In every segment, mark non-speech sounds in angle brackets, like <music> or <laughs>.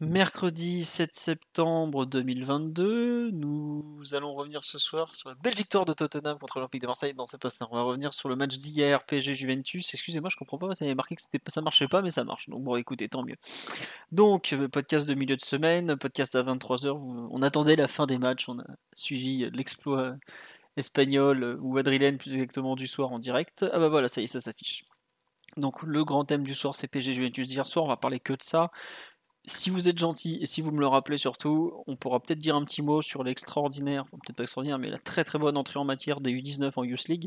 mercredi 7 septembre 2022. Nous allons revenir ce soir sur la belle victoire de Tottenham contre l'Olympique de Marseille. C'est pas ça. On va revenir sur le match d'hier, PSG Juventus. Excusez-moi, je comprends pas, ça avait marqué que ça marchait pas, mais ça marche. Donc bon, écoutez, tant mieux. Donc, euh, podcast de milieu de semaine, podcast à 23h. On attendait la fin des matchs, on a suivi l'exploit espagnol euh, ou madrilène plus exactement du soir en direct. Ah bah voilà, ça y est, ça s'affiche. Donc le grand thème du soir, c'est PSG Juventus d'hier soir. On va parler que de ça si vous êtes gentil et si vous me le rappelez surtout, on pourra peut-être dire un petit mot sur l'extraordinaire, peut-être pas extraordinaire, mais la très très bonne entrée en matière des U19 en Youth League,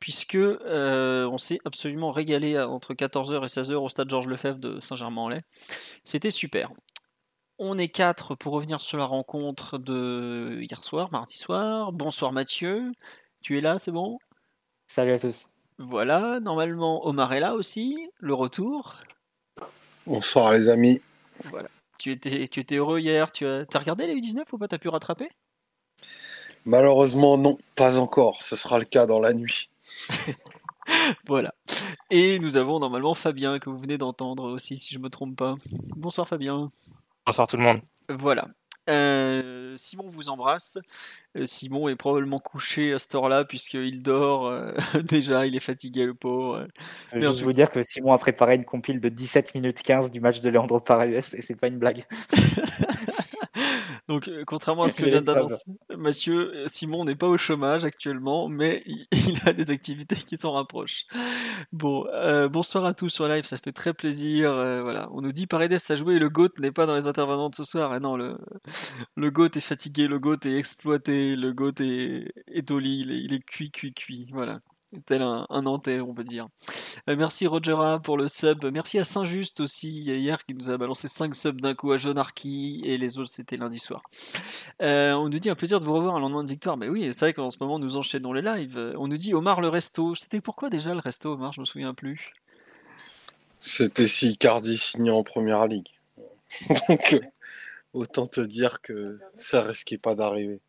puisque euh, on s'est absolument régalé entre 14h et 16h au stade Georges Lefebvre de Saint-Germain-en-Laye. C'était super. On est quatre pour revenir sur la rencontre de hier soir, mardi soir. Bonsoir Mathieu, tu es là, c'est bon? Salut à tous. Voilà, normalement Omar est là aussi, le retour? Bonsoir les amis. Voilà. Tu étais, tu étais heureux hier. Tu as, as regardé les U19 ou pas? Tu as pu rattraper? Malheureusement, non, pas encore. Ce sera le cas dans la nuit. <laughs> voilà. Et nous avons normalement Fabien que vous venez d'entendre aussi, si je me trompe pas. Bonsoir Fabien. Bonsoir tout le monde. Voilà. Euh, Simon vous embrasse. Euh, Simon est probablement couché à cette heure-là puisqu'il dort euh, <laughs> déjà, il est fatigué le pauvre. Je veux juste vous dire que Simon a préparé une compile de 17 minutes 15 du match de Leandro Paredes et c'est pas une blague. <laughs> Donc, euh, contrairement à ce <laughs> que vient d'annoncer Mathieu, euh, Simon n'est pas au chômage actuellement, mais <laughs> il, a des activités qui s'en rapprochent. Bon, euh, bonsoir à tous sur live, ça fait très plaisir. voilà, on nous dit Paredes a joué et le GOAT n'est pas dans les intervenants de ce soir. Et non, le, <laughs> le GOAT est fatigué, le GOAT est exploité, le GOAT est, est au lit, il est, il est cuit, cuit, cuit. Voilà tel un, un, Nantais, on peut dire. Euh, merci Rogera pour le sub. Merci à Saint-Just aussi, hier, qui nous a balancé 5 subs d'un coup à Jonarchy, et les autres, c'était lundi soir. Euh, on nous dit un plaisir de vous revoir un lendemain de victoire. Mais oui, c'est vrai qu'en ce moment, nous enchaînons les lives. Euh, on nous dit Omar le resto. C'était pourquoi déjà le resto, Omar? Je me souviens plus. C'était si Cardi signait en première ligue. <laughs> Donc, autant te dire que ça risquait pas d'arriver.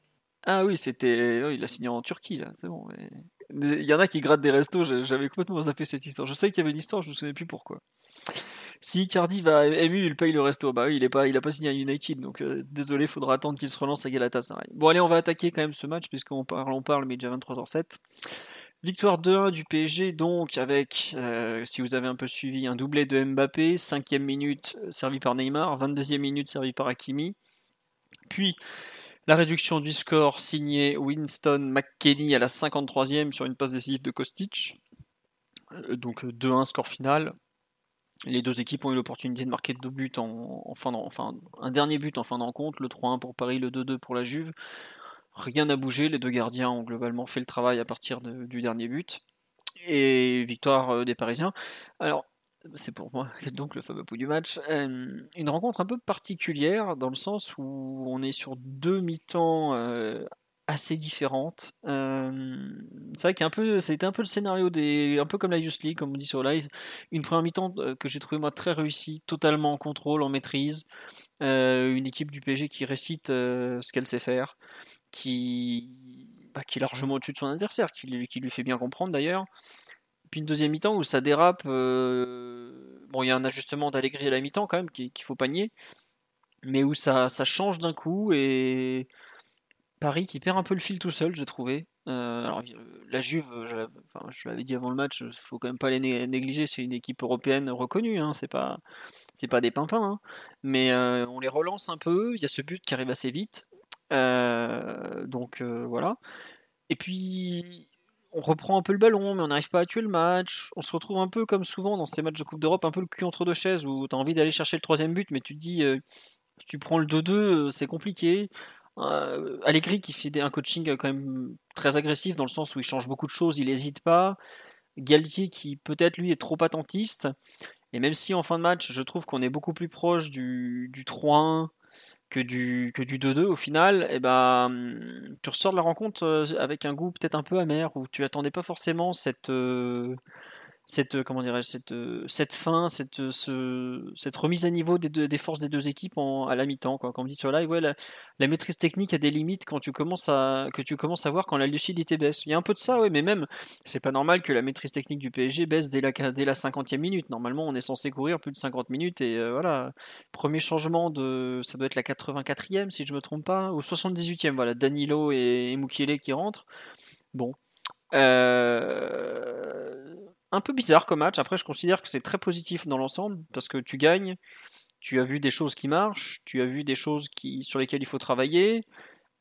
Ah oui, c'était. il a signé en Turquie, là, c'est bon. Mais... Il y en a qui grattent des restos, j'avais complètement zappé cette histoire. Je sais qu'il y avait une histoire, je ne me souviens plus pourquoi. Si Cardi va ému, il paye le resto. Bah il n'a pas, il a pas signé à United, donc euh, désolé, il faudra attendre qu'il se relance à Galatasaray. Bon, allez, on va attaquer quand même ce match, puisqu'on parle, on parle, mais déjà 23h07. Victoire 2-1 du PSG, donc avec, euh, si vous avez un peu suivi, un doublé de Mbappé, 5ème minute servi par Neymar, 22e minute servi par Hakimi. Puis la réduction du score signée Winston McKennie à la 53e sur une passe décisive de Kostic. Euh, donc 2-1 score final. Les deux équipes ont eu l'opportunité de marquer deux buts en, fin enfin un dernier but en fin de rencontre, le 3-1 pour Paris, le 2-2 pour la Juve. Rien n'a bougé, les deux gardiens ont globalement fait le travail à partir du dernier but. Et victoire euh, des Parisiens. Alors, c'est pour moi <laughs> donc le fameux coup du match. Euh, une rencontre un peu particulière dans le sens où on est sur deux mi-temps euh, assez différentes. Euh, c'est vrai qu'un peu, été un peu le scénario des, un peu comme la Youth League, comme on dit sur live. Une première mi-temps que j'ai trouvé moi très réussie, totalement en contrôle, en maîtrise. une équipe du PSG qui récite ce qu'elle sait faire, qui, bah, qui est largement au-dessus de son adversaire, qui lui fait bien comprendre d'ailleurs. Puis une deuxième mi-temps où ça dérape. Euh, bon, il y a un ajustement d'Allegri à la mi-temps quand même qu'il faut panier. Mais où ça, ça change d'un coup et Paris qui perd un peu le fil tout seul, j'ai trouvé. Euh, alors, la Juve, je, enfin, je l'avais dit avant le match, il faut quand même pas les négliger. C'est une équipe européenne reconnue, hein, c'est pas, pas des pimpins. Hein. mais euh, on les relance un peu. Il y a ce but qui arrive assez vite. donc voilà. Et puis on reprend un peu le ballon, mais on n'arrive pas à tuer le match. On se retrouve un peu comme souvent dans ces matchs de Coupe d'Europe, un peu le cul entre deux chaises, où tu as envie d'aller chercher le troisième but, mais tu te dis, euh, si tu prends le 2-2, euh, c'est compliqué. Euh, Allegri qui fait un coaching quand même très agressif dans le sens où il change beaucoup de choses, il n'hésite pas. Galtier qui peut-être lui est trop attentiste. Et même si en fin de match, je trouve qu'on est beaucoup plus proche du, du 3-1 que du, que du 2-2 au final, et eh ben, tu ressors de la rencontre euh, avec un goût peut-être un peu amer, où tu attendais pas forcément cette, euh, cette euh, comment dirais cette euh, cette fin cette euh, ce, cette remise à niveau des, deux, des forces des deux équipes en, à la mi-temps quoi. Quand on dit sur live ouais la, maîtrise technique a des limites quand tu commences à que tu commences à voir quand la lucidité baisse. Il y a un peu de ça ouais mais même c'est pas normal que la maîtrise technique du PSG baisse dès la dès la 50e minute. Normalement on est censé courir plus de 50 minutes et voilà. Premier changement de ça doit être la 84e si je me trompe pas ou 78e voilà Danilo et, et qui rentrent. Bon. Euh, un peu bizarre comme match. Après, je considère que c'est très positif dans l'ensemble parce que tu gagnes, tu as vu des choses qui marchent, tu as vu des choses qui, sur lesquelles il faut travailler,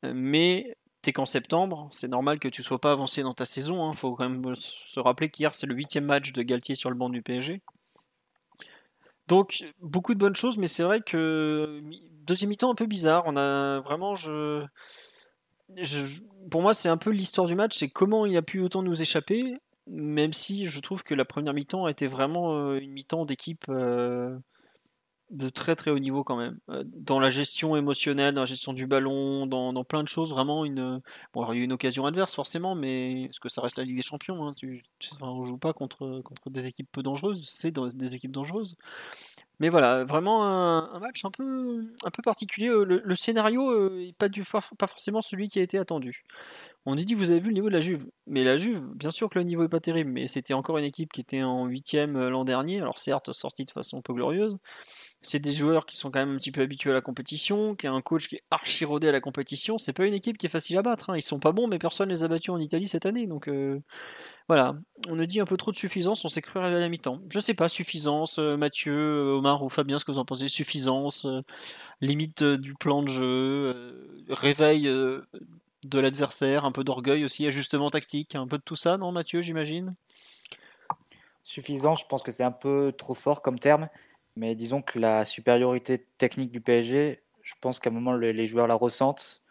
euh, mais t'es qu'en septembre, c'est normal que tu sois pas avancé dans ta saison. Il hein. faut quand même se rappeler qu'hier c'est le huitième match de Galtier sur le banc du PSG. Donc beaucoup de bonnes choses, mais c'est vrai que deuxième mi-temps un peu bizarre. On a vraiment je, je pour moi c'est un peu l'histoire du match, c'est comment il a pu autant nous échapper même si je trouve que la première mi-temps était vraiment euh, une mi-temps d'équipe euh, de très très haut niveau quand même. Euh, dans la gestion émotionnelle, dans la gestion du ballon, dans, plein de choses, vraiment une. Bon, il y a eu une occasion adverse forcément, mais parce que ça reste la Ligue des Champions, hein, tu, joue pas contre, des équipes peu dangereuses, c'est des équipes dangereuses. Mais voilà, vraiment un, match un peu, un peu particulier. Le, scénario n'est pas, pas forcément celui qui a été attendu. On dit vous avez vu le niveau de la Juve. Mais la Juve, bien sûr que le niveau est pas terrible, mais c'était encore une équipe qui était en huitième euh, l'an dernier. Alors certes, sortie de façon peu glorieuse. C'est des joueurs qui sont quand même un petit peu habitués à la compétition, qui a un coach qui est archi rodé à la compétition. C'est pas une équipe qui est facile à battre. Hein. Ils sont pas bons, mais personne les a battus en Italie cette année. Donc euh, voilà, on a dit un peu trop de suffisance. On s'est cru à la mi-temps. Je sais pas, suffisance. Euh, Mathieu, Omar ou Fabien, ce que vous en pensez Suffisance, limite du plan de jeu, réveil de l'adversaire, un peu d'orgueil aussi, ajustement tactique, un peu de tout ça, non Mathieu, j'imagine? Suffisant, je pense que c'est un peu trop fort comme terme, mais disons que la supériorité technique du PSG, je pense qu'à un moment les joueurs la ressentent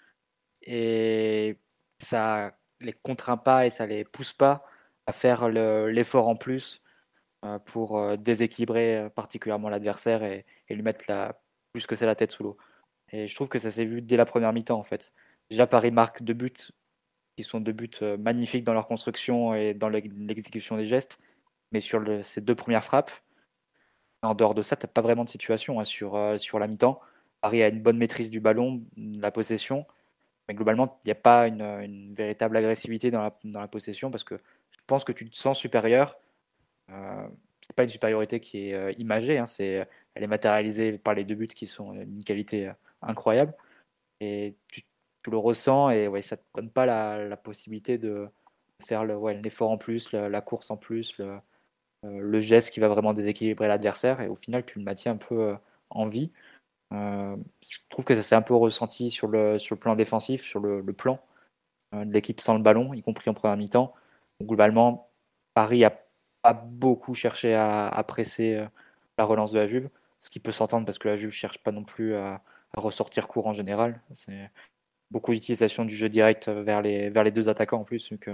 et ça les contraint pas et ça les pousse pas à faire l'effort en plus euh, pour euh, déséquilibrer euh, particulièrement l'adversaire et, lui mettre la, plus que c'est la tête sous l'eau. Et je trouve que ça s'est vu dès la première mi-temps en fait. Déjà, Paris marque deux buts qui sont deux buts euh, magnifiques dans leur construction et dans l'exécution des gestes. Mais sur ces deux premières frappes, en dehors de ça, tu n'as pas vraiment de situation hein, sur, euh, sur la mi-temps. Paris a une bonne maîtrise du ballon, la possession. Mais globalement, il n'y a pas une, véritable agressivité dans la, possession parce que je pense que tu te sens supérieur. Euh, c'est pas une supériorité qui est euh, imagée, hein, c'est, elle est matérialisée par les deux buts qui sont d'une qualité incroyable. Et tu tu le ressens et ouais, ça te donne pas la, possibilité de faire le, ouais, l'effort en plus, la, course en plus, le, euh, le, geste qui va vraiment déséquilibrer l'adversaire et au final tu le maintiens un peu euh, en vie. Euh, je trouve que ça s'est un peu ressenti sur le, sur le plan défensif, sur le, plan de l'équipe sans le ballon, y compris en première mi-temps. Globalement, Paris a pas beaucoup cherché à, à, presser la relance de la Juve, ce qui peut s'entendre parce que la Juve cherche pas non plus à, à ressortir court en général. C'est beaucoup d'utilisation du jeu direct vers les, vers les deux attaquants en plus, vu que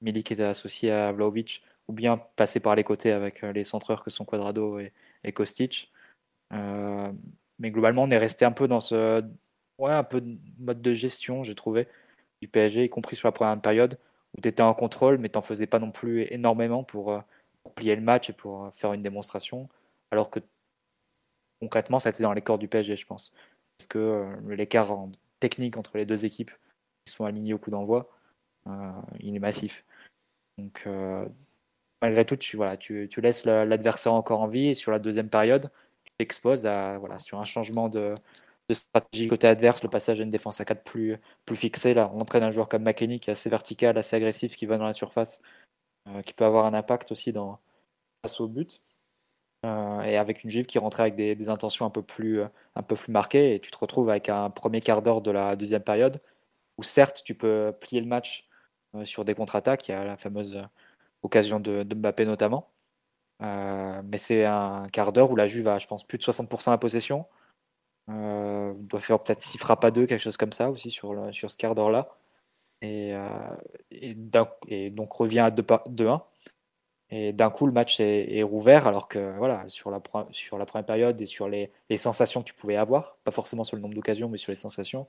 Milik était associé à Vlaovic, ou bien passer par les côtés avec euh, les centreurs que sont Quadrado et, et Kostic. Euh, mais globalement, on est resté un peu dans ce ouais, un peu de mode de gestion, j'ai trouvé, du PSG, y compris sur la première période, où tu étais en contrôle, mais tu n'en faisais pas non plus énormément pour, euh, plier le match et pour faire une démonstration, alors que concrètement, ça été dans les corps du PSG, je pense. Parce que l'écart technique entre les deux équipes qui sont alignées au coup d'envoi, euh, il est massif. Donc, euh, malgré tout, tu, voilà, tu, laisses l'adversaire encore en vie et sur la deuxième période, tu t'exposes à, voilà, sur un changement de, de, stratégie côté adverse, le passage à une défense à 4 plus, plus fixée, la rentrée d'un joueur comme McKenny qui est assez vertical, assez agressif, qui va dans la surface, euh, qui peut avoir un impact aussi dans, face au but. Euh, et avec une Juve qui rentrait avec des, intentions un peu, plus, un peu plus marquées, et tu te retrouves avec un premier quart d'heure de la deuxième période, où certes tu peux plier le match euh, sur des contre-attaques, il y a la fameuse occasion de, Mbappé notamment, euh, mais c'est un quart d'heure où la Juve a, je pense, plus de 60% à possession, Euh, doit faire peut-être 6 frappes à 2, quelque chose comme ça aussi sur, sur ce quart d'heure-là. Euh, et, donc revient à 2-1. Et d'un coup, le match est, rouvert, alors que voilà, sur la, sur la première période et sur les, les, sensations que tu pouvais avoir, pas forcément sur le nombre d'occasions, mais sur les sensations,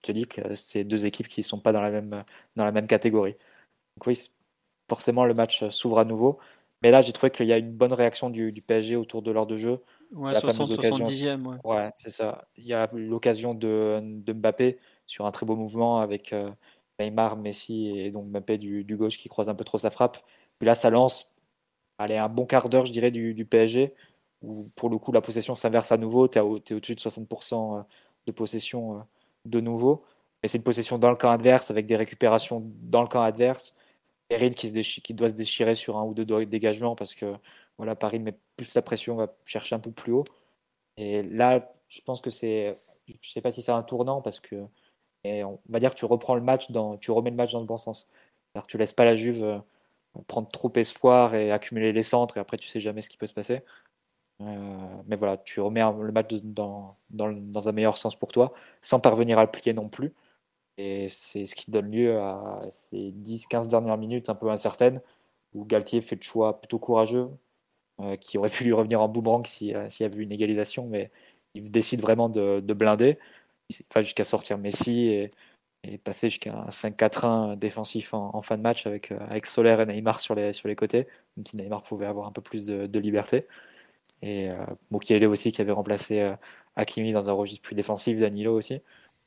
tu te dis que c'est deux équipes qui ne sont pas dans la même, dans la même catégorie. Donc oui, forcément, le match s'ouvre à nouveau. Mais là, j'ai trouvé qu'il y a une bonne réaction du, du PSG autour de l'heure de jeu. Ouais, 60, 70e. Ouais, ouais c'est ça. Il y a l'occasion de, de, Mbappé sur un très beau mouvement avec euh, Neymar, Messi et donc Mbappé du, du, gauche qui croise un peu trop sa frappe. Puis là, ça lance allez, un bon quart d'heure, je dirais, du, PSG, où pour le coup, la possession s'inverse à nouveau. Tu es, au-dessus de 60% euh, de possession euh, de nouveau. Mais c'est une possession dans le camp adverse avec des récupérations dans le camp adverse. Erin qui, qui doit se déchirer sur un ou deux dégagements parce que voilà, Paris met plus la pression, va chercher un peu plus haut. Et là, je pense que c'est, je sais pas si c'est un tournant parce que, on va dire que tu reprends le match dans, tu remets le match dans le bon sens. Alors tu laisses pas la Juve euh, prendre trop espoir et accumuler les centres et après tu sais jamais ce qui peut se passer. Euh, mais voilà, tu remets le match dans, dans, un meilleur sens pour toi, sans parvenir à le plier non plus. Et c'est ce qui donne lieu à ces 10-15 dernières minutes un peu incertaines, où Galtier fait le choix plutôt courageux, euh, qui aurait pu lui revenir en boomerang s'il y avait eu une égalisation, mais il décide vraiment de, blinder, pas jusqu'à sortir Messi passer jusqu'à un 5-4-1 défensif en, fin de match avec, euh, avec Soler et Neymar sur les, sur les côtés, même si Neymar pouvait avoir un peu plus de, liberté. Et euh, aussi qui avait remplacé euh, Hakimi dans un registre plus défensif, Danilo aussi,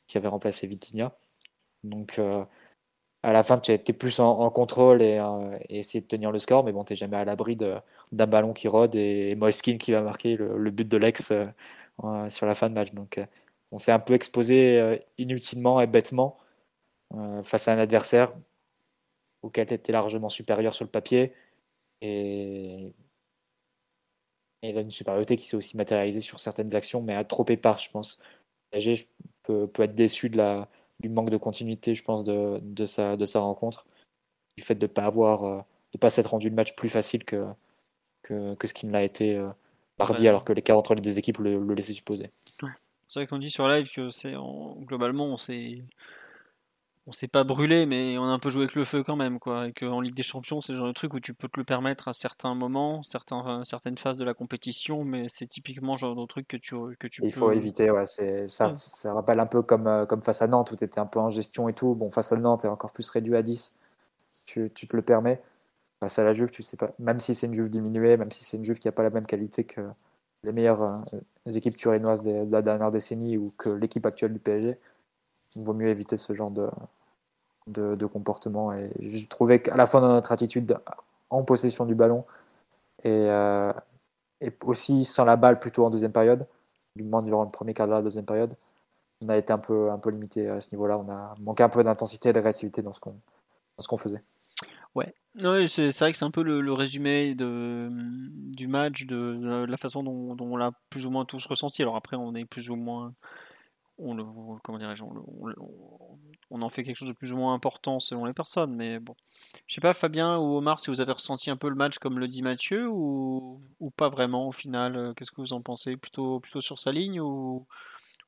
qui avait remplacé Vitinha. Donc à la fin, tu étais plus en, contrôle et, euh, et, essayer de tenir le score, mais bon, tu n'es jamais à l'abri d'un ballon qui rôde et, Moiskin qui va marquer le, but de l'ex euh, sur la fin de match. Donc, euh, on s'est un peu exposé inutilement et bêtement face à un adversaire auquel tu étais largement supérieur sur le papier et, et a une supériorité qui s'est aussi matérialisée sur certaines actions, mais à trop épars, je pense. PSG peut, peut être déçu de la du manque de continuité, je pense, de, de, sa, de sa rencontre, du fait de ne pas avoir, euh, de pas s'être rendu le match plus facile que, que, que ce qu'il l'a été euh, mardi, alors que l'écart entre les deux équipes le, le laissait supposer. C'est vrai qu'on dit sur live que c'est globalement on s'est on s'est pas brûlé, mais on a un peu joué avec le feu quand même, quoi. Et qu'en Ligue des Champions, c'est le genre de truc où tu peux te le permettre à certains moments, certains, certaines phases de la compétition, mais c'est typiquement le genre de truc que tu, que tu Il faut éviter, ouais. Ça, ça rappelle un peu comme, euh, comme face à Nantes, où tu étais un peu en gestion et tout. Bon, face à Nantes, tu es encore plus réduit à 10. Tu, tu, te le permets. Face à la Juve, tu sais pas. Même si c'est une Juve diminuée, même si c'est une Juve qui n'a pas la même qualité que les meilleures euh, équipes turinoises de, de la dernière décennie ou que l'équipe actuelle du PSG, il vaut mieux éviter ce genre de, de, comportement. Et je trouvais qu'à la fois dans notre attitude en possession du ballon et, euh, et aussi sans la balle plutôt en deuxième période, du moins durant le premier quart de la deuxième période, on a été un peu, un peu limité à ce niveau-là. On a manqué un peu d'intensité et d'agressivité dans ce qu'on qu'on faisait. Ouais, c'est vrai que c'est un peu le, résumé de, du match, de, la façon dont, on l'a plus ou moins tous ressenti. Alors après, on est plus ou moins on le, comment dirais-je, on, en fait quelque chose de plus ou moins important selon les personnes. Mais bon, je sais pas, Fabien ou Omar, si vous avez ressenti un peu le match comme le dit Mathieu ou, pas vraiment au final. Euh, qu'est-ce que vous en pensez? Plutôt, plutôt sur sa ligne ou,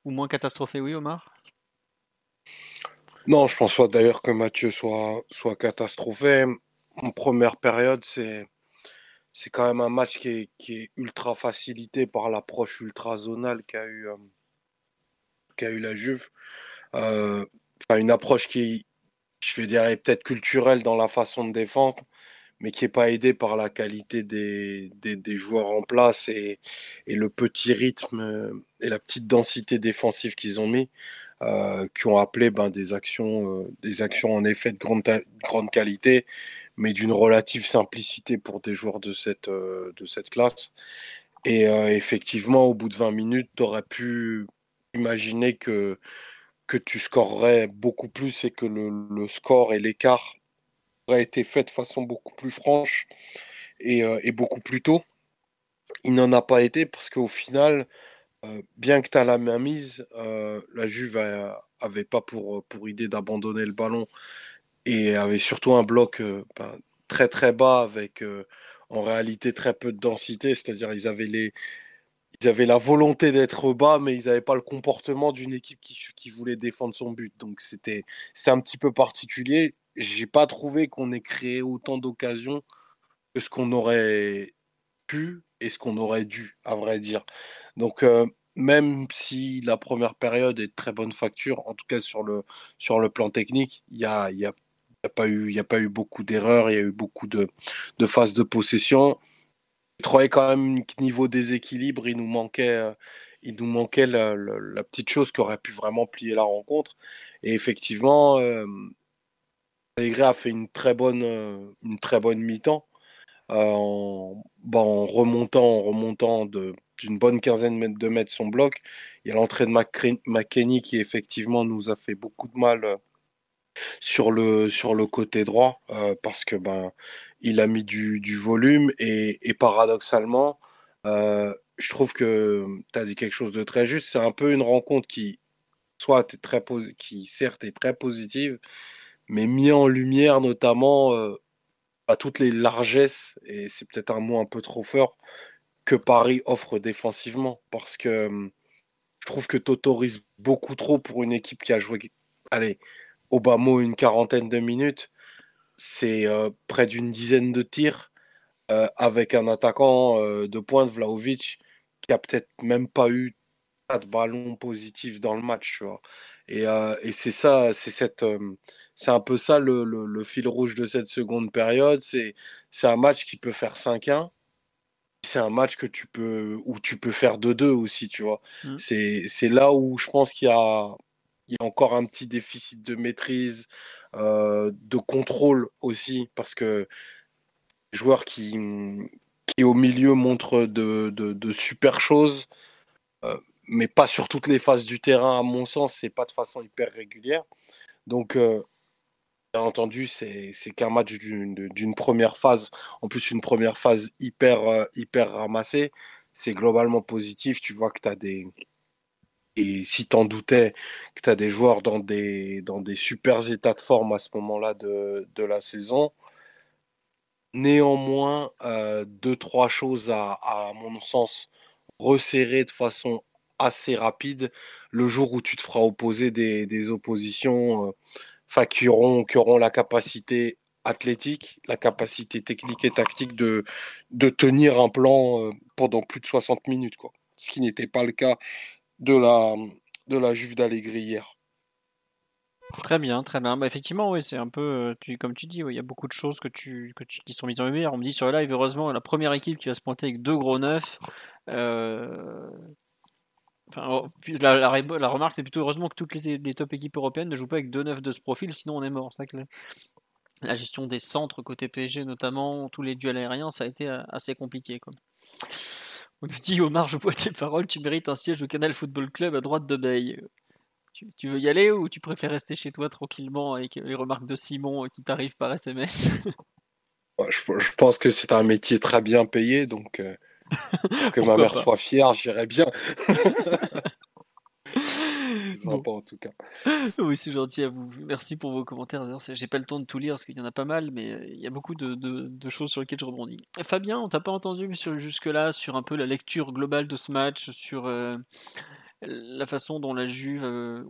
moins catastrophé? Oui, Omar? Non, je pense pas d'ailleurs que Mathieu soit, soit catastrophé. En première période, c'est c'est quand même un match qui est, ultra facilité par l'approche ultra zonale qu'a eu. Euh, eu la Juve. Euh, une approche qui, je vais dire, est peut-être culturelle dans la façon de défendre, mais qui n'est pas aidée par la qualité des, des, joueurs en place et, et, le petit rythme euh, et la petite densité défensive qu'ils ont mis, euh, qui ont appelé ben, des, actions, des actions en effet de grande, grande qualité, mais d'une relative simplicité pour des joueurs de cette, de cette classe. Et effectivement, au bout de 20 minutes, tu aurais pu imaginer que, que tu scorerais beaucoup plus et que le, score et l'écart auraient été fait de façon beaucoup plus franche et, euh, beaucoup plus tôt. Il n'en a pas été parce qu'au final, euh, bien que tu as la main mise, euh, la Juve avait pas pour, pour idée d'abandonner le ballon et avait surtout un bloc ben, très très bas avec en réalité très peu de densité, c'est-à-dire ils avaient les, ils avaient la volonté d'être bas, mais ils n'avaient pas le comportement d'une équipe qui, voulait défendre son but. Donc c'était un petit peu particulier. J'ai pas trouvé qu'on ait créé autant d'occasions que ce qu'on aurait pu et ce qu'on aurait dû, à vrai dire. Donc euh, même si la première période est de très bonne facture, en tout cas sur le, sur le plan technique, il y a, y, y a, pas eu, y a pas eu beaucoup d'erreurs, il y a eu beaucoup de, de phases de possession. Je trouvais quand même niveau déséquilibre, il nous manquait, euh, il nous manquait la, petite chose qui aurait pu vraiment plier la rencontre. Et effectivement, euh, a fait une très bonne, euh, une très bonne mi-temps euh, en, bah, en, remontant, en remontant d'une bonne quinzaine de mètres son bloc. Il y a l'entrée de McKenny qui effectivement nous a fait beaucoup de mal sur le, sur le côté droit parce que ben il a mis du, volume et, paradoxalement, euh, je trouve que tu as dit quelque chose de très juste. C'est un peu une rencontre qui, soit est très qui certes est très positive, mais mis en lumière notamment euh, à toutes les largesses, et c'est peut-être un mot un peu trop fort, que Paris offre défensivement. Parce que je trouve que tu autorises beaucoup trop pour une équipe qui a joué, allez, au bas mot, une quarantaine de minutes c'est euh, près d'une dizaine de tirs euh, avec un attaquant euh, de pointe, Vlaovic, qui a peut-être même pas eu de ballon positif dans le match, tu vois. Et, et c'est ça, c'est cette, c'est un peu ça le, le, fil rouge de cette seconde période. C'est, c'est un match qui peut faire 5-1. C'est un match que tu peux, où tu peux faire 2-2 aussi, tu vois. Mmh. C'est, c'est là où je pense qu'il y a, il y a encore un petit déficit de maîtrise, de contrôle aussi, parce que les joueurs qui, qui au milieu montrent de, de, super choses, euh, mais pas sur toutes les phases du terrain, à mon sens, c'est pas de façon hyper régulière. Donc, euh, bien entendu, c'est qu'un match d'une première phase, en plus une première phase hyper, hyper ramassée. C'est globalement positif. Tu vois que tu as des, et si t'en doutais que tu as des joueurs dans des, dans des super états de forme à ce moment-là de, de, la saison, néanmoins, euh, deux, trois choses à, à, mon sens, resserrer de façon assez rapide le jour où tu te feras opposer des, oppositions euh, qui, auront, qui auront la capacité athlétique, la capacité technique et tactique de, de tenir un plan euh, pendant plus de 60 minutes. Quoi. Ce qui n'était pas le cas de la, de la Juve d'Allegri hier. Très bien, très bien. Bah, effectivement, oui, c'est un peu, euh, comme tu dis, il y a beaucoup de choses que tu, que qui sont mises en lumière. On me dit sur le live, heureusement, la première équipe qui va se pointer avec deux gros neufs. Euh, enfin, oh, la, la, remarque, c'est plutôt heureusement que toutes les, les, top équipes européennes ne jouent pas avec deux neufs de ce profil, sinon on est mort. C'est que la, gestion des centres côté PSG, notamment, tous les duels aériens, ça a été euh, assez compliqué. On nous dit Omar, je bois tes paroles, tu mérites un siège au Canal Football Club à droite de Bay. Tu, veux y aller ou tu préfères rester chez toi tranquillement avec les remarques de Simon qui t'arrivent par SMS je, pense que c'est un métier très bien payé, donc euh, <laughs> que ma mère soit fière, j'irais bien. <laughs> sympa en tout cas. Oui, c'est gentil à vous. Merci pour vos commentaires. J'ai pas le temps de tout lire parce qu'il y en a pas mal, mais euh, il y a beaucoup de, de, choses sur lesquelles je rebondis. Fabien, on t'a pas entendu jusque-là sur un peu la lecture globale de ce match, sur euh, la façon dont la Juve, euh,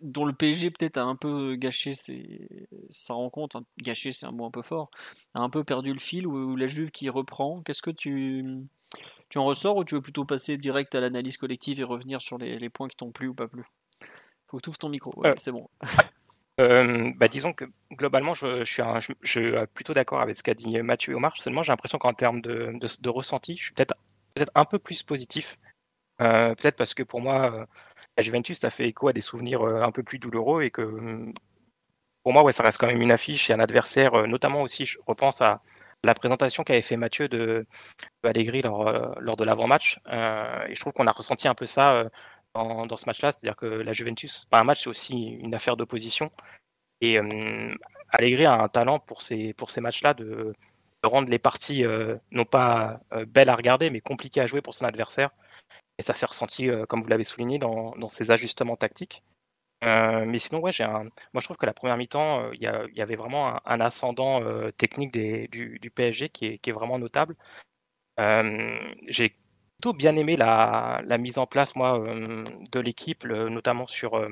dont le PSG peut-être a un peu gâché ses, sa rencontre. gâché, c'est un mot un peu fort. A un peu perdu le fil ou, la Juve qui reprend. Qu'est-ce que tu tu en ressors ou tu veux plutôt passer direct à l'analyse collective et revenir sur les, points qui t'ont plu ou pas plu? Faut que tu ouvres ton micro, ouais, euh, c'est bon. <laughs> Euh, bah, disons que globalement, je, suis, je, plutôt d'accord avec ce qu'a dit Mathieu et Omar. Seulement, j'ai l'impression qu'en termes de, de, ressenti, je suis peut-être peut un peu plus positif. Euh, peut-être parce que pour moi, la Juventus, ça fait écho à des souvenirs un peu plus douloureux et que pour moi, ouais, ça reste quand même une affiche et un adversaire, notamment aussi, je repense à, la présentation qu'avait fait Mathieu de, Allegri lors, euh, lors de l'avant-match. Euh, et je trouve qu'on a ressenti un peu ça euh, dans, ce match-là, c'est-à-dire que la Juventus, pas un match, c'est aussi une affaire d'opposition. Et Allegri a un talent pour ces, pour ces matchs-là de, rendre les parties non pas belles à regarder, mais compliquées à jouer pour son adversaire. Et ça s'est ressenti, comme vous l'avez souligné, dans, dans ajustements tactiques. Euh, mais sinon, ouais, j'ai un... moi je trouve que la première mi-temps, euh, il y, avait vraiment un, ascendant euh, technique du, PSG qui est, vraiment notable. j'ai plutôt bien aimé la, mise en place, moi, de l'équipe, notamment sur,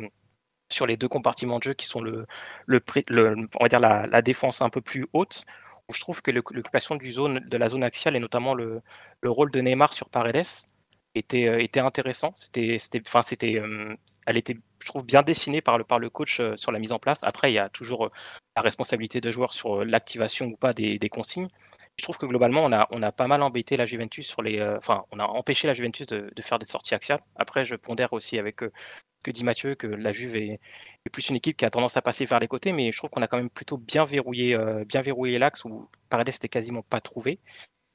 sur les deux compartiments de jeu qui sont le, le, on va dire la, défense un peu plus haute, où je trouve que l'occupation de la zone axiale et notamment le, le rôle de Neymar sur Paredes était, euh, était intéressant. C'était, enfin, c'était, euh, elle était, je trouve, bien dessinée par le, coach euh, sur la mise en place. Après, il y a toujours la responsabilité de joueur sur l'activation ou pas des, consignes. Je trouve que globalement, on a, on a pas mal embêté la Juventus sur les, enfin, on a empêché la Juventus de, faire des sorties axiales. Après, je pondère aussi avec que dit Mathieu, que la Juve est, plus une équipe qui a tendance à passer vers les côtés, mais je trouve qu'on a quand même plutôt bien verrouillé, bien verrouillé l'axe où Paredes n'était quasiment pas trouvé.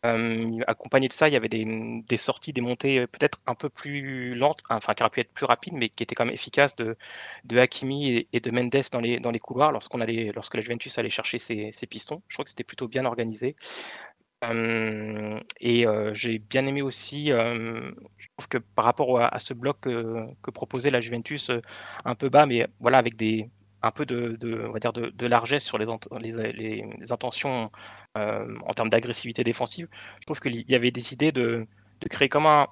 Euh, accompagné de ça, il y avait des, sorties, des montées euh, peut-être un peu plus lentes, enfin qui auraient pu être plus rapides, mais qui étaient quand même efficaces de, de Hakimi et, de Mendes dans les, dans les couloirs lorsqu'on allait, lorsque la Juventus allait chercher ses, pistons. Je crois que c'était plutôt bien organisé. Euh, et j'ai bien aimé aussi, je trouve que par rapport à, ce bloc que proposait la Juventus, un peu bas, mais voilà, avec des, un peu de, on va dire de, largesse sur les, les, intentions euh, en termes d'agressivité défensive. Je trouve qu'il y avait des idées de, créer comme un,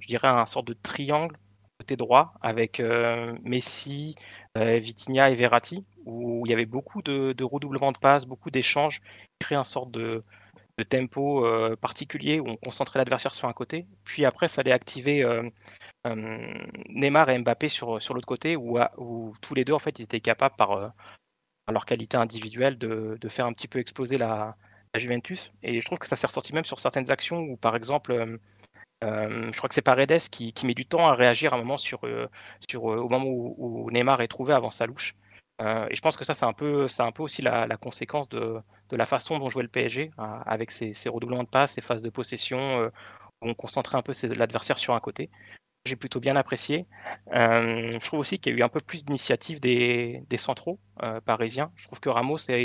je dirais, un sorte de triangle côté droit avec euh, Messi, euh, Vitinha et Verratti, où il y avait beaucoup de, de redoublements de passes, beaucoup d'échanges, créer un sorte de, de tempo euh, particulier où on concentrait l'adversaire sur un côté. Puis après, ça allait activer Neymar et Mbappé sur, sur l'autre côté où, où, tous les deux, en fait, ils étaient capables par, leur qualité individuelle de, de, faire un petit peu exploser la, Juventus. Et je trouve que ça s'est ressorti même sur certaines actions où, par exemple, je crois que c'est Paredes qui, qui, met du temps à réagir à un moment sur, sur, au moment où, Neymar est trouvé avant sa louche. Euh, et je pense que ça, c'est un peu, un peu aussi la, conséquence de, la façon dont jouait le PSG, hein, avec ses, redoublements de passes, ses phases de possession, euh, où on concentrait un peu l'adversaire sur un côté. J'ai plutôt bien apprécié. Euh, je trouve aussi qu'il y a eu un peu plus d'initiative des, centraux parisiens. Je trouve que Ramos a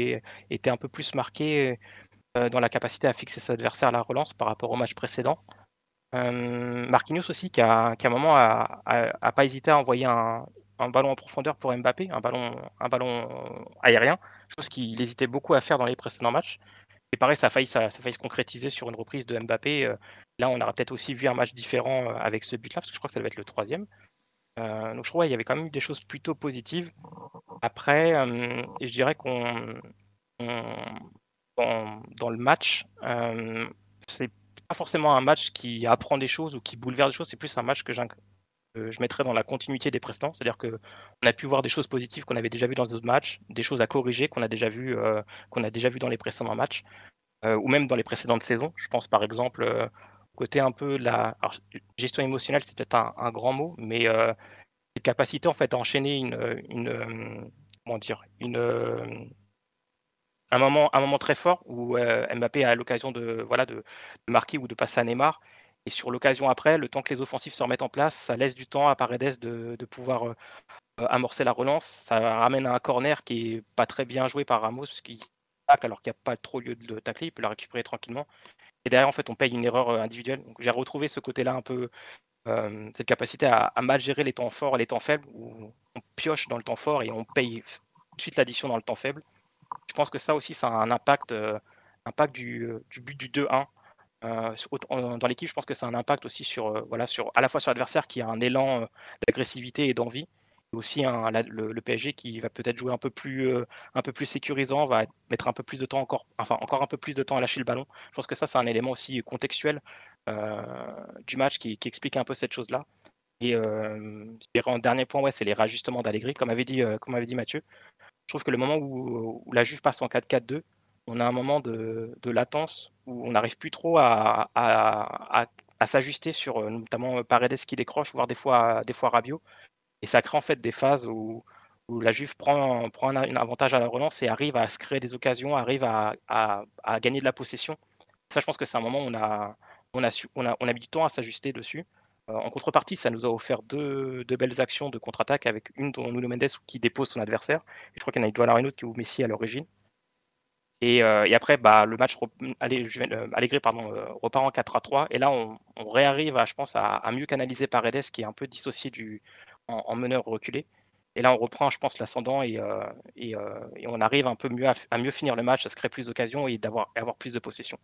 été un peu plus marqué dans la capacité à fixer ses adversaires à la relance par rapport au match précédent. Marquinhos aussi, qui à un moment a, pas hésité à envoyer un, ballon en profondeur pour Mbappé, un ballon aérien, chose qu'il hésitait beaucoup à faire dans les précédents matchs. Et pareil, ça a ça, se concrétiser sur une reprise de Mbappé. Euh, là, on aura peut-être aussi vu un match différent euh, avec ce but-là, parce que je crois que ça va être le troisième. Euh, donc je crois qu'il y avait quand même des choses plutôt positives. Après, je dirais qu'on dans, le match, c'est pas forcément un match qui apprend des choses ou qui bouleverse des choses, c'est plus un match que je mettrais dans la continuité des précédents, c'est-à-dire qu'on a pu voir des choses positives qu'on avait déjà vues dans les autres matchs, des choses à corriger qu'on a déjà vues euh, qu'on a vu dans les précédents matchs, euh, ou même dans les précédentes saisons. Je pense par exemple euh, côté un peu la gestion émotionnelle, c'est peut-être un, grand mot, mais cette capacité en fait à enchaîner une, comment dire un moment, un moment très fort où Mbappé a l'occasion de, voilà, de, de, marquer ou de passer à Neymar et sur l'occasion après, le temps que les offensifs se remettent en place, ça laisse du temps à Paredes de, de pouvoir euh, euh, amorcer la relance. Ça ramène à un corner qui est pas très bien joué par Ramos, qui tacle alors qu'il n'y a pas trop lieu de le tacler, il peut la récupérer tranquillement. Et derrière, en fait, on paye une erreur euh, individuelle. J'ai retrouvé ce côté-là un peu, cette capacité à, mal gérer les temps forts et les temps faibles, où on pioche dans le temps fort et on paye tout de suite l'addition dans le temps faible. Je pense que ça aussi, ça a un impact, impact du, du but du 2-1 euh, dans l'équipe, je pense que c'est un impact aussi sur, euh, voilà, sur, à la fois sur l'adversaire qui a un élan euh, d'agressivité et d'envie, et aussi le, PSG qui va peut-être jouer un peu plus, un peu plus sécurisant, va mettre un peu plus de temps encore, enfin encore un peu plus de temps à lâcher le ballon. Je pense que ça, c'est un élément aussi contextuel du match qui, explique un peu cette chose-là. Et en dernier point, ouais, c'est les rajustements d'Allegri, comme avait dit, comme avait dit Mathieu. Je trouve que le moment où, où la Juve passe en 4-4-2, on a un moment de, latence où on n'arrive plus trop à, s'ajuster sur euh, notamment euh, Paredes qui décroche, voire des fois, des fois. Et ça crée en fait des phases où, la Juve prend, prend un, avantage à la relance et arrive à se créer des occasions, arrive à, gagner de la possession. Ça, je pense que c'est un moment où on a, on a, on a, mis du temps à s'ajuster dessus. Euh, en contrepartie, ça nous a offert deux, belles actions de contre-attaque avec une dont Nuno Mendes qui dépose son adversaire. je crois qu'il y en a une autre qui est au Messi à l'origine. Euh, et, après, bah, le match allez, euh, pardon, euh, repart en 4 à 3. Et là, on, réarrive, à, je pense, à, mieux canaliser Paredes, qui est un peu dissocié du, en, meneur reculé. Et là, on reprend, je pense, l'ascendant et, et, on arrive un peu mieux à, mieux finir le match, à se créer plus d'occasions et d'avoir avoir plus de possession.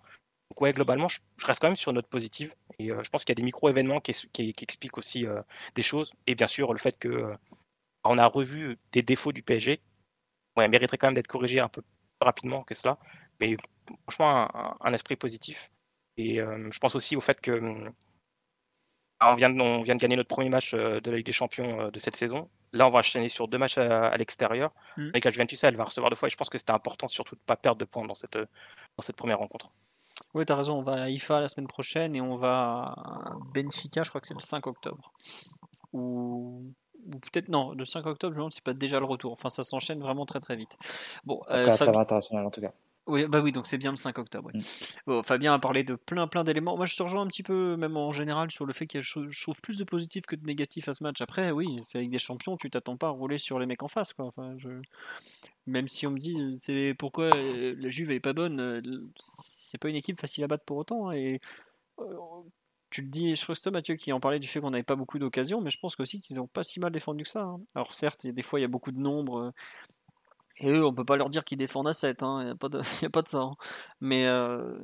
Donc ouais, globalement, je, reste quand même sur une note positive. Et je pense qu'il y a des micro-événements qui, qui, expliquent aussi des choses. Et bien sûr, le fait que on a revu des défauts du PSG. Ouais, mériterait quand même d'être corrigé un peu rapidement que cela. Mais franchement, un, esprit positif. Et je pense aussi au fait que on vient, de, on vient de gagner notre premier match de la Ligue des Champions de cette saison. Là, on va enchaîner sur deux matchs à, l'extérieur. Mmh. Avec la Juventus, elle va recevoir deux fois. Et je pense que c'était important surtout de ne pas perdre de points dans cette, dans cette première rencontre. Oui, tu as raison. On va à IFA la semaine prochaine et on va à Benfica, je crois que c'est le 5 octobre. Ou, ou peut-être non, le 5 octobre, je me demande si c'est pas déjà le retour. Enfin, ça s'enchaîne vraiment très très vite. Bon, euh, international en tout cas. Oui, bah oui, donc c'est bien le 5 octobre. Mm. Fabien a parlé de plein plein d'éléments. Moi, je te rejoins un petit peu, même en général, sur le fait que je trouve plus de positifs que de négatifs à ce match. Après, oui, c'est avec des champions, tu t'attends pas à rouler sur les mecs en face. Quoi. Enfin, je... Même si on me dit, c'est pourquoi euh, la Juve est pas bonne, euh, c'est pas une équipe facile à battre pour autant. Hein, et euh, tu le dis, je crois que Mathieu qui en parlait du fait qu'on n'avait pas beaucoup d'occasions, mais je pense aussi qu'ils n'ont pas si mal défendu que ça. Hein. Alors certes, des fois il y a beaucoup de nombres, et eux, on peut pas leur dire qu'ils défendent à 7, hein, il n'y a, pas de, <laughs> a pas de ça. Hein. Mais euh,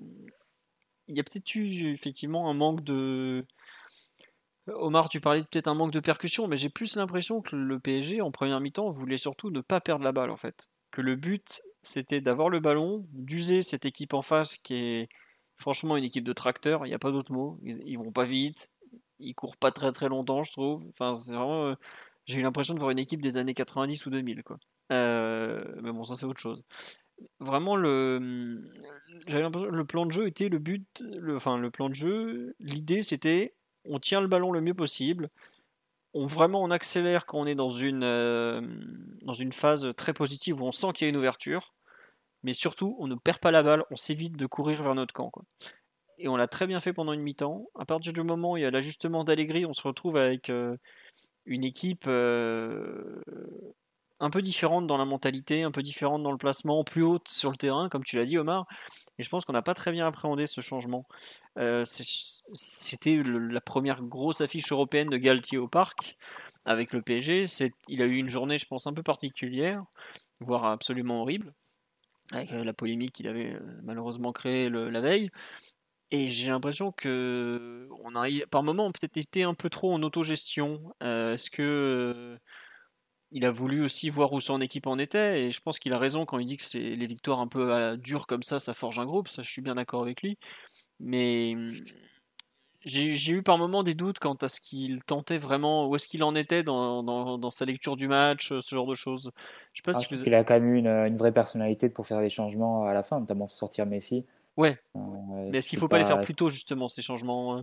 il y a peut-être eu effectivement un manque de. Omar, tu parlais peut-être un manque de percussion, mais j'ai plus l'impression que le PSG, en première mi-temps, voulait surtout ne pas perdre la balle, en fait. Que le but, c'était d'avoir le ballon, d'user cette équipe en face qui est franchement une équipe de tracteurs, il n'y a pas d'autre mot. Ils, ils, vont pas vite, ils courent pas très très longtemps, je trouve. Enfin, c'est vraiment. Euh, j'ai eu l'impression de voir une équipe des années 90 ou 2000, quoi. Euh, mais bon, ça c'est autre chose. Vraiment, le, plan de jeu était le but, le, enfin le plan de jeu, l'idée c'était on tient le ballon le mieux possible, on vraiment on accélère quand on est dans une, euh, dans une phase très positive où on sent qu'il y a une ouverture, mais surtout on ne perd pas la balle, on s'évite de courir vers notre camp. Quoi. Et on l'a très bien fait pendant une mi-temps. À partir du moment où il y a l'ajustement d'Allegri, on se retrouve avec euh, une équipe un peu différente dans la mentalité, un peu différente dans le placement, plus haute sur le terrain, comme tu l'as dit Omar. Et je pense qu'on n'a pas très bien appréhendé ce changement. Euh, c'était la première grosse affiche européenne de Galtier au parc avec le PSG. Il a eu une journée, je pense, un peu particulière, voire absolument horrible, avec euh, la polémique qu'il avait euh, malheureusement créée la veille. Et j'ai l'impression que on a, par moment, on peut-être été un peu trop en autogestion. Est-ce que il a voulu aussi voir où son équipe en était, et je pense qu'il a raison quand il dit que les victoires un peu euh, dures comme ça, ça forge un groupe, ça je suis bien d'accord avec lui. Mais j'ai eu par moments des doutes quant à ce qu'il tentait vraiment, où est-ce qu'il en était dans, dans, sa lecture du match, ce genre de choses. Je sais pas ah, si qu'il a quand même eu une, une, vraie personnalité pour faire des changements à la fin, notamment sortir Messi. Ouais. Euh, mais est-ce qu'il faut pas, les faire plus tôt justement ces changements euh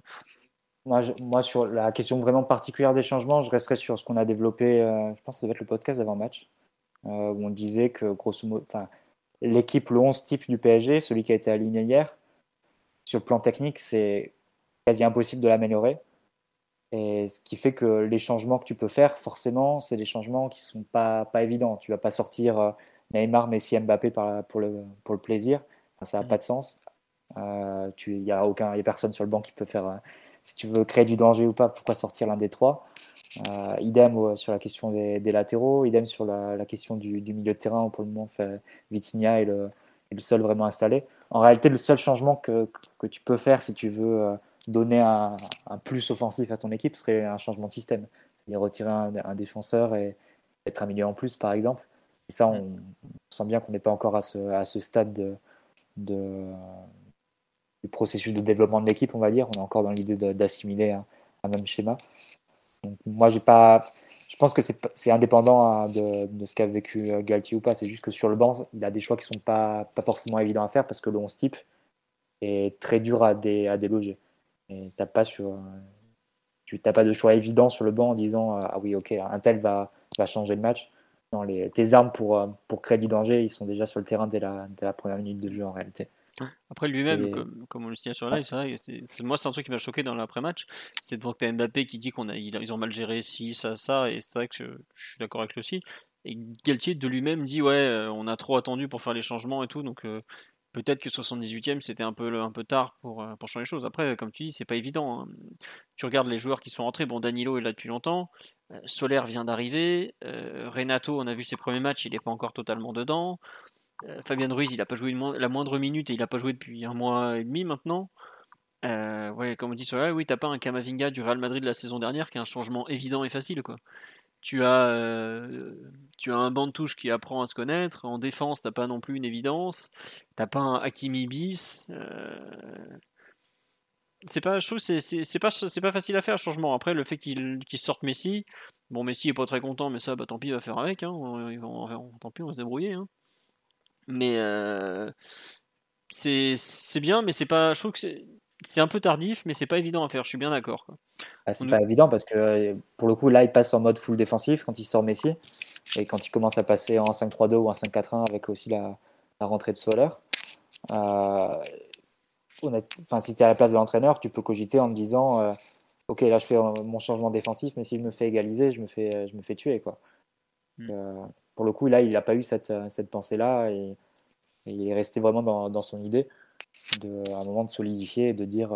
moi, sur la question vraiment particulière des changements, je resterai sur ce qu'on a développé, euh, je pense que ça devait être le podcast d'avant-match, euh, où on disait que, grosso modo, l'équipe, le 11 type du PSG, celui qui a été aligné hier, sur le plan technique, c'est quasi impossible de l'améliorer. Et ce qui fait que les changements que tu peux faire, forcément, c'est des changements qui sont pas, pas évidents. Tu vas pas sortir euh, Neymar, Messi, Mbappé pour, le, pour le plaisir. ça n'a mm. pas de sens. Il n'y a, aucun, y a personne sur le banc qui peut faire si tu veux créer du danger ou pas, pourquoi sortir l'un des trois? Euh, idem sur la question des, latéraux, idem sur la, question du, milieu de terrain où pour le moment Vitinha est le, le, seul vraiment installé. En réalité, le seul changement que, que tu peux faire si tu veux euh, donner un, plus offensif à ton équipe serait un changement de système. Il retirer un, un, défenseur et être un milieu en plus, par exemple. Et ça, on, sent bien qu'on n'est pas encore à ce, à ce stade de, de, du processus de développement de l'équipe, on va dire. On est encore dans l'idée d'assimiler un, même schéma. Moi, j'ai pas. Je pense que c'est indépendant hein, de, de, ce qu'a vécu euh, Galtier ou pas. C'est juste que sur le banc, il a des choix qui sont pas, pas forcément évidents à faire parce que le 11 type est très dur à, à déloger. Et t'as pas sur, tu n'as pas de choix évident sur le banc en disant euh, ah oui ok un tel va, va changer le match. Non, les, tes armes pour, euh, pour créer du danger, ils sont déjà sur le terrain dès la, dès la première minute de jeu en réalité. Après lui-même, comme, on le signale sur live, c'est vrai, c'est, moi c'est un truc qui m'a choqué dans l'après-match, c'est de voir que Mbappé qui dit qu'on a, ils ont mal géré ci, ça, ça, et c'est vrai que je, suis d'accord avec lui aussi. Et Galtier de lui-même dit ouais, euh, on a trop attendu pour faire les changements et tout, donc euh, peut-être que 78e c'était un peu, un peu tard pour, euh, pour changer les choses. Après, comme tu dis, c'est pas évident. Hein. Tu regardes les joueurs qui sont entrés, bon Danilo est là depuis longtemps, Solaire vient d'arriver, Renato, on a vu ses premiers matchs, il n'est pas encore totalement dedans. Fabien Ruiz, il n'a pas joué la moindre minute et il n'a pas joué depuis un mois et demi maintenant. ouais, comme on dit sur oui, t'as pas un Kamavinga du Real Madrid la saison dernière qui est un changement évident et facile, quoi. Tu as, tu as un banc de touche qui apprend à se connaître. En défense, t'as pas non plus une évidence. T'as pas un Hakimi bis c'est pas, je trouve c'est, c'est, pas, c'est pas facile à faire, changement. Après, le fait qu'il, sorte Messi, bon, Messi est pas très content, mais ça, bah, tant pis, il va faire avec. Hein. tant pis, on va se débrouiller. Hein. Mais euh, c'est, c'est bien, mais c'est pas, je trouve que c'est, c'est un peu tardif, mais c'est pas évident à faire. Je suis bien d'accord. Ah, c'est pas évident parce que pour le coup, là, il passe en mode full défensif quand il sort Messi. Et quand il commence à passer en 5-3-2 ou en 5-4-1 avec aussi la, la rentrée de Soler. Euh, enfin, si tu es à la place de l'entraîneur, tu peux cogiter en te disant euh, Ok, là je fais euh, mon changement défensif, mais s'il me fait égaliser, je me fais, je me fais tuer. Quoi. Euh, pour le coup, là, il n'a pas eu cette, cette pensée-là et, il est resté vraiment dans, dans, son idée à un moment de solidifier et de dire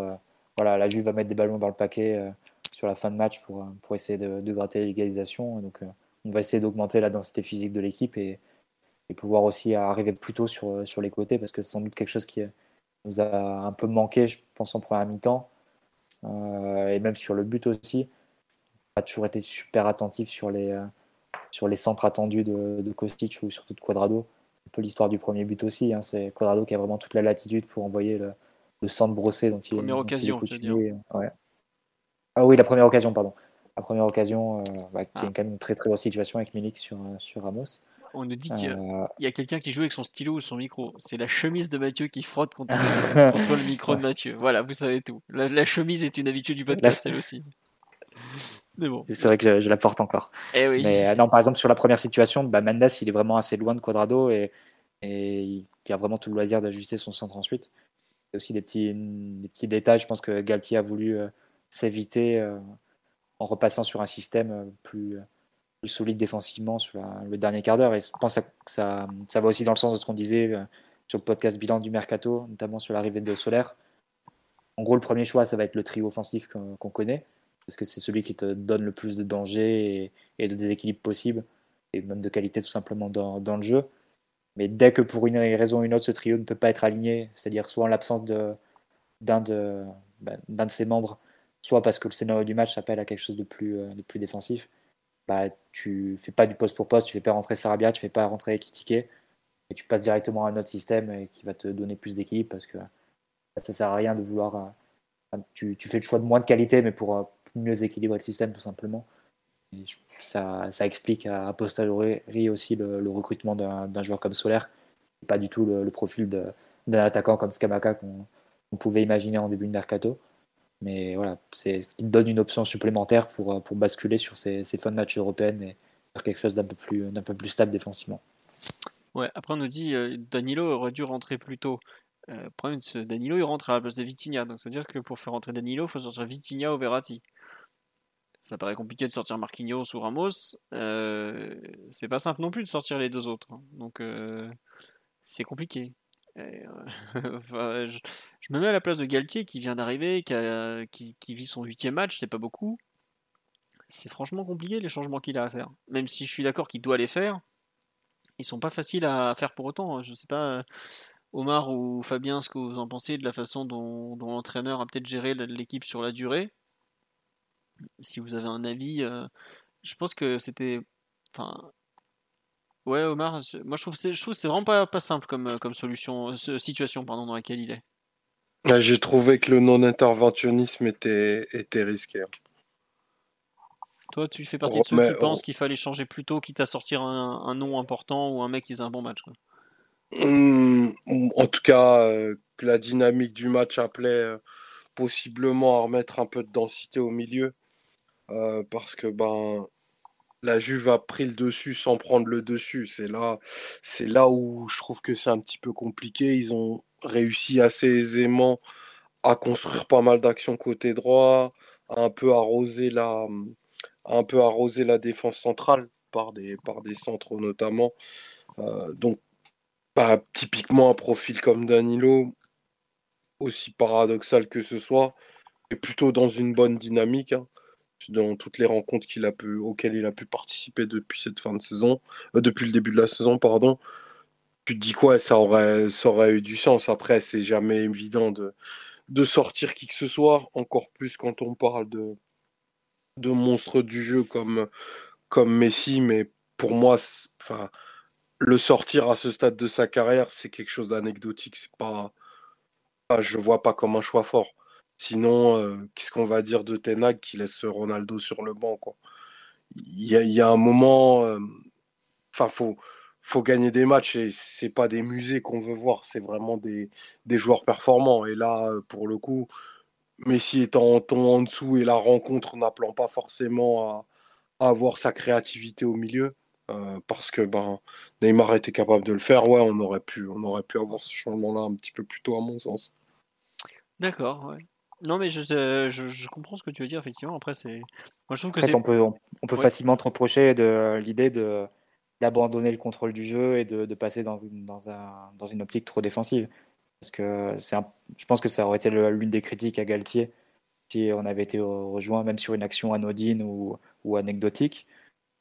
Voilà, la Juve va mettre des ballons dans le paquet sur la fin de match pour, pour essayer de, gratter l'égalisation. Donc, on va essayer d'augmenter la densité physique de l'équipe et, et, pouvoir aussi arriver plus tôt sur, sur les côtés parce que c'est sans doute quelque chose qui nous a un peu manqué, je pense, en première mi-temps. Euh, et même sur le but aussi. On a toujours été super attentif sur les, euh, sur les centres attendus de, de Kostic ou surtout de Quadrado. Peu l'histoire du premier but aussi. Hein. C'est Quadrado qui a vraiment toute la latitude pour envoyer le, le centre brossé dont il, première occasion, dire. Ah oui, la première occasion, pardon. La première occasion, euh, bah, qui est ah. quand même une très très grosse situation avec Milik sur, sur Ramos. On nous dit qu'il y a, euh. quelqu'un qui joue avec son stylo ou son micro. C'est la chemise de Mathieu qui frotte contre, <laughs> le micro de Mathieu. Voilà, vous savez tout. La, chemise est une habitude du podcast, elle aussi. Bon. C'est vrai que je, la porte encore. Eh oui. Mais euh, non, par exemple, sur la première situation, bah, Mendes, il est vraiment assez loin de Quadrado et, et il a vraiment tout le loisir d'ajuster son centre ensuite. Il y a aussi des petits, des petits détails. Je pense que Galtier a voulu euh, s'éviter en repassant sur un système plus solide défensivement sur le dernier quart d'heure. Et je pense que ça, ça, va aussi dans le sens de ce qu'on disait euh, sur le podcast bilan du mercato, notamment sur l'arrivée de Solaire. En gros, le premier choix, ça va être le trio offensif qu'on connaît, parce que c'est celui qui te donne le plus de danger et, de déséquilibre possible, et même de qualité tout simplement dans, le jeu. Mais dès que pour une raison ou une autre, ce trio ne peut pas être aligné, c'est-à-dire soit en l'absence d'un de, ben, de ses membres, soit parce que le scénario du match s'appelle à quelque chose de plus, euh, de plus défensif, bah, tu fais pas du poste pour poste, tu fais pas rentrer Sarabia, tu fais pas rentrer Kitike, et tu passes directement à un autre système qui va te donner plus d'équilibre parce que ça sert à rien de vouloir. Euh, tu, tu, fais le choix de moins de qualité, mais pour, euh, mieux équilibrer le système tout simplement. ça, ça, explique à, posteriori aussi le, recrutement d'un joueur comme Solaire, pas du tout le, profil d'un attaquant comme Skamaka qu'on pouvait imaginer en début de mercato. Mais voilà, c'est ce qui donne une option supplémentaire pour, pour basculer sur ces, ces fins de match européennes et faire quelque chose d'un peu, plus, peu plus stable défensivement. Ouais, après on nous dit euh, Danilo aurait dû rentrer plus tôt. Euh, problème, Danilo il rentre à la place de Vitinha, donc ça veut dire que pour faire rentrer Danilo, il faut sortir Vitinha ou Verratti. Ça paraît compliqué de sortir Marquinhos ou Ramos. Euh, c'est pas simple non plus de sortir les deux autres. Hein. Donc c'est compliqué. <laughs> je, me mets à la place de Galtier qui vient d'arriver, qui, qui, vit son huitième match, c'est pas beaucoup. C'est franchement compliqué les changements qu'il a à faire. Même si je suis d'accord qu'il doit les faire, ils sont pas faciles à faire pour autant. Hein. Je sais pas, Omar ou Fabien, ce que vous en pensez de la façon dont, l'entraîneur a peut-être géré l'équipe sur la durée. Si vous avez un avis, euh, je pense que c'était. Enfin, Ouais, Omar, moi je trouve que c'est vraiment pas, pas simple comme, euh, comme solution, euh, situation pardon, dans laquelle il est. J'ai trouvé que le non-interventionnisme était, était risqué. Hein. Toi, tu fais partie de ceux qui pensent qu'il fallait changer plus tôt, quitte à sortir un, nom important ou un mec qui faisait un bon match. Mmh, en tout cas, euh, la dynamique du match appelait possiblement à remettre un peu de densité au milieu. Parce que ben la Juve a pris le dessus sans prendre le dessus. C'est là, c'est là où je trouve que c'est un petit peu compliqué. Ils ont réussi assez aisément à construire pas mal d'actions côté droit, à un peu arroser la, un peu arroser la défense centrale par des, par des centres notamment. Euh, donc, pas bah, typiquement un profil comme Danilo, aussi paradoxal que ce soit, est plutôt dans une bonne dynamique. Hein dans toutes les rencontres a pu, auxquelles il a pu participer depuis cette fin de saison, euh, depuis le début de la saison, pardon. tu te dis quoi, ça aurait, ça aurait eu du sens. Après, c'est jamais évident de, de sortir qui que ce soit, encore plus quand on parle de, de monstres du jeu comme, comme Messi, mais pour moi, enfin, le sortir à ce stade de sa carrière, c'est quelque chose d'anecdotique. C'est pas, je vois pas comme un choix fort. Sinon, euh, qu'est-ce qu'on va dire de Tenag qui laisse Ronaldo sur le banc. Il y a, un moment, euh, enfin, faut, gagner des matchs et c'est pas des musées qu'on veut voir, c'est vraiment des, joueurs performants. Et là, pour le coup, Messi étant en en dessous et la rencontre n'appelant pas forcément à, avoir sa créativité au milieu, euh, parce que ben, Neymar était capable de le faire, ouais, on aurait pu, on avoir ce changement-là un petit peu plus tôt à mon sens. D'accord. Non, mais je, je, je, comprends ce que tu veux dire, effectivement. Après, c'est. Moi, je trouve que c'est. On peut, on, peut facilement te reprocher de l'idée de d'abandonner le contrôle du jeu et de, passer dans, dans, un, dans, une optique trop défensive. Parce que c'est je pense que ça aurait été l'une des critiques à Galtier si on avait été rejoint, même sur une action anodine ou, ou anecdotique.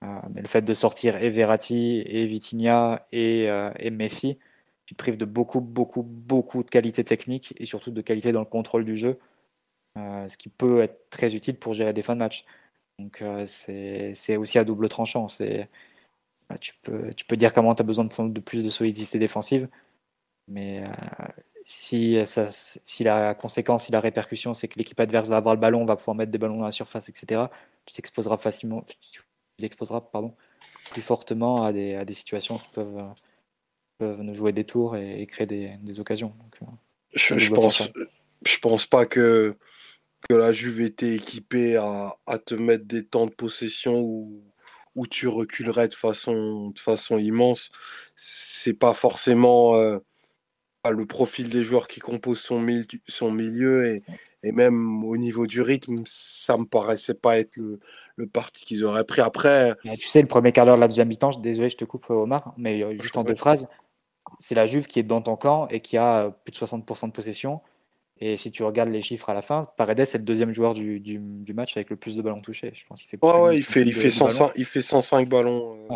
Euh, mais le fait de sortir et Verratti, et Vitinha, et, euh, et Messi, tu te prives de beaucoup, beaucoup, beaucoup de qualité technique et surtout de qualité dans le contrôle du jeu, ce qui peut être très utile pour gérer des fins de match. Donc c'est aussi à double tranchant. C'est bah, tu peux, tu peux dire comment tu as besoin de, de, plus de solidité défensive, mais euh, si, ça, si la conséquence, si la répercussion, c'est que l'équipe adverse va avoir le ballon, va pouvoir mettre des ballons dans la surface, etc., tu t'exposeras facilement, tu t'exposeras pardon, plus fortement à des, à des situations qui peuvent, peuvent nous jouer des tours et, créer des, des occasions. Euh, je, je pense, je pense pas que, que la Juve était équipée à, à te mettre des temps de possession où tu reculerais de façon, de façon immense. C'est pas forcément euh, le profil des joueurs qui composent son, son milieu et, et, même au niveau du rythme, ça me paraissait pas être le, le parti qu'ils auraient pris. Après, tu sais, le premier quart d'heure de la deuxième mi-temps, désolé, je te coupe Omar, mais euh, juste en deux phrases, c'est la Juve qui est dans ton camp et qui a euh, plus de 60% de possession et si tu regardes les chiffres à la fin, Paredes est le deuxième joueur du, du, match avec le plus de ballons touchés. Je pense qu'il fait. Ouais, il fait, il fait, 105, il fait 105 ballons. Euh,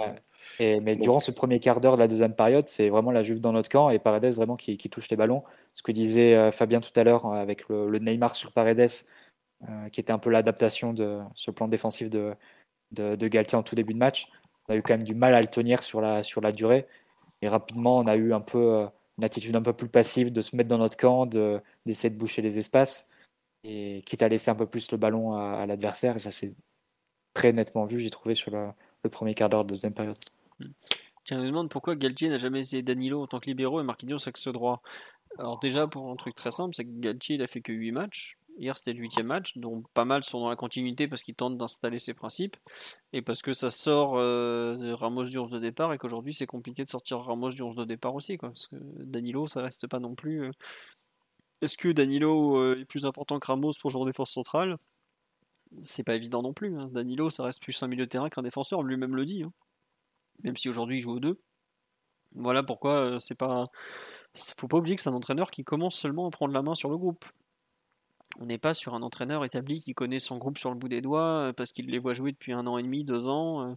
et, mais durant ce premier quart d'heure de la deuxième période, c'est vraiment la Juve dans notre camp et Paredes vraiment qui, qui touche les ballons. Ce que disait euh, Fabien tout à l'heure euh, avec le, Neymar sur Paredes, qui était un peu l'adaptation de ce plan défensif de, de, de, Galtier en tout début de match. On a eu quand même du mal à le tenir sur la, sur la durée. Et rapidement, on a eu un peu une attitude un peu plus passive, de se mettre dans notre camp, d'essayer de, boucher les espaces, et quitte à laisser un peu plus le ballon à, l'adversaire. Et ça, c'est très nettement vu, j'ai trouvé, sur le, premier quart d'heure de deuxième période. Tiens, me demande pourquoi Galtier n'a jamais essayé Danilo en tant que libéraux et Marquinhos axe droit. Alors déjà, pour un truc très simple, c'est que Galtier, il a fait que 8 matchs. Hier, c'était le huitième match, dont pas mal sont dans la continuité parce qu'il tente d'installer ses principes et parce que ça sort euh, de Ramos du 11 de départ et qu'aujourd'hui, c'est compliqué de sortir Ramos du 11 de départ aussi. Quoi, parce que Danilo, ça reste pas non plus. Euh, est-ce que Danilo euh, est plus important que Ramos pour jouer en défense centrale? C'est pas évident non plus. Hein. Danilo, ça reste plus un milieu de terrain qu'un défenseur, lui-même le dit. Hein. Même si aujourd'hui, il joue aux deux. Voilà pourquoi c'est pas. Faut pas oublier que c'est un entraîneur qui commence seulement à prendre la main sur le groupe. On n'est pas sur un entraîneur établi qui connaît son groupe sur le bout des doigts euh, parce qu'il les voit jouer depuis un an et demi, deux ans. Euh,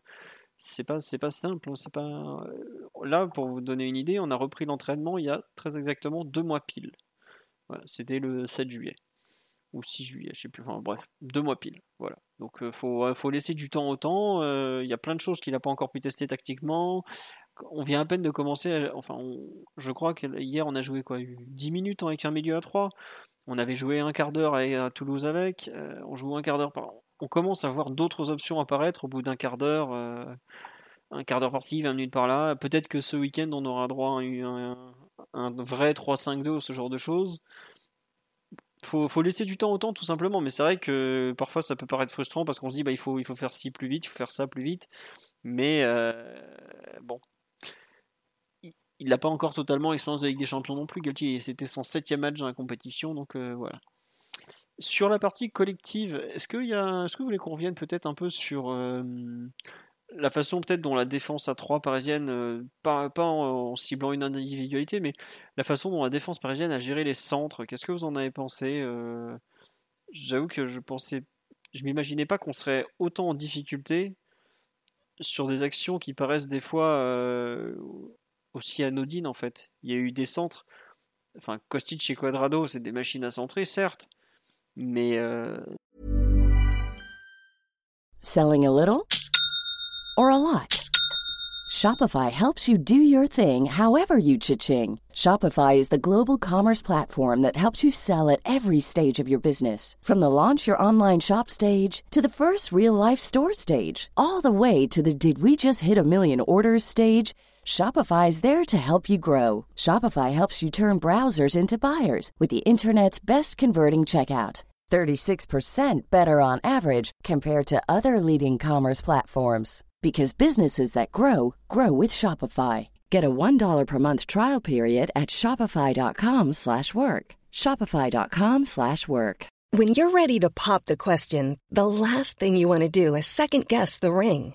c'est pas, c'est pas simple. Hein, pas... Euh, là, pour vous donner une idée, on a repris l'entraînement il y a très exactement deux mois pile. c'était le 7 juillet ou 6 juillet, je sais plus. Bref, deux mois pile. Voilà. Donc il faut, faut, laisser du temps au temps. Il y a plein de choses qu'il n'a pas encore pu tester tactiquement. On vient à peine de commencer. enfin, je crois qu'hier on a joué quoi 10 minutes avec un milieu à 3. On avait joué un quart d'heure à Toulouse avec. Euh, on joue un quart d'heure par. On commence à voir d'autres options apparaître au bout d'un quart d'heure. Euh, un quart d'heure par-ci, 20 minutes par-là. Peut-être que ce week-end, on aura droit à un, vrai 3-5-2 ou ce genre de choses. Faut, faut laisser du temps au temps, tout simplement. Mais c'est vrai que parfois, ça peut paraître frustrant parce qu'on se dit bah, il, faut, faire ci plus vite, il faut faire ça plus vite. Mais euh, bon, il n'a pas encore totalement l'expérience de Ligue des Champions non plus. Galtier, c'était son septième match dans la compétition, donc euh, voilà. Sur la partie collective, est-ce, que vous voulez qu'on revienne peut-être un peu sur euh, la façon peut-être dont la défense à 3 parisienne, euh, pas, en, ciblant une individualité, mais la façon dont la défense parisienne a géré les centres, qu'est-ce que vous en avez pensé J'avoue que je pensais, je m'imaginais pas qu'on serait autant en difficulté sur des actions qui paraissent des fois aussi anodine en fait. Il y a eu des centres, enfin Kostic et Quadrado, c'est des machines à centrer, certes, mais euh, Selling a little or a lot? Shopify helps you do your thing however you cha-ching. Shopify is the global commerce platform that helps you sell at every stage of your business. From the launch your online shop stage to the first real life store stage, all the way to the did we just hit a million orders stage. Shopify is there to help you grow. Shopify helps you turn browsers into buyers with the internet's best converting checkout. 36% better on average compared to other leading commerce platforms because businesses that grow grow with Shopify. Get a $1 per month trial period at shopify.com/work. shopify.com/work. When you're ready to pop the question, the last thing you want to do is second guess the ring.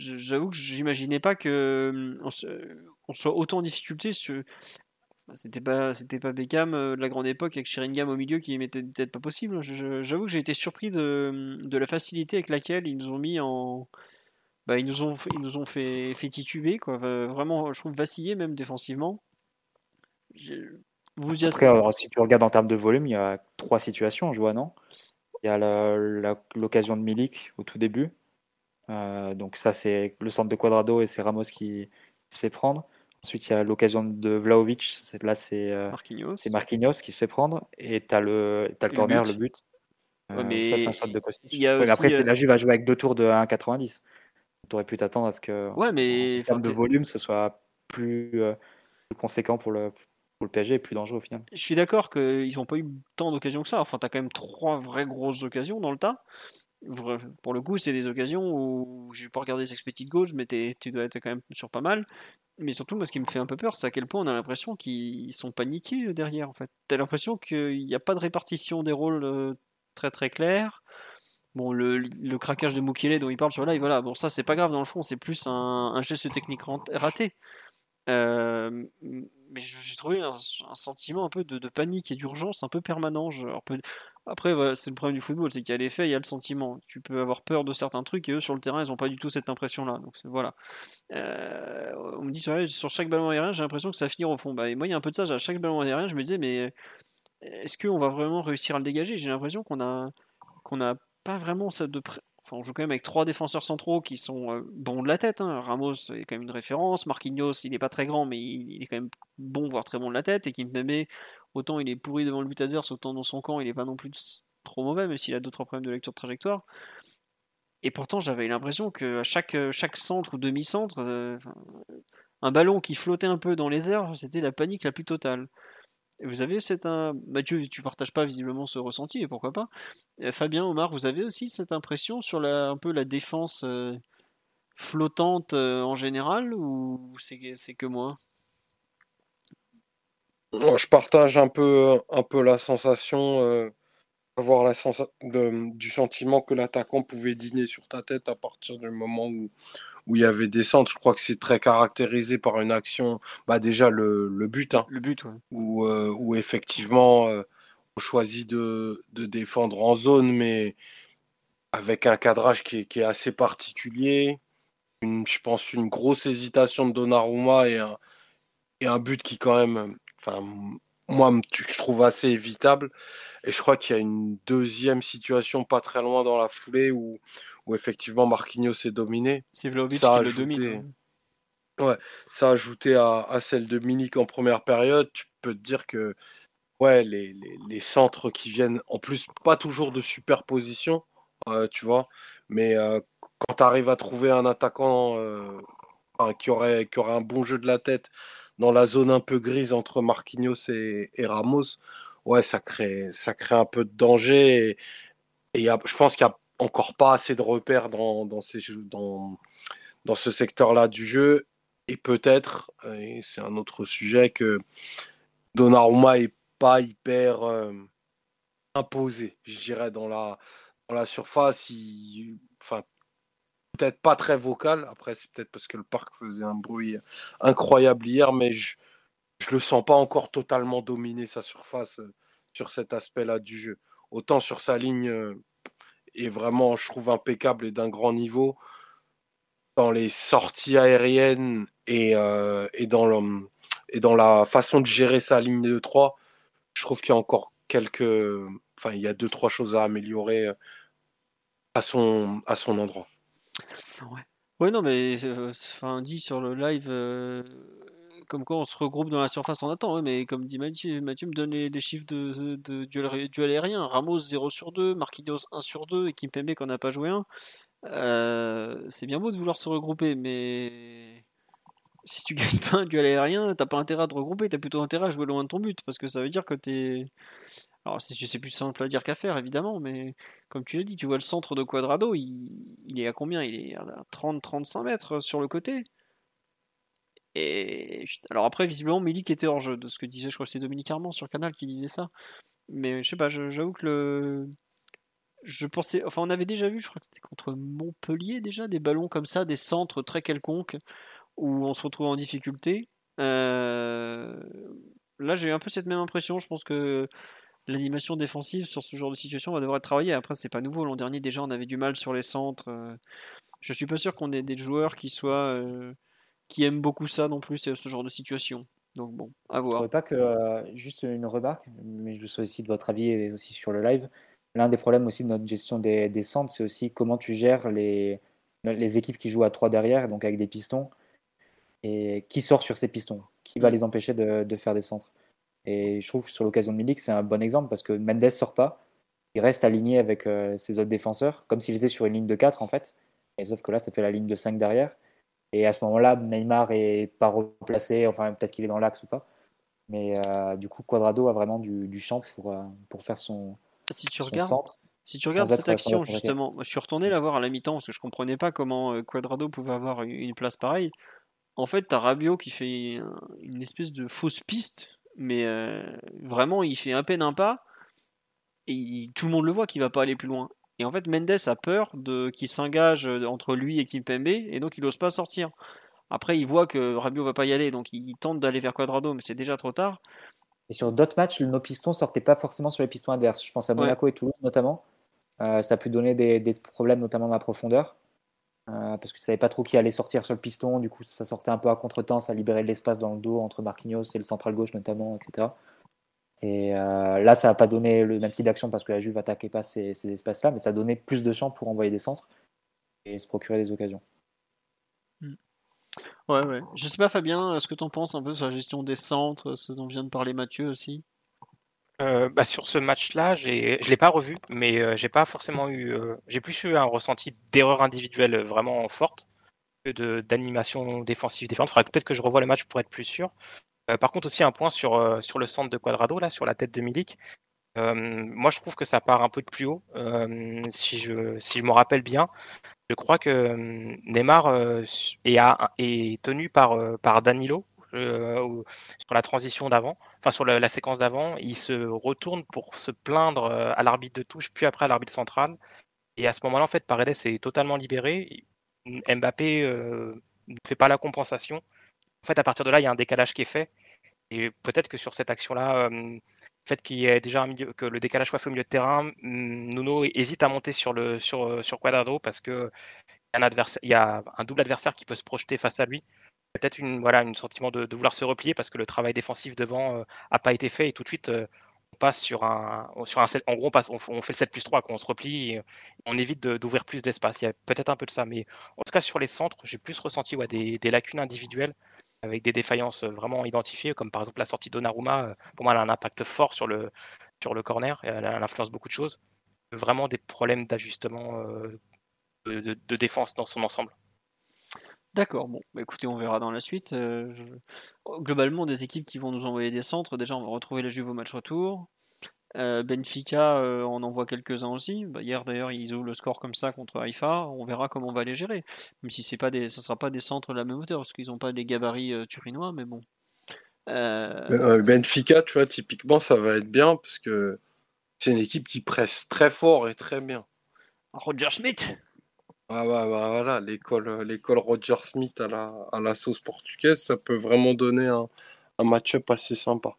j'avoue que j'imaginais pas que hum, on, soit autant en difficulté. C'était pas, pas Beckham euh, de la grande époque avec Sheringham au milieu qui m'était peut-être pas possible. J'avoue que j'ai été surpris de, la facilité avec laquelle ils nous ont mis en, ils nous ont, ils nous ont fait, tituber quoi. Vraiment, je trouve vaciller même défensivement. Vous y Après, alors, si tu regardes en termes de volume, il y a trois situations, je vois, non? Il y a l'occasion de Milik au tout début. Euh, donc ça, c'est le centre de Quadrado et c'est Ramos qui se fait prendre. Ensuite, il y a l'occasion de Vlahovic. C'est- Là, c'est euh, Marquinhos. c'est Marquinhos qui se fait prendre. Et tu as le, t'as le Le corner, but. le but. Ouais, Euh, mais ça, c'est un centre de Kostic. y a Ouais, mais après, aussi, t'es- euh, la Juve va jouer avec deux tours de 1,90. Tu aurais pu t'attendre à ce que, Ouais, mais en termes de volume, ce soit plus, plus conséquent pour le, pour le PSG et plus dangereux au final. Je suis d'accord qu'ils n'ont pas eu tant d'occasions que ça. Enfin, tu as quand même trois vraies grosses occasions dans le tas. Pour le coup, c'est des occasions où j'ai pas regardé les expected goals, mais tu dois être quand même sur pas mal. Mais surtout, moi, ce qui me fait un peu peur, c'est à quel point on a l'impression qu'ils sont paniqués euh, derrière. En fait, t'as l'impression qu'il n'y a pas de répartition des rôles euh, très très claire. Bon, le, craquage de Mukele dont il parle sur live, voilà. Bon, ça, c'est pas grave dans le fond, c'est plus un, un geste technique raté. Euh, mais j'ai trouvé un, sentiment un peu de, panique et d'urgence un peu permanent. Je- après, c'est le problème du football, c'est qu'il y a les faits, il y a le sentiment. Tu peux avoir peur de certains trucs et eux sur le terrain, ils n'ont pas du tout cette impression-là. Donc voilà. Euh, on me dit sur, chaque ballon aérien, j'ai l'impression que ça va finir au fond. Bah, et moi, il y a un peu de ça. À chaque ballon aérien, je me disais, mais est-ce qu'on va vraiment réussir à le dégager? J'ai l'impression qu'on a qu'on n'a pas vraiment ça de On joue quand même avec trois défenseurs centraux qui sont euh, bons de la tête. hein. Ramos est quand même une référence. Marquinhos, il n'est pas très grand, mais il, est quand même bon, voire très bon de la tête. Et Kimpembe, autant il est pourri devant le but adverse, autant dans son camp, il n'est pas non plus trop mauvais, même s'il a d'autres problèmes de lecture de trajectoire. Et pourtant, j'avais l'impression que à chaque, centre ou demi-centre, euh, un ballon qui flottait un peu dans les airs, c'était la panique la plus totale. Vous avez un Mathieu, tu partages pas visiblement ce ressenti et pourquoi pas. Euh, Fabien, Omar, vous avez aussi cette impression sur la, un peu la défense euh, flottante euh, en général ou c'est que moi? Je partage un peu, un peu la sensation, avoir la de- du sentiment que l'attaquant pouvait dîner sur ta tête à partir du moment où, où il y avait des centres. Je crois que c'est très caractérisé par une action, bah déjà le, le but, hein, Le but, ouais. où, euh, où effectivement euh, on choisit de, de défendre en zone, mais avec un cadrage qui est, qui est assez particulier. Une, je pense une grosse hésitation de Donnarumma et un, et un but qui quand même, enfin moi je trouve assez évitable. Et je crois qu'il y a une deuxième situation pas très loin dans la foulée où, où effectivement Marquinhos est dominé. C'est Vlahovic Ça a le hein. Ouais, ça ajouté à, à celle de Milik en première période, tu peux te dire que ouais, les, les, les centres qui viennent, en plus, pas toujours de superposition, euh, tu vois, mais euh, quand tu arrives à trouver un attaquant euh, qui, aurait, qui aurait un bon jeu de la tête dans la zone un peu grise entre Marquinhos et, et Ramos, ouais, ça crée, ça crée un peu de danger. Et, et y a- je pense qu'il n'y a encore pas assez de repères dans, dans, ce secteur-là du jeu. et peut-être, et c'est un autre sujet, que Donnarumma est pas hyper euh, imposé, je dirais, dans la, dans la surface. Il, enfin, peut-être pas très vocal. Après, c'est peut-être parce que le parc faisait un bruit incroyable hier, mais je, je le sens pas encore totalement dominer sa surface euh, sur cet aspect-là du jeu. Autant sur sa ligne euh, est vraiment, je trouve, impeccable et d'un grand niveau dans les sorties aériennes et, euh, et, dans le, et dans la façon de gérer sa ligne de 3, je trouve qu'il y a encore quelques. Enfin, il y a deux, trois choses à améliorer euh, à son, à son endroit. Ouais. Ouais, non, mais enfin, dit sur le live, comme quoi on se regroupe dans la surface, on attend. mais comme dit Mathieu, Mathieu me donne les, chiffres de, duel, aérien. Ramos 0 sur 2, Marquinhos 1 sur 2 et Kimpembe qu'on n'a pas joué 1. Euh, c'est bien beau de vouloir se regrouper, mais si tu <laughs> gagnes pas un duel aérien, t'as pas intérêt à te regrouper, t'as plutôt intérêt à jouer loin de ton but, parce que ça veut dire que t'es. Alors, c'est plus simple à dire qu'à faire, évidemment, mais comme tu l'as dit, tu vois le centre de Quadrado, il, il est à combien? Il est à 30-35 mètres sur le côté. Et alors après, visiblement, Milik était hors jeu, de ce que disait, je crois que c'est Dominique Armand sur Canal qui disait ça. Mais je sais pas, j'avoue que le, je pensais, enfin, on avait déjà vu, je crois que c'était contre Montpellier déjà, des ballons comme ça, des centres très quelconques où on se retrouve en difficulté. Euh, là, j'ai eu un peu cette même impression. Je pense que l'animation défensive sur ce genre de situation va devoir travailler. Après, c'est pas nouveau. L'an dernier, déjà, on avait du mal sur les centres. Euh, je suis pas sûr qu'on ait des joueurs qui soient euh, qui aiment beaucoup ça non plus, ce genre de situation. Donc bon, à voir. Je pas que juste une remarque, mais je sollicite votre avis aussi sur le live l'un des problèmes aussi de notre gestion des, centres, c'est aussi comment tu gères les, les équipes qui jouent à 3 derrière, donc avec des pistons, et qui sort sur ces pistons, qui va mm. les empêcher de, faire des centres? Et je trouve que sur l'occasion de Milik, c'est un bon exemple parce que Mendes sort pas, il reste aligné avec euh, ses autres défenseurs, comme s'il était sur une ligne de 4 en fait. Et sauf que là, ça fait la ligne de 5 derrière. Et à ce moment-là, Neymar est pas replacé, enfin peut-être qu'il est dans l'axe ou pas. Mais euh, du coup, Quadrado a vraiment du, champ pour, euh, pour faire son, si tu regardes, si tu regardes cette action, justement, je suis retourné la voir à la mi-temps parce que je comprenais pas comment euh, Quadrado pouvait avoir une place pareille. En fait, tu as Rabiot qui fait une espèce de fausse piste, mais euh, vraiment, il fait un peine un pas et tout le monde le voit qu'il va pas aller plus loin. Et en fait, Mendes a peur de qu'il s'engage euh, entre lui et Kimpembe et donc il n'ose pas sortir. Après, il voit que Rabiot va pas y aller, donc il tente d'aller vers Quadrado, mais c'est déjà trop tard. Et sur d'autres matchs, nos pistons sortaient pas forcément sur les pistons adverses. Je pense à Monaco et Toulouse notamment. Euh, ça a pu donner des, problèmes, notamment à la profondeur. Euh, parce que tu savais pas trop qui allait sortir sur le piston. Du coup, ça sortait un peu à contre-temps. Ça libérait de l'espace dans le dos entre Marquinhos et le central gauche notamment, etc. Et euh, là, ça n'a pas donné le même type d'action parce que la Juve attaquait pas ces, ces espaces-là, mais ça a donné plus de champs pour envoyer des centres et se procurer des occasions. Ouais, ouais. Je sais pas, Fabien, ce que tu en penses un peu sur la gestion des centres, ce dont vient de parler Mathieu aussi? Euh, bah, sur ce match-là, je ne l'ai pas revu, mais euh, j'ai pas forcément eu. Euh, j'ai plus eu un ressenti d'erreur individuelle vraiment forte que d'animation défensive différente. Il faudrait peut-être que je revoie le match pour être plus sûr. Par contre, aussi un point sur, sur le centre de Quadrado, là, sur la tête de Milik. moi, je trouve que ça part un peu de plus haut. si, je, si je me rappelle bien, je crois que euh, Neymar euh, est, tenu par, euh, par Danilo sur la transition d'avant, enfin sur la, séquence d'avant. Il se retourne pour se plaindre à l'arbitre de touche, puis après à l'arbitre central. Et à ce moment-là, en fait, Paredes est totalement libéré. Mbappé ne fait pas la compensation. En fait, à partir de là, il y a un décalage qui est fait. Et peut-être que sur cette action-là, fait qu'il y ait déjà un milieu, que le décalage soit fait au milieu de terrain, mm, Nuno hésite à monter sur le sur, euh, sur Quadrado parce que un y a un double adversaire qui peut se projeter face à lui. Peut-être une voilà une sentiment de, vouloir se replier parce que le travail défensif devant n'a euh, pas été fait et tout de suite euh, on passe sur un sur un en gros on, passe, on, fait le 7 plus 3 qu'on se replie et on évite d'ouvrir plus d'espace. Il y a peut-être un peu de ça, mais en tout cas sur les centres, j'ai plus ressenti des lacunes individuelles avec des défaillances vraiment identifiées, comme par exemple la sortie d'Onaruma. Euh, pour moi, elle a un impact fort sur le, sur le corner, elle, influence beaucoup de choses. Vraiment des problèmes d'ajustement euh, de, défense dans son ensemble. D'accord, bon, bah, écoutez, on verra dans la suite. Euh, Globalement, des équipes qui vont nous envoyer des centres, déjà, on va retrouver la Juve au match retour. Euh, Benfica, euh, on en voit quelques-uns aussi. Bah, hier d'ailleurs, ils ouvrent le score comme ça contre Haïfa. On verra comment on va les gérer. Même si c'est pas des, ça sera pas des centres de la même hauteur parce qu'ils n'ont pas des gabarits euh, turinois, mais bon. Euh, Benfica, tu vois, typiquement, ça va être bien parce que c'est une équipe qui presse très fort et très bien. Roger Smith. Ah ouais, voilà, l'école, l'école Roger Smith à la, à la sauce portugaise, ça peut vraiment donner un, un match-up assez sympa.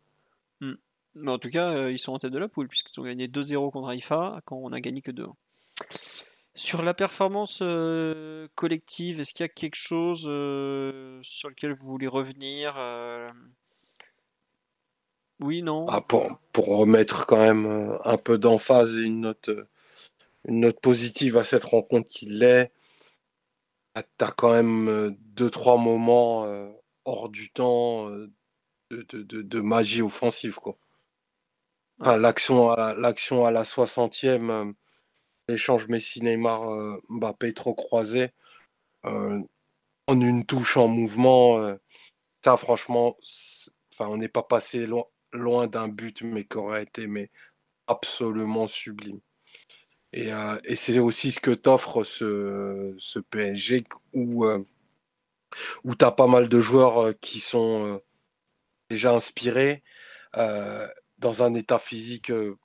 Mais en tout cas, euh, ils sont en tête de la poule puisqu'ils ont gagné 2-0 contre Haïfa quand on a gagné que 2 Sur la performance euh, collective, est-ce qu'il y a quelque chose euh, sur lequel vous voulez revenir Oui, non? Ah, pour, pour remettre quand même un peu d'emphase et une note, une note positive à cette rencontre qu'il est, ah, t'as quand même euh, deux, trois moments hors du temps de, de, de, de magie offensive, quoi. Enfin, l'action à, l'action à la 60e, euh, l'échange Messi-Neymar, euh, Mbappé trop croisé, euh, en une touche en mouvement, euh, ça franchement, enfin, on n'est pas passé loin, loin d'un but, mais qui aurait été mais absolument sublime. Et, euh, et c'est aussi ce que t'offre ce, ce PSG où, euh, où tu as pas mal de joueurs euh, qui sont euh, déjà inspirés, euh, dans un état physique euh,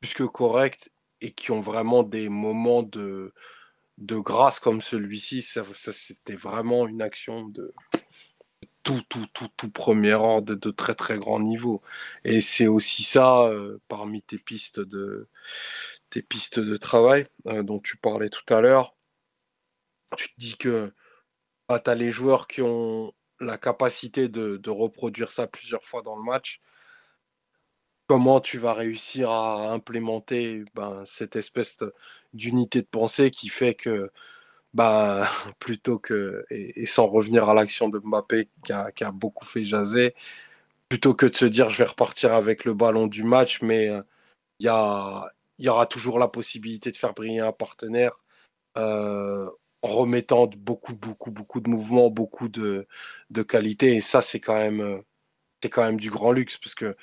plus que correct et qui ont vraiment des moments de, de grâce comme celui-ci. Ça, c'était vraiment une action de tout, tout, tout, tout premier ordre, de très, très grand niveau. Et c'est aussi ça, euh, parmi tes pistes de, tes pistes de travail euh, dont tu parlais tout à l'heure. Tu te dis que bah, tu as les joueurs qui ont la capacité de reproduire ça plusieurs fois dans le match. Comment tu vas réussir à implémenter ben, cette espèce d'unité de pensée qui fait que bah, <laughs> plutôt que, et, sans revenir à l'action de Mbappé qui a, beaucoup fait jaser, plutôt que de se dire je vais repartir avec le ballon du match, mais euh, il y aura toujours la possibilité de faire briller un partenaire euh, en remettant de- beaucoup, beaucoup, beaucoup de mouvements, beaucoup de, de qualité. Et ça, c'est quand même, euh, c'est quand même du grand luxe parce que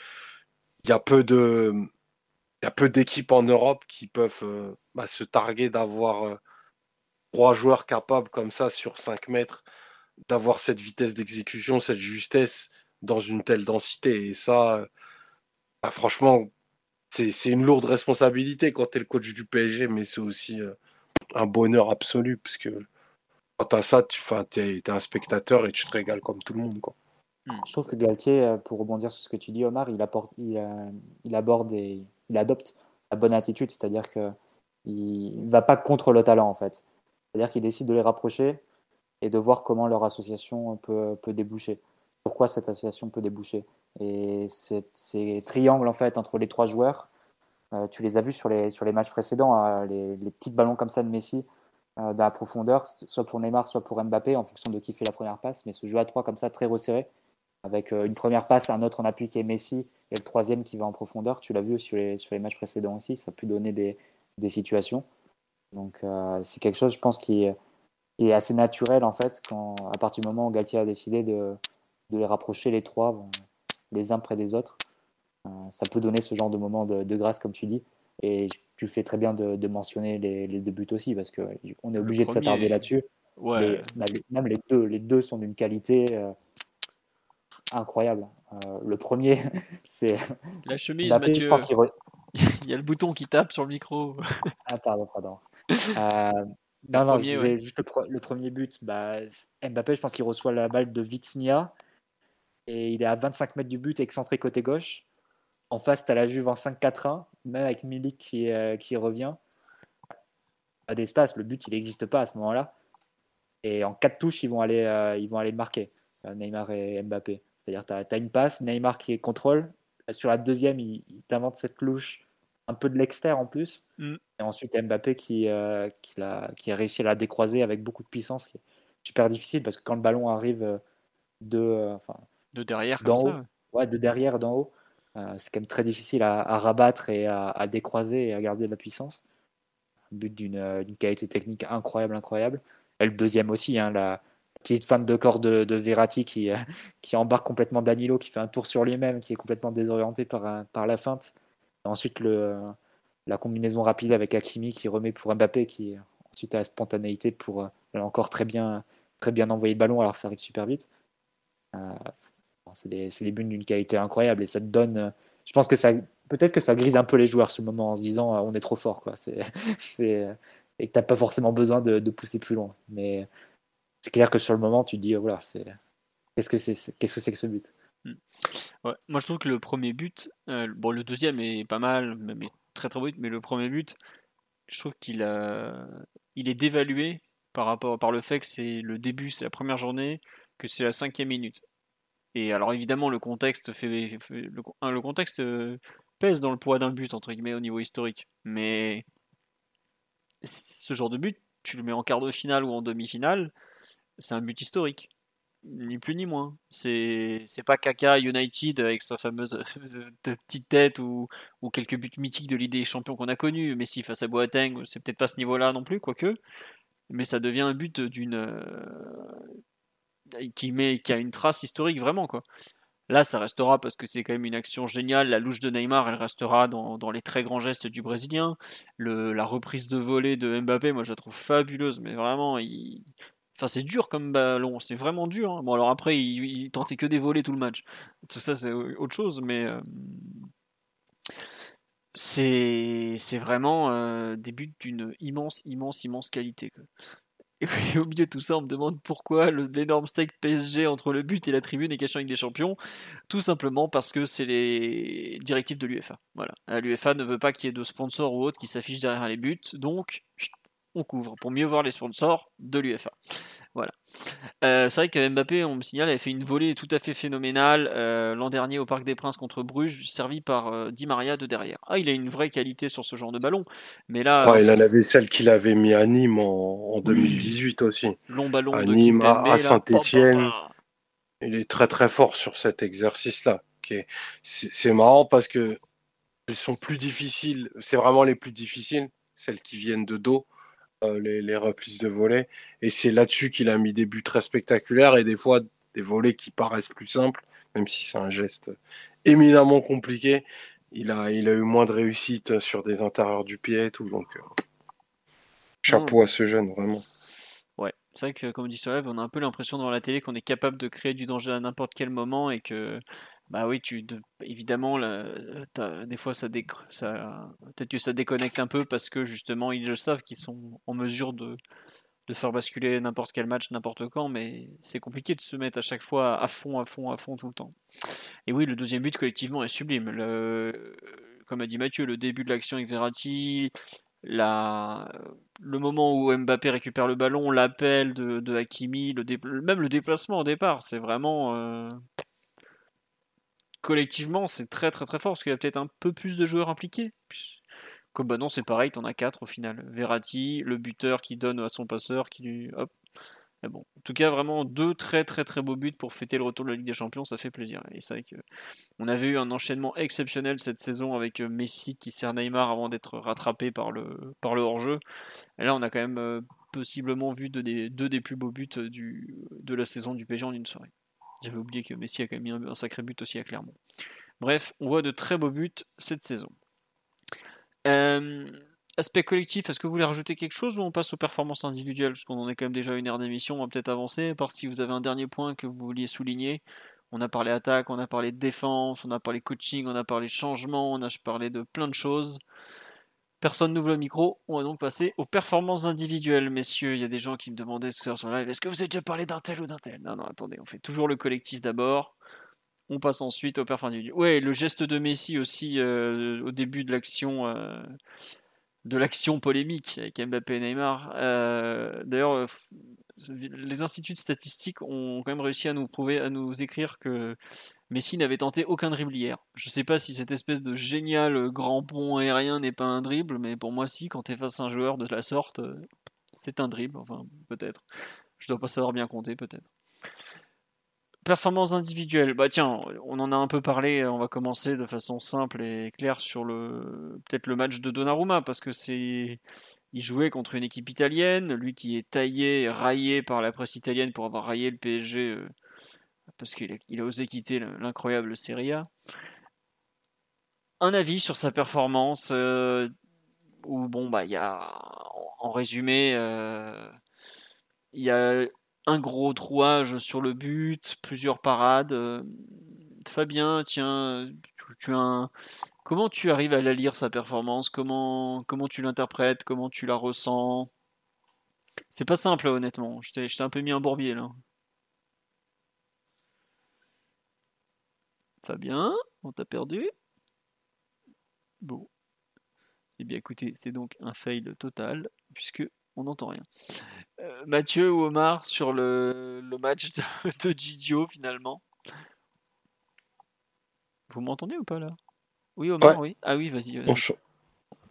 il y a peu d'équipes en Europe qui peuvent euh, bah, se targuer d'avoir euh, trois joueurs capables comme ça sur 5 mètres, d'avoir cette vitesse d'exécution, cette justesse dans une telle densité. Et ça, bah, franchement, c'est une lourde responsabilité quand tu es le coach du PSG, mais c'est aussi euh, un bonheur absolu, parce que quand tu as ça, tu es, un spectateur et tu te régales comme tout le monde. Je trouve que Galtier, euh, pour rebondir sur ce que tu dis, Omar, il, euh, aborde et il adopte la bonne attitude, c'est-à-dire qu'il ne va pas contre le talent, en fait. C'est-à-dire qu'il décide de les rapprocher et de voir comment leur association peut, peut déboucher. Pourquoi cette association peut déboucher? Et ces, triangles, en fait, entre les trois joueurs, euh, tu les as vus sur les, sur les matchs précédents, hein, les, les petits ballons comme ça de Messi dans la profondeur, soit pour Neymar, soit pour Mbappé, en fonction de qui fait la première passe, mais ce jeu à trois comme ça, très resserré, avec euh, une première passe, un autre en appui qui est Messi, et le troisième qui va en profondeur. Tu l'as vu sur les, sur les matchs précédents aussi, ça a pu donner des, des situations. Donc euh, c'est quelque chose, je pense, qui est, qui est, assez naturel en fait, quand, à partir du moment où Galtier a décidé de, de les rapprocher les trois, bon, les uns près des autres. Euh, ça peut donner ce genre de moment de, de, grâce, comme tu dis. Et tu fais très bien de, de mentionner les, les, deux buts aussi, parce qu'on est obligé de s'attarder là-dessus. Ouais. Les, même les deux, les deux sont d'une qualité euh, incroyable. Euh, le premier, <laughs> c'est. La chemise, Mbappé, Mathieu. Je re... <laughs> Il y a le bouton qui tape sur le micro. <laughs> ah, pardon, pardon. Euh, non, non, premier, je disais ouais. juste le, le, premier but. Bah, Mbappé, je pense qu'il reçoit la balle de Vitinha et il est à 25 mètres du but, excentré côté gauche. En face, tu as la Juve en 5-4-1, même avec Milik qui, euh, qui revient. Pas d'espace, le but il n'existe pas à ce moment-là. Et en quatre touches, ils vont aller, euh, ils vont aller le marquer, Neymar et Mbappé. C'est-à-dire tu as, as, une passe, Neymar qui contrôle. Sur la deuxième, il, il t'invente cette louche un peu de l'extérieur en plus. Mm. Et ensuite, Mbappé qui, euh, qui, a, qui, a, réussi à la décroiser avec beaucoup de puissance. Qui est super difficile parce que quand le ballon arrive de, euh, enfin, de derrière, comme haut, ça. Ouais, de derrière, d'en haut. Euh, c'est quand même très difficile à, à rabattre et à, à, décroiser et à garder de la puissance. Un but d'une qualité technique incroyable, incroyable. Et le deuxième aussi, hein, la petite fan de corps de, de Verratti qui, euh, qui embarque complètement Danilo, qui fait un tour sur lui-même, qui est complètement désorienté par, par la feinte Ensuite, le, la combinaison rapide avec Hakimi qui remet pour Mbappé, qui ensuite a la spontanéité pour euh, encore très bien, très bien envoyer le ballon alors que ça arrive super vite. Euh, c'est des, des, buts d'une qualité incroyable et ça te donne. Euh, je pense que ça, peut-être que ça grise un peu les joueurs le moment en se disant on est trop fort quoi. C'est, <laughs> et que t'as pas forcément besoin de, pousser plus loin. Mais c'est clair que sur le moment tu te dis voilà c'est qu'est-ce que c'est qu'est-ce que c'est que ce but? Hmm. Ouais, moi je trouve que le premier but, bon le deuxième est pas mal, mais très très beau, mais le premier but, je trouve qu'il il est dévalué par rapport par le fait que c'est le début, c'est la première journée, que c'est la cinquième minute. Et alors évidemment le contexte fait, le, contexte euh, pèse dans le poids d'un but entre guillemets au niveau historique, mais ce genre de but, tu le mets en quart de finale ou en demi-finale, c'est un but historique ni plus ni moins. C'est c'est pas Kaka United avec sa fameuse <laughs> petite tête ou, ou quelques buts mythiques de l'idée champion qu'on a connu. Messi face à Boateng, c'est peut-être pas ce niveau-là non plus, quoique. Mais ça devient un but d'une euh, qui met qui a une trace historique vraiment quoi. Là, ça restera parce que c'est quand même une action géniale. La louche de Neymar, elle restera dans, dans les très grands gestes du Brésilien. Le, la reprise de volée de Mbappé, moi, je la trouve fabuleuse. Mais vraiment, il, Enfin, c'est dur comme ballon, c'est vraiment dur. Hein. Bon, alors après, il, tentait que des volets tout le match. Tout ça, c'est autre chose, mais euh, c'est vraiment euh, des buts d'une immense, immense, immense qualité. Au milieu de tout ça, on me demande pourquoi l'énorme steak PSG entre le but et la tribune est caché avec des champions. Tout simplement parce que c'est les directives de l'UFA. Voilà. L'UFA ne veut pas qu'il y ait de sponsors ou autres qui s'affichent derrière les buts, donc on couvre pour mieux voir les sponsors de l'UFA. Voilà. Euh, c'est vrai que Mbappé, on me signale, avait fait une volée tout à fait phénoménale euh, l'an dernier au Parc des Princes contre Bruges, servi par euh, Di Maria de derrière. Ah, il a une vraie qualité sur ce genre de ballon, mais là. il en avait celle qu'il avait mis à Nîmes en, 2018 aussi. Long ballon à Nîmes, à, Saint-Étienne. Il est très très fort sur cet exercice-là. C'est marrant parce que ils sont plus difficiles. C'est vraiment les plus difficiles, celles qui viennent de dos les, les, replis de volets. Et c'est là-dessus qu'il a mis des buts très spectaculaires et des fois des volets qui paraissent plus simples, même si c'est un geste éminemment compliqué. Il a, il a eu moins de réussite sur des intérieurs du pied et tout. Donc, euh, chapeau à ce jeune, vraiment. Ouais, c'est vrai que comme dit Solev, on a un peu l'impression dans la télé qu'on est capable de créer du danger à n'importe quel moment et que bah oui, tu évidemment, des fois ça, ça peut-être que ça déconnecte un peu parce que justement ils le savent qu'ils sont en mesure de, de faire basculer n'importe quel match n'importe quand, mais c'est compliqué de se mettre à chaque fois à fond, à fond, à fond tout le temps. Et oui, le deuxième but collectivement est sublime. Comme a dit Mathieu, le début de l'action avec Verratti, la, le moment où Mbappé récupère le ballon, l'appel de, de Hakimi, le même le déplacement au départ, c'est vraiment. Euh, collectivement, c'est très très très fort parce qu'il y a peut-être un peu plus de joueurs impliqués. Comme bah non, c'est pareil, t'en as quatre au final. Verratti, le buteur qui donne à son passeur, qui lui. Hop. Mais bon, en tout cas, vraiment deux très très très beaux buts pour fêter le retour de la Ligue des Champions, ça fait plaisir. Et c'est vrai que on avait eu un enchaînement exceptionnel cette saison avec euh, Messi qui sert Neymar avant d'être rattrapé par le, hors-jeu. Et là, on a quand même euh, possiblement vu deux des, plus beaux buts du, de la saison du PSG en une soirée. J'avais oublié que Messi a quand même mis un, sacré but aussi à Clermont. Bref, on voit de très beaux buts cette saison. Euh, aspect collectif, est-ce que vous voulez rajouter quelque chose ou on passe aux performances individuelles? Parce qu'on en est quand même déjà une heure d'émission, on va peut-être avancer. À part si vous avez un dernier point que vous vouliez souligner. On a parlé attaque, on a parlé défense, on a parlé coaching, on a parlé changement, on a parlé de plein de choses. Personne n'ouvre le micro. On va donc passer aux performances individuelles, messieurs. Il y a des gens qui me demandaient tout à l'heure sur live est-ce que vous avez déjà parlé d'un tel ou d'un tel? Non, non, attendez, on fait toujours le collectif d'abord. On passe ensuite aux performances individuelles. Ouais, le geste de Messi aussi euh, au début de l'action. Euh, de l'action polémique avec Mbappé et Neymar. Euh, d'ailleurs, les instituts statistiques ont quand même réussi à nous prouver, à nous écrire que Messi n'avait tenté aucun dribble hier. Je sais pas si cette espèce de génial grand pont aérien n'est pas un dribble, mais pour moi si, quand tu es face à un joueur de la sorte, euh, c'est un dribble, enfin peut-être. Je dois pas savoir bien compter peut-être. Performance individuelle, bah tiens, on en a un peu parlé, on va commencer de façon simple et claire sur le peut-être le match de Donnarumma, parce que c'est il jouait contre une équipe italienne, lui qui est taillé, raillé par la presse italienne pour avoir raillé le PSG parce qu'il a, osé quitter l'incroyable Serie A. un avis sur sa performance euh, où bon bah il y a en résumé euh, il y a un gros trouage sur le but, plusieurs parades. euh, Fabien, tiens, tu, as comment tu arrives à la lire sa performance? Comment comment tu l'interprètes? Comment tu la ressens? C'est pas simple honnêtement. Je t'ai un peu mis un bourbier là. Fabien, on t'a perdu Bon. Eh bien écoutez, c'est donc un fail total, puisque on n'entend rien. Euh, Mathieu ou Omar sur le, le match de, <laughs> de finalement Vous m'entendez ou pas là? Oui Omar, oui. Ah oui, vas-y. vas-y. En, ch-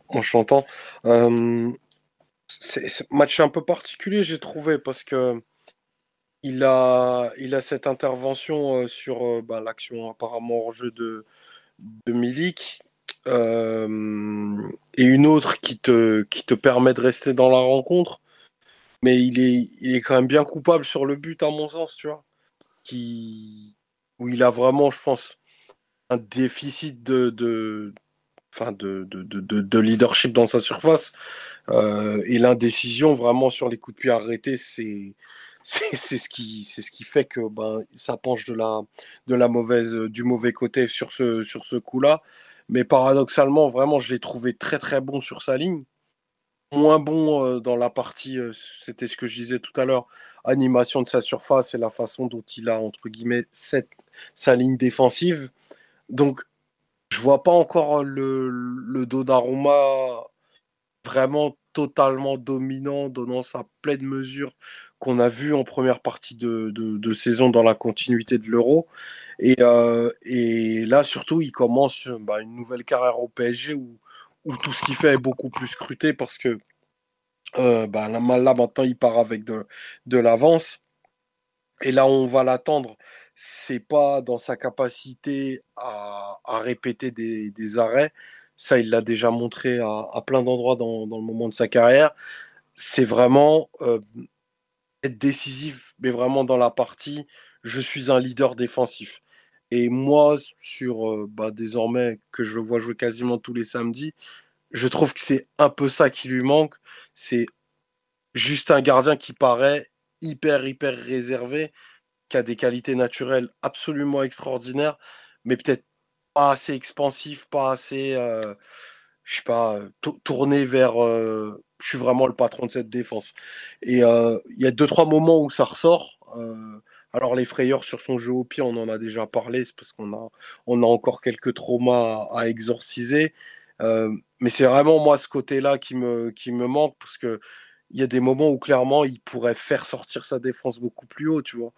en chantant. Euh, c'est c'est un match un peu particulier, j'ai trouvé, parce que il a, il a cette intervention euh, sur euh, bah, l'action apparemment hors jeu de, de Milik. euh, et une autre qui te, qui te permet de rester dans la rencontre. Mais il est, il est quand même bien coupable sur le but, à mon sens, tu vois. Qui, où il a vraiment, je pense, un déficit de, de, enfin de, de, de, de- de leadership dans sa surface. Et l'indécision, vraiment, sur les coups de pied arrêtés, c'est. C'est ce qui c'est ce qui fait que ben ça penche de la de la mauvaise du mauvais côté sur ce sur ce coup-là. Mais paradoxalement vraiment je l'ai trouvé très très bon sur sa ligne. Moins bon euh, dans la partie euh, c'était ce que je disais tout à l'heure animation de sa surface et la façon dont il a entre guillemets cette, sa ligne défensive. Donc je vois pas encore le le Donnarumma vraiment totalement dominant, donnant sa pleine mesure qu'on a vu en première partie de, saison dans la continuité de l'Euro. Et, euh, là, surtout, il commence bah, une nouvelle carrière au PSG où, tout ce qu'il fait est beaucoup plus scruté parce que euh, bah, là, maintenant, il part avec de, l'avance. Et là, on va l'attendre. C'est pas dans sa capacité à, répéter des, arrêts. Ça, il l'a déjà montré à, plein d'endroits dans, dans le moment de sa carrière. C'est vraiment euh, décisif, mais vraiment dans la partie, je suis un leader défensif. Et moi, sur euh, bah, désormais que je vois jouer quasiment tous les samedis, je trouve que c'est un peu ça qui lui manque. C'est juste un gardien qui paraît hyper, hyper réservé, qui a des qualités naturelles absolument extraordinaires, mais peut-être pas assez expansif, pas assez, euh, je sais pas, euh, tou- tourné vers je suis vraiment le patron de cette défense. Et euh, il y a deux, trois moments où ça ressort. Euh, alors, les frayeurs sur son jeu au pied, on en a déjà parlé, c'est parce qu'on a, on a encore quelques traumas à, exorciser. Euh, mais c'est vraiment moi ce côté-là qui me, qui me manque, parce que il y a des moments où clairement il pourrait faire sortir sa défense beaucoup plus haut, tu vois.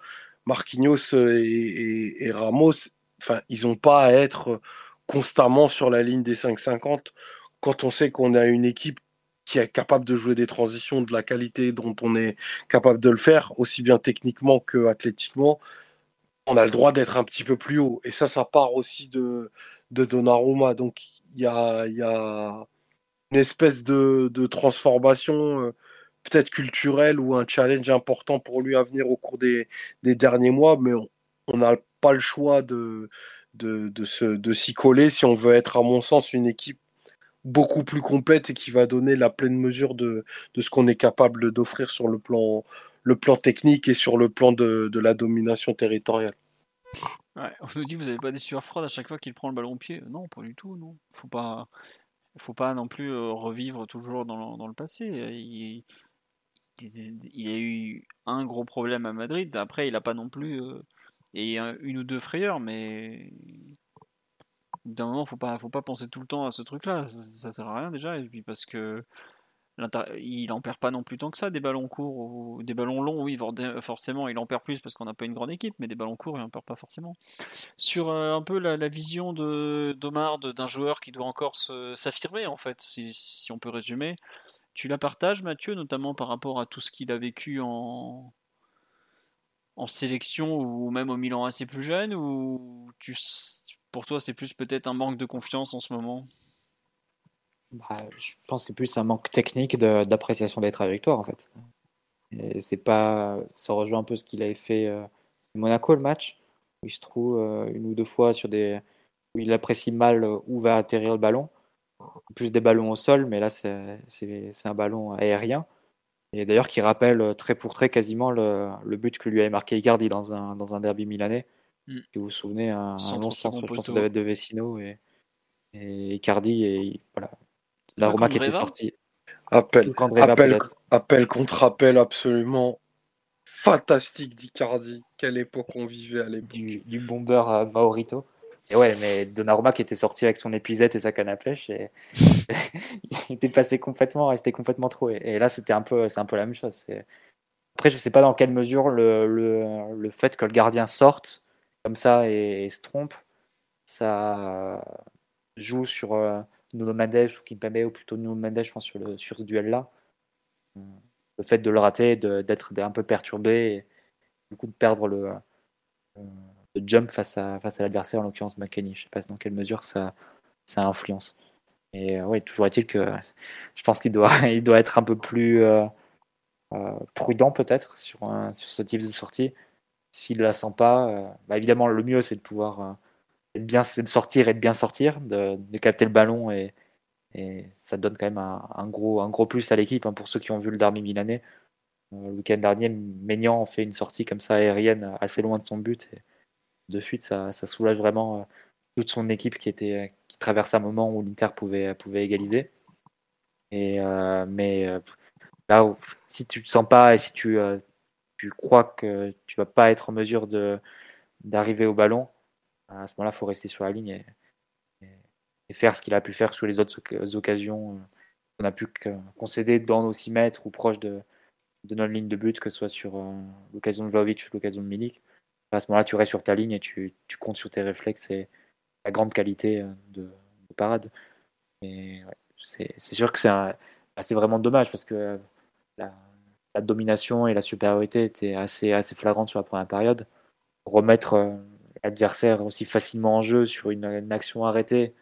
Marquinhos et, et- et Ramos, enfin, ils n'ont pas à être constamment sur la ligne des 5,50 quand on sait qu'on a une équipe qui est capable de jouer des transitions de la qualité dont on est capable de le faire, aussi bien techniquement que athlétiquement, on a le droit d'être un petit peu plus haut. Et ça, ça part aussi de, de Donnarumma. Donc, il y a, y a une espèce de, de transformation, euh, peut-être culturelle, ou un challenge important pour lui à venir au cours des, des derniers mois, mais on n'a pas le choix de, de, de s'y coller si on veut être, à mon sens, une équipe beaucoup plus complète et qui va donner la pleine mesure de, de ce qu'on est capable d'offrir sur le plan, le plan technique et sur le plan de, de la domination territoriale. On nous dit vous avez pas des sueurs froides à chaque fois qu'il prend le ballon au pied. Non, pas du tout, non. Faut pas, faut pas non plus euh, revivre toujours dans le, dans le passé. Il, il- a eu un gros problème à Madrid. Après, il a pas non plus euh, et un- une ou deux frayeurs, mais d'un moment, faut pas, faut pas penser tout le temps à ce truc-là. Ça, ça sert à rien déjà. Et puis parce que il en perd pas non plus tant que ça des ballons courts ou des ballons longs. Oui, for- forcément, il en perd plus parce qu'on n'a pas une grande équipe, mais des ballons courts, il en perd pas forcément sur euh, un peu la, vision de d'Omar d'un joueur qui doit encore s'affirmer en fait, si, si on peut résumer. Tu la partages, Mathieu, notamment par rapport à tout ce qu'il a vécu en, en sélection ou même au Milan assez plus jeune, ou tu, pour toi c'est plus peut-être un manque de confiance en ce moment Bah, je pense que c'est plus un manque technique d'appréciation des trajectoires en fait. C'est pas, ça rejoint un peu ce qu'il avait fait euh, Monaco le match où il se trouve euh, une ou deux fois sur des où il apprécie mal où va atterrir le ballon. Plus des ballons au sol, mais là, c'est un ballon aérien. Et d'ailleurs, qui rappelle très pour très quasiment le, le, but que lui avait marqué Icardi dans un, dans un derby milanais. Mm. vous vous souvenez, un, un long centre, je pense, de Vecino et, et Icardi. Et voilà. La Roma qui était sortie. Appel, appel, appel, contre appel absolument fantastique d'Icardi. Quelle époque on vivait à l'époque. Du, du bomber à Maurito. Et ouais, mais Donnarumma qui était sorti avec son épuisette et sa canne à pêche, et... <laughs> il était passé complètement, resté complètement trop. Et, là, c'était un peu, c'est un peu la même chose. Après, je sais pas dans quelle mesure le, le, le, fait que le gardien sorte comme ça et, se trompe, ça joue sur euh, Nuno Mendes ou ou plutôt Nuno Mendes, je pense, sur, le, sur ce duel-là. Le fait de le rater, d'être un peu perturbé, et, du coup de perdre le, euh, jump face à, face à l'adversaire, en l'occurrence McKenny. Je ne sais pas dans quelle mesure ça, ça influence. Et euh, oui, toujours est-il que je pense qu'il doit, <laughs> il doit être un peu plus euh, euh, prudent peut-être sur, sur ce type de sortie. S'il ne la sent pas, bah, évidemment, le mieux c'est de pouvoir être bien, de sortir et de bien sortir, de, capter le ballon et, ça donne quand même un, gros, un gros plus à l'équipe. Hein, pour ceux qui ont vu le derby milanais, le week-end dernier, Maignan fait une sortie comme ça aérienne assez loin de son but. De suite, ça, soulage vraiment euh, toute son équipe qui, était, qui traverse un moment où l'Inter pouvait, pouvait égaliser. Et, euh, mais euh, là, si tu ne sens pas et si tu, tu crois que tu vas pas être en mesure d'arriver au ballon, à ce moment-là, il faut rester sur la ligne et, faire ce qu'il a pu faire sur les autres occasions qu'on a pu concéder dans nos 6 mètres ou proche de, de notre ligne de but, que ce soit sur l'occasion de Vlaovic ou l'occasion de Milik à ce moment-là, tu restes sur ta ligne et tu, comptes sur tes réflexes et la grande qualité euh, de, parade. C'est sûr que bah, c'est vraiment dommage parce que la, domination et la supériorité étaient assez, assez flagrantes sur la première période. Remettre euh, l'adversaire aussi facilement en jeu sur une, action arrêtée,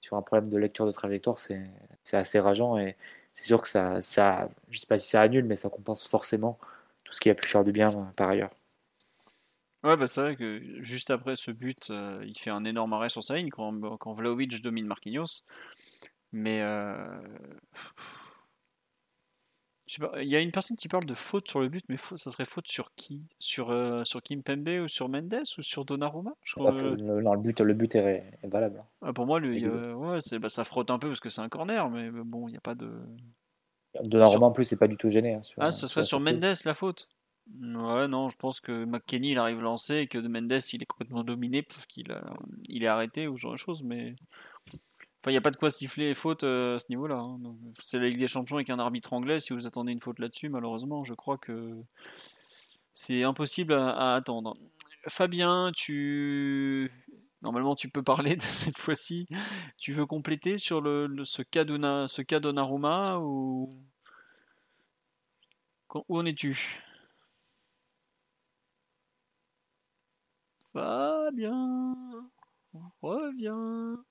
sur un problème de lecture de trajectoire, c'est assez rageant et c'est sûr que ça, ça, je sais pas si ça annule, mais ça compense forcément tout ce qui a pu faire du bien euh, par ailleurs. Ouais, bah c'est vrai que juste après ce but, euh, il fait un énorme arrêt sur sa ligne quand, quand Vlaovic domine Marquinhos. Mais il y a une personne qui parle de faute sur le but, mais ça serait faute sur qui? Sur euh, sur Kim Pembe ou sur Mendes ou sur Donnarumma? Je bah, non, le but, le but est, valable. Ah, pour moi, lui, ouais, bah, ça frotte un peu parce que c'est un corner, mais bon, il n'y a pas de. Donnarumma en plus, c'est pas du tout gêné. Hein, ah, ça serait sur Mendes la faute? Ouais, non, je pense que McKenny il arrive lancé et que de Mendes il est complètement dominé parce qu'il il est arrêté ou ce genre de choses, mais enfin il n'y a pas de quoi siffler faute euh, à ce niveau-là. Hein. C'est la Ligue des Champions avec un arbitre anglais. Si vous attendez une faute là-dessus, malheureusement, je crois que c'est impossible à, attendre. Fabien, tu normalement tu peux parler de <laughs> cette fois-ci. Tu veux compléter sur le, ce cas d'Onaruma ou où en es-tu? Fabien, reviens.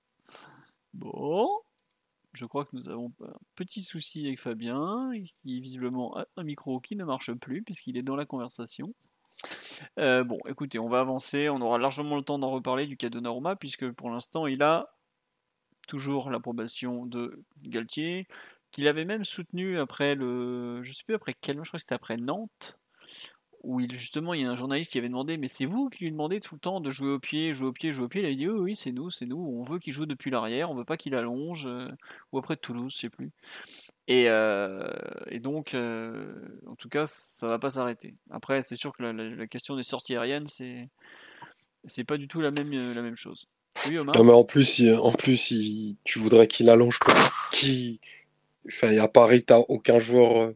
Bon, je crois que nous avons un petit souci avec Fabien, qui visiblement a un micro qui ne marche plus puisqu'il est dans la conversation. Euh, bon, écoutez, on va avancer, on aura largement le temps d'en reparler du cas de Norma, puisque pour l'instant il a toujours l'approbation de Galtier, qu'il avait même soutenu après le. Je sais plus après quel je crois que c'était après Nantes, où il, justement il y a un journaliste qui avait demandé mais c'est vous qui lui demandez tout le temps de jouer au pied, jouer au pied, jouer au pied? Il avait dit oui, c'est nous, c'est nous. On veut qu'il joue depuis l'arrière, on veut pas qu'il allonge euh, ou après Toulouse, je sais plus. Et, euh, et donc euh, en tout cas ça va pas s'arrêter. Après c'est sûr que la, question des sorties aériennes c'est c'est pas du tout la même la même chose. Oui Omar? En plus en plus tu voudrais qu'il allonge qui enfin à Paris t'as aucun joueur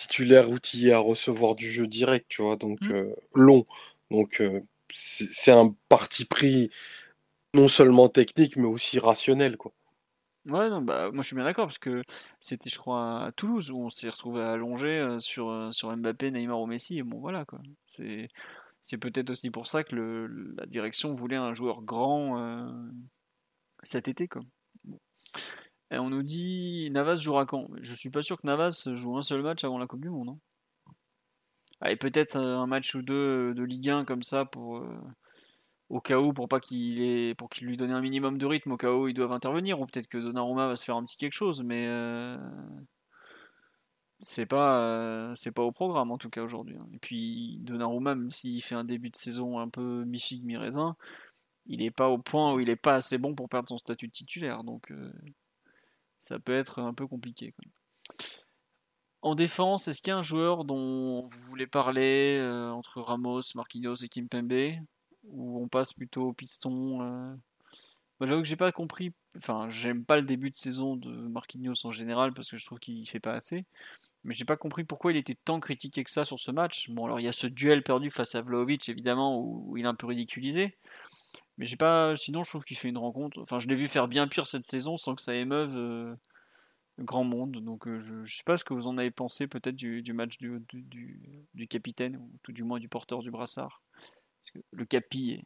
titulaire outillé à recevoir du jeu direct, tu vois, donc mmh. euh, long. Donc euh, c'est un parti pris non seulement technique, mais aussi rationnel, quoi. Ouais, non, bah, moi je suis bien d'accord parce que c'était, je crois, à Toulouse où on s'est retrouvé allongé sur, sur Mbappé, Neymar ou Messi. Et bon, voilà quoi. C'est, c'est peut-être aussi pour ça que le, la direction voulait un joueur grand cet été, quoi. Et on nous dit Navas jouera quand? Je suis pas sûr que Navas joue un seul match avant la Coupe du Monde. Hein. peut-être un match ou deux de Ligue 1 comme ça pour, euh, au cas où, pour pas qu'il ait, pour qu'il lui donne un minimum de rythme, au cas où ils doivent intervenir, ou peut-être que Donnarumma va se faire un petit quelque chose, mais euh, c'est pas, euh, au programme en tout cas aujourd'hui. hein. Et puis Donnarumma, même s'il fait un début de saison un peu mi-figue mi-raisin, il est pas au point où il est pas assez bon pour perdre son statut de titulaire, donc euh, ça peut être un peu compliqué. quoi. En défense, est-ce qu'il y a un joueur dont vous voulez parler euh, entre Ramos, Marquinhos et Kimpembe Ou on passe plutôt au piston euh? Moi j'avoue que j'ai pas compris, enfin j'aime pas le début de saison de Marquinhos en général parce que je trouve qu'il fait pas assez. Mais j'ai pas compris pourquoi il était tant critiqué que ça sur ce match. Bon alors il y a ce duel perdu face à Vlahovic évidemment où il est un peu ridiculisé. Mais j'ai pas. Sinon je trouve qu'il fait une rencontre. Enfin je l'ai vu faire bien pire cette saison sans que ça émeuve euh, grand monde. Donc euh, je, je sais pas ce que vous en avez pensé peut-être du, du match du, du, du- capitaine, ou tout du moins du porteur du brassard. Parce que le capi,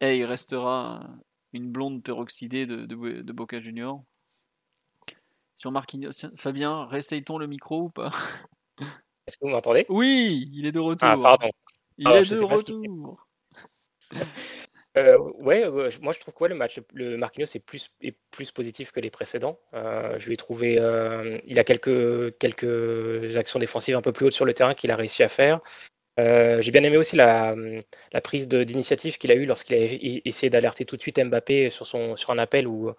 eh, il restera une blonde peroxydée de, de, de Boca Junior. Sur Marquinhos, Fabien, réessaye-t-on le micro ou pas? Est-ce que vous m'entendez? Oui, il est de retour. Ah, pardon. Il Alors, est de retour. Euh, ouais, euh, moi je trouve que le match, le Marquinhos est plus, positif que les précédents. Euh, je lui ai trouvé, euh, il a quelques, actions défensives un peu plus hautes sur le terrain qu'il a réussi à faire. J'ai bien aimé aussi la, prise d'initiative qu'il a eue lorsqu'il a essayé d'alerter tout de suite Mbappé sur, un appel où,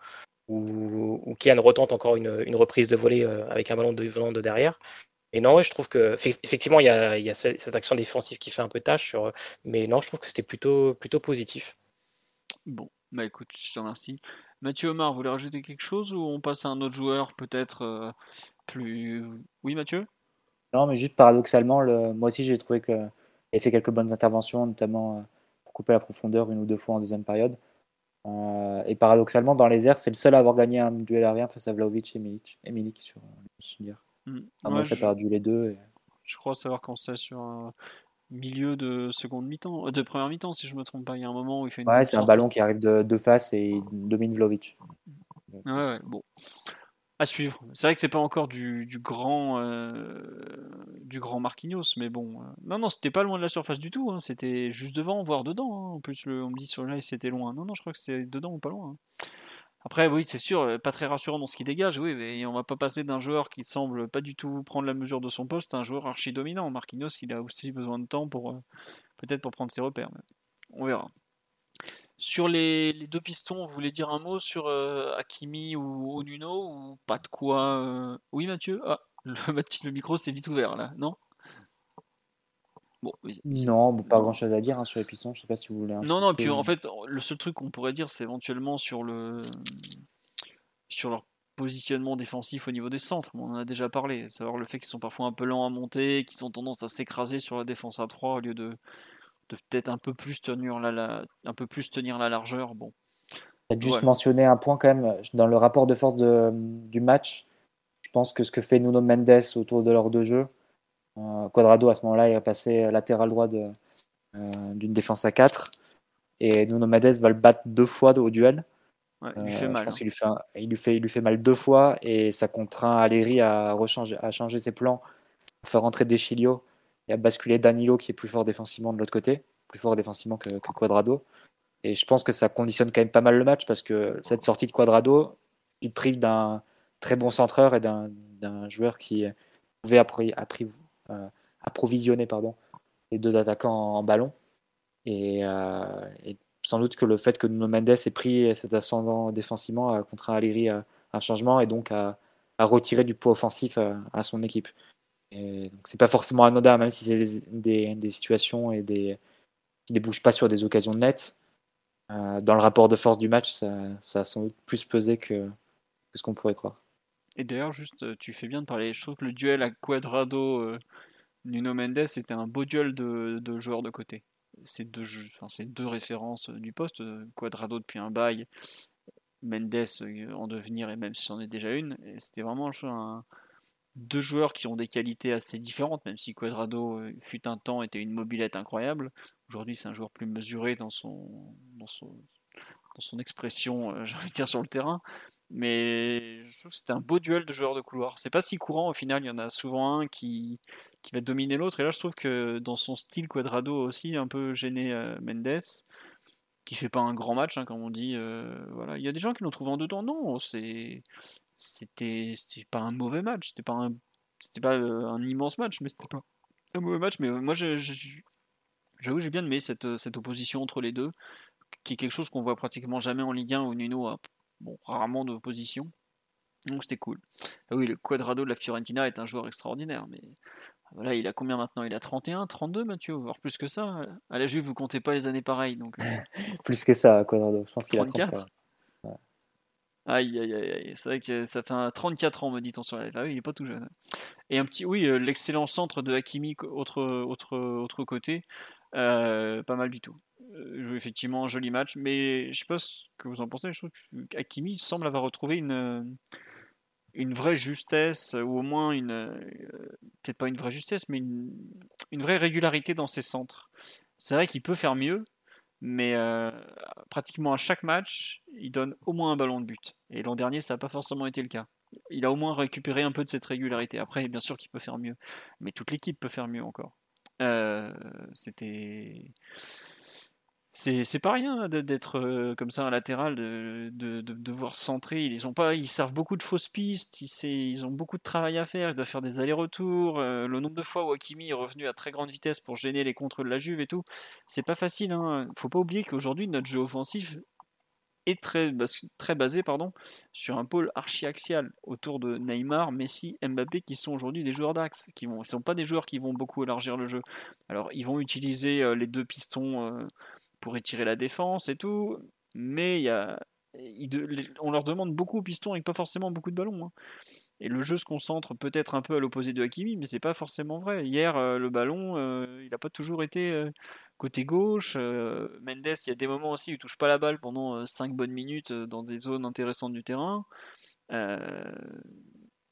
où, Kian retente encore une, reprise de volée avec un ballon de, derrière. Et non, je trouve que effectivement il y a, cette action défensive qui fait un peu tâche, mais non, je trouve que c'était plutôt positif. Bon, bah écoute, je te remercie. Mathieu Omar, vous voulez rajouter quelque chose ou on passe à un autre joueur peut-être euh, plus... Oui Mathieu? Non, mais juste paradoxalement, le... moi aussi j'ai trouvé qu'il a fait quelques bonnes interventions, notamment euh, pour couper la profondeur une ou deux fois en deuxième période. Euh, et paradoxalement, dans les airs, c'est le seul à avoir gagné un duel aérien face à Vlaovic et Milik, et Milik sur le Ouais, a je, perdu les deux. et- je crois savoir quand c'est sur un milieu de seconde mi-temps, euh, de première mi-temps si je me trompe pas. Il y a un moment où il fait une Ouais, c'est un ballon qui arrive de, de face et il domine Vlaovic. Ouais, ouais, bon. À suivre. C'est vrai que c'est pas encore du, du grand euh, du grand Marquinhos, mais bon. euh, Non, non, c'était pas loin de la surface du tout. hein, C'était juste devant, voire dedans. hein. En plus, le- on me dit sur le live c'était loin. Non, non, je crois que c'était dedans ou pas loin. hein. Après, oui, c'est sûr, euh, pas très rassurant dans ce qu'il dégage. Oui, mais on va pas passer d'un joueur qui semble pas du tout prendre la mesure de son poste à un joueur archi dominant. Marquinhos, il a aussi besoin de temps pour euh, peut-être pour prendre ses repères. mais on verra. Sur les, deux pistons, vous voulez dire un mot sur euh, Hakimi ou Onuno ou pas de quoi euh, Oui, Mathieu? Ah, <laughs> Mathieu, le micro s'est vite ouvert là, non? Bon, Non, bon, pas grand chose à dire hein, sur les pistons. Je sais pas si vous voulez. Non, non, insister, puis en fait, le seul truc qu'on pourrait dire, c'est éventuellement sur le sur leur positionnement défensif au niveau des centres. On en a déjà parlé. Savoir le fait qu'ils sont parfois un peu lents à monter, qu'ils ont tendance à s'écraser sur la défense à 3 au lieu de, de peut-être un peu plus tenir la, la- un peu plus tenir la largeur. Bon, Peut-être juste Ouais. mentionner un point quand même dans le rapport de force de- du match. Je pense que ce que fait Nuno Mendes autour de l'heure de jeu, Quadrado à ce moment-là est passé latéral droit de, euh, d'une défense à 4 et Nuno Mendes va le battre deux fois au duel. ouais, il lui Euh, fait je mal. pense hein. qu'il lui fait, un- il lui fait, il lui fait mal deux fois et ça contraint Alleri à, rechanger, à changer ses plans pour faire rentrer Deschilio et à basculer Danilo qui est plus fort défensivement de l'autre côté, plus fort défensivement que, que Quadrado. Et je pense que ça conditionne quand même pas mal le match parce que cette sortie de Quadrado, il prive d'un très bon centreur et d'un joueur qui pouvait appri- appri- euh, approvisionner pardon, les deux attaquants en, en ballon. Et, euh, et sans doute que le fait que Nuno Mendes ait pris cet ascendant défensivement a contraint Aliri à un changement et donc à, à retirer du poids offensif à, à son équipe. Et donc c'est pas forcément anodin, même si c'est des, des, situations et des qui débouchent pas sur des occasions nettes. Euh, dans le rapport de force du match, ça, ça a sans doute plus pesé que, que ce qu'on pourrait croire. Et d'ailleurs, juste, euh, tu fais bien de parler. Je trouve que le duel à Quadrado euh, Nuno Mendes c'était un beau duel de, de joueurs de côté. C'est deux, enfin, c'est deux références euh, du poste. Quadrado depuis un bail, Mendes en devenir et même si c'en est déjà une. C'était vraiment un- deux joueurs qui ont des qualités assez différentes, même si Quadrado fut un temps était une mobilette incroyable. Aujourd'hui, c'est un joueur plus mesuré dans son, dans son, dans son expression, <laughs> j'ai envie de dire, sur le terrain. Mais je trouve que c'était un beau duel de joueurs de couloir. C'est pas si courant au final, il y en a souvent un qui, qui va dominer l'autre. Et là, je trouve que dans son style, Quadrado aussi un peu gêné euh, Mendes, qui fait pas un grand match, hein, comme on dit. voilà, il y a des gens qui l'ont trouvé en dedans. Non, c'était pas un mauvais match, c'était pas un c'était pas un immense match, mais c'était pas un mauvais match. Mais moi, j'avoue, j'ai bien aimé cette, cette opposition entre les deux, qui est quelque chose qu'on voit pratiquement jamais en Ligue 1 où Nuno a bon, rarement d'opposition. Donc c'était cool. Ah oui, le Quadrado de la Fiorentina est un joueur extraordinaire, mais voilà, il a combien maintenant? Il a 31, 32 Mathieu, voire plus que ça. À la Juve, vous comptez pas les années pareilles. Donc... Euh. <laughs> plus que ça, Quadrado. Je pense qu'il a 34. Aïe, aïe, aïe, c'est vrai que ça fait 34 ans, me dit-on sur la Ah oui, il est pas tout jeune. Et un petit, oui, euh, l'excellent centre de Hakimi, autre, autre, autre côté, euh, pas mal du tout. Effectivement un joli match, mais je sais pas ce que vous en pensez. Je trouve que Hakimi semble avoir retrouvé une, une vraie justesse, ou au moins une. Euh, peut-être pas une vraie justesse, mais une, une, vraie régularité dans ses centres. C'est vrai qu'il peut faire mieux, mais euh, pratiquement à chaque match, il donne au moins un ballon de but. Et l'an dernier, ça n'a pas forcément été le cas. Il a au moins récupéré un peu de cette régularité. Après, bien sûr qu'il peut faire mieux, mais toute l'équipe peut faire mieux encore. Euh, c'était c'est pas rien d'être euh, comme ça un latéral, de, de, de, devoir centrer. Ils, ont pas, ils servent beaucoup de fausses pistes, ils, ont beaucoup de travail à faire, ils doivent faire des allers-retours. Euh, le nombre de fois où Hakimi est revenu à très grande vitesse pour gêner les contres de la Juve et tout, c'est pas facile. Hein. Faut pas oublier qu'aujourd'hui, notre jeu offensif est très, très basé pardon, sur un pôle archi-axial autour de Neymar, Messi, Mbappé, qui sont aujourd'hui des joueurs d'axe, qui ne sont pas des joueurs qui vont beaucoup élargir le jeu. Alors, ils vont utiliser euh, les deux pistons pour étirer la défense et tout, mais y a, on leur demande beaucoup au piston et pas forcément beaucoup de ballons. Hein. Et le jeu se concentre peut-être un peu à l'opposé de Hakimi, mais c'est pas forcément vrai. Hier, euh, le ballon, euh, il n'a pas toujours été euh, côté gauche. Mendes, il y a des moments aussi où il touche pas la balle pendant 5 bonnes minutes dans des zones intéressantes du terrain.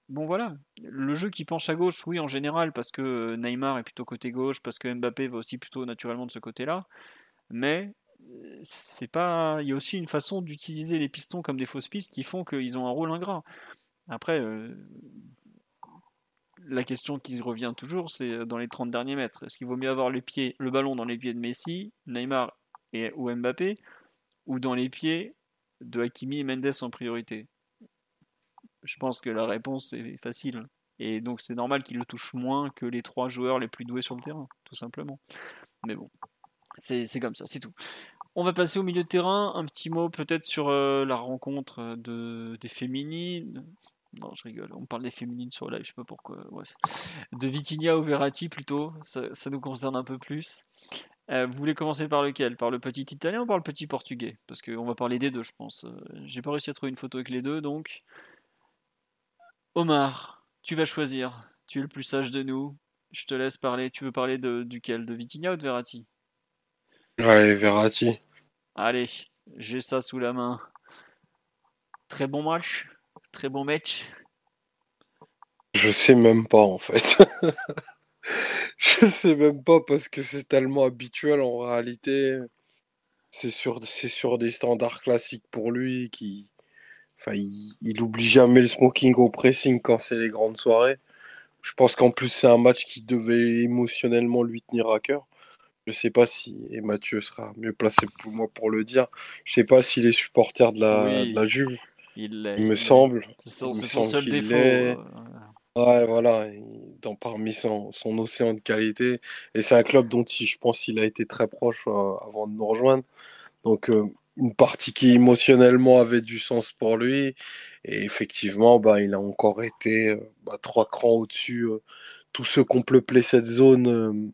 Bon voilà, le jeu qui penche à gauche, oui en général, parce que Neymar est plutôt côté gauche, parce que Mbappé va aussi plutôt naturellement de ce côté-là mais c'est pas. Il y a aussi une façon d'utiliser les pistons comme des fausses pistes qui font qu'ils ont un rôle ingrat. Après, la question qui revient toujours, c'est dans les 30 derniers mètres. Est-ce qu'il vaut mieux avoir le, pied, le ballon dans les pieds de Messi, Neymar et, ou Mbappé, ou dans les pieds de Hakimi et Mendes en priorité? Je pense que la réponse est facile. Et donc c'est normal qu'il le touche moins que les trois joueurs les plus doués sur le terrain, tout simplement. Mais bon, c'est comme ça, c'est tout. On va passer au milieu de terrain. Un petit mot peut-être sur euh, la rencontre euh, de, des féminines. Non, je rigole. On parle des féminines sur live, je sais pas pourquoi. de Vitinha ou Verratti plutôt. Ça, nous concerne un peu plus. Euh, vous voulez commencer par lequel? Par le petit italien ou par le petit portugais? Parce qu'on va parler des deux, je pense. J'ai pas réussi à trouver une photo avec les deux, donc. Omar, tu vas choisir. Tu es le plus sage de nous. Je te laisse parler. Tu veux parler de, duquel? De Vitinha ou de Verratti? Allez, Verratti. Allez, j'ai ça sous la main. Très bon match, très bon match. Je sais même pas en fait. <laughs> je sais même pas parce que c'est tellement habituel en réalité. C'est sur, c'est sur des standards classiques pour lui qui. Enfin, il, il oublie jamais le smoking au pressing quand c'est les grandes soirées. Je pense qu'en plus c'est un match qui devait émotionnellement lui tenir à cœur. Je sais pas si, et Mathieu sera mieux placé pour moi pour le dire, je sais pas s'il est supporter de la, de la Juve. Il, me semble. C'est son, seul défaut. Euh, ouais, voilà. Dans, parmi son, son, océan de qualité. Et c'est un club dont je pense qu'il a été très proche euh, avant de nous rejoindre. Donc, euh, une partie qui émotionnellement avait du sens pour lui. Et effectivement, bah, il a encore été bah, trois crans au-dessus. tous ceux qui ont peuplé cette zone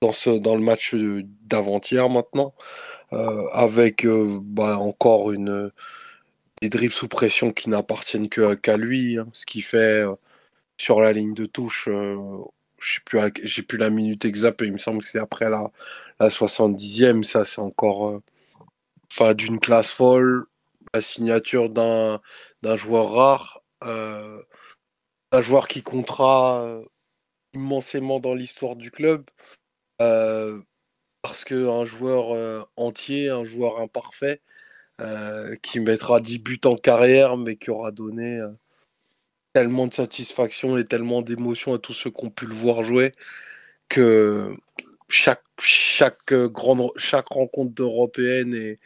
dans, le match d'avant-hier maintenant, euh, avec euh, bah, encore une, des dribbles sous pression qui n'appartiennent qu'à lui, hein, ce qui fait euh, sur la ligne de touche, j'ai plus, plus la minute exacte, il me semble que c'est après la, la 70e, ça c'est encore d'une classe folle, la signature d'un joueur rare, un joueur qui comptera immensément dans l'histoire du club. Euh, parce qu'un joueur euh, entier, un joueur imparfait, euh, qui mettra 10 buts en carrière, mais qui aura donné tellement de satisfaction et tellement d'émotion à tous ceux qui ont pu le voir jouer, que chaque, chaque, grande, chaque rencontre d'européenne est,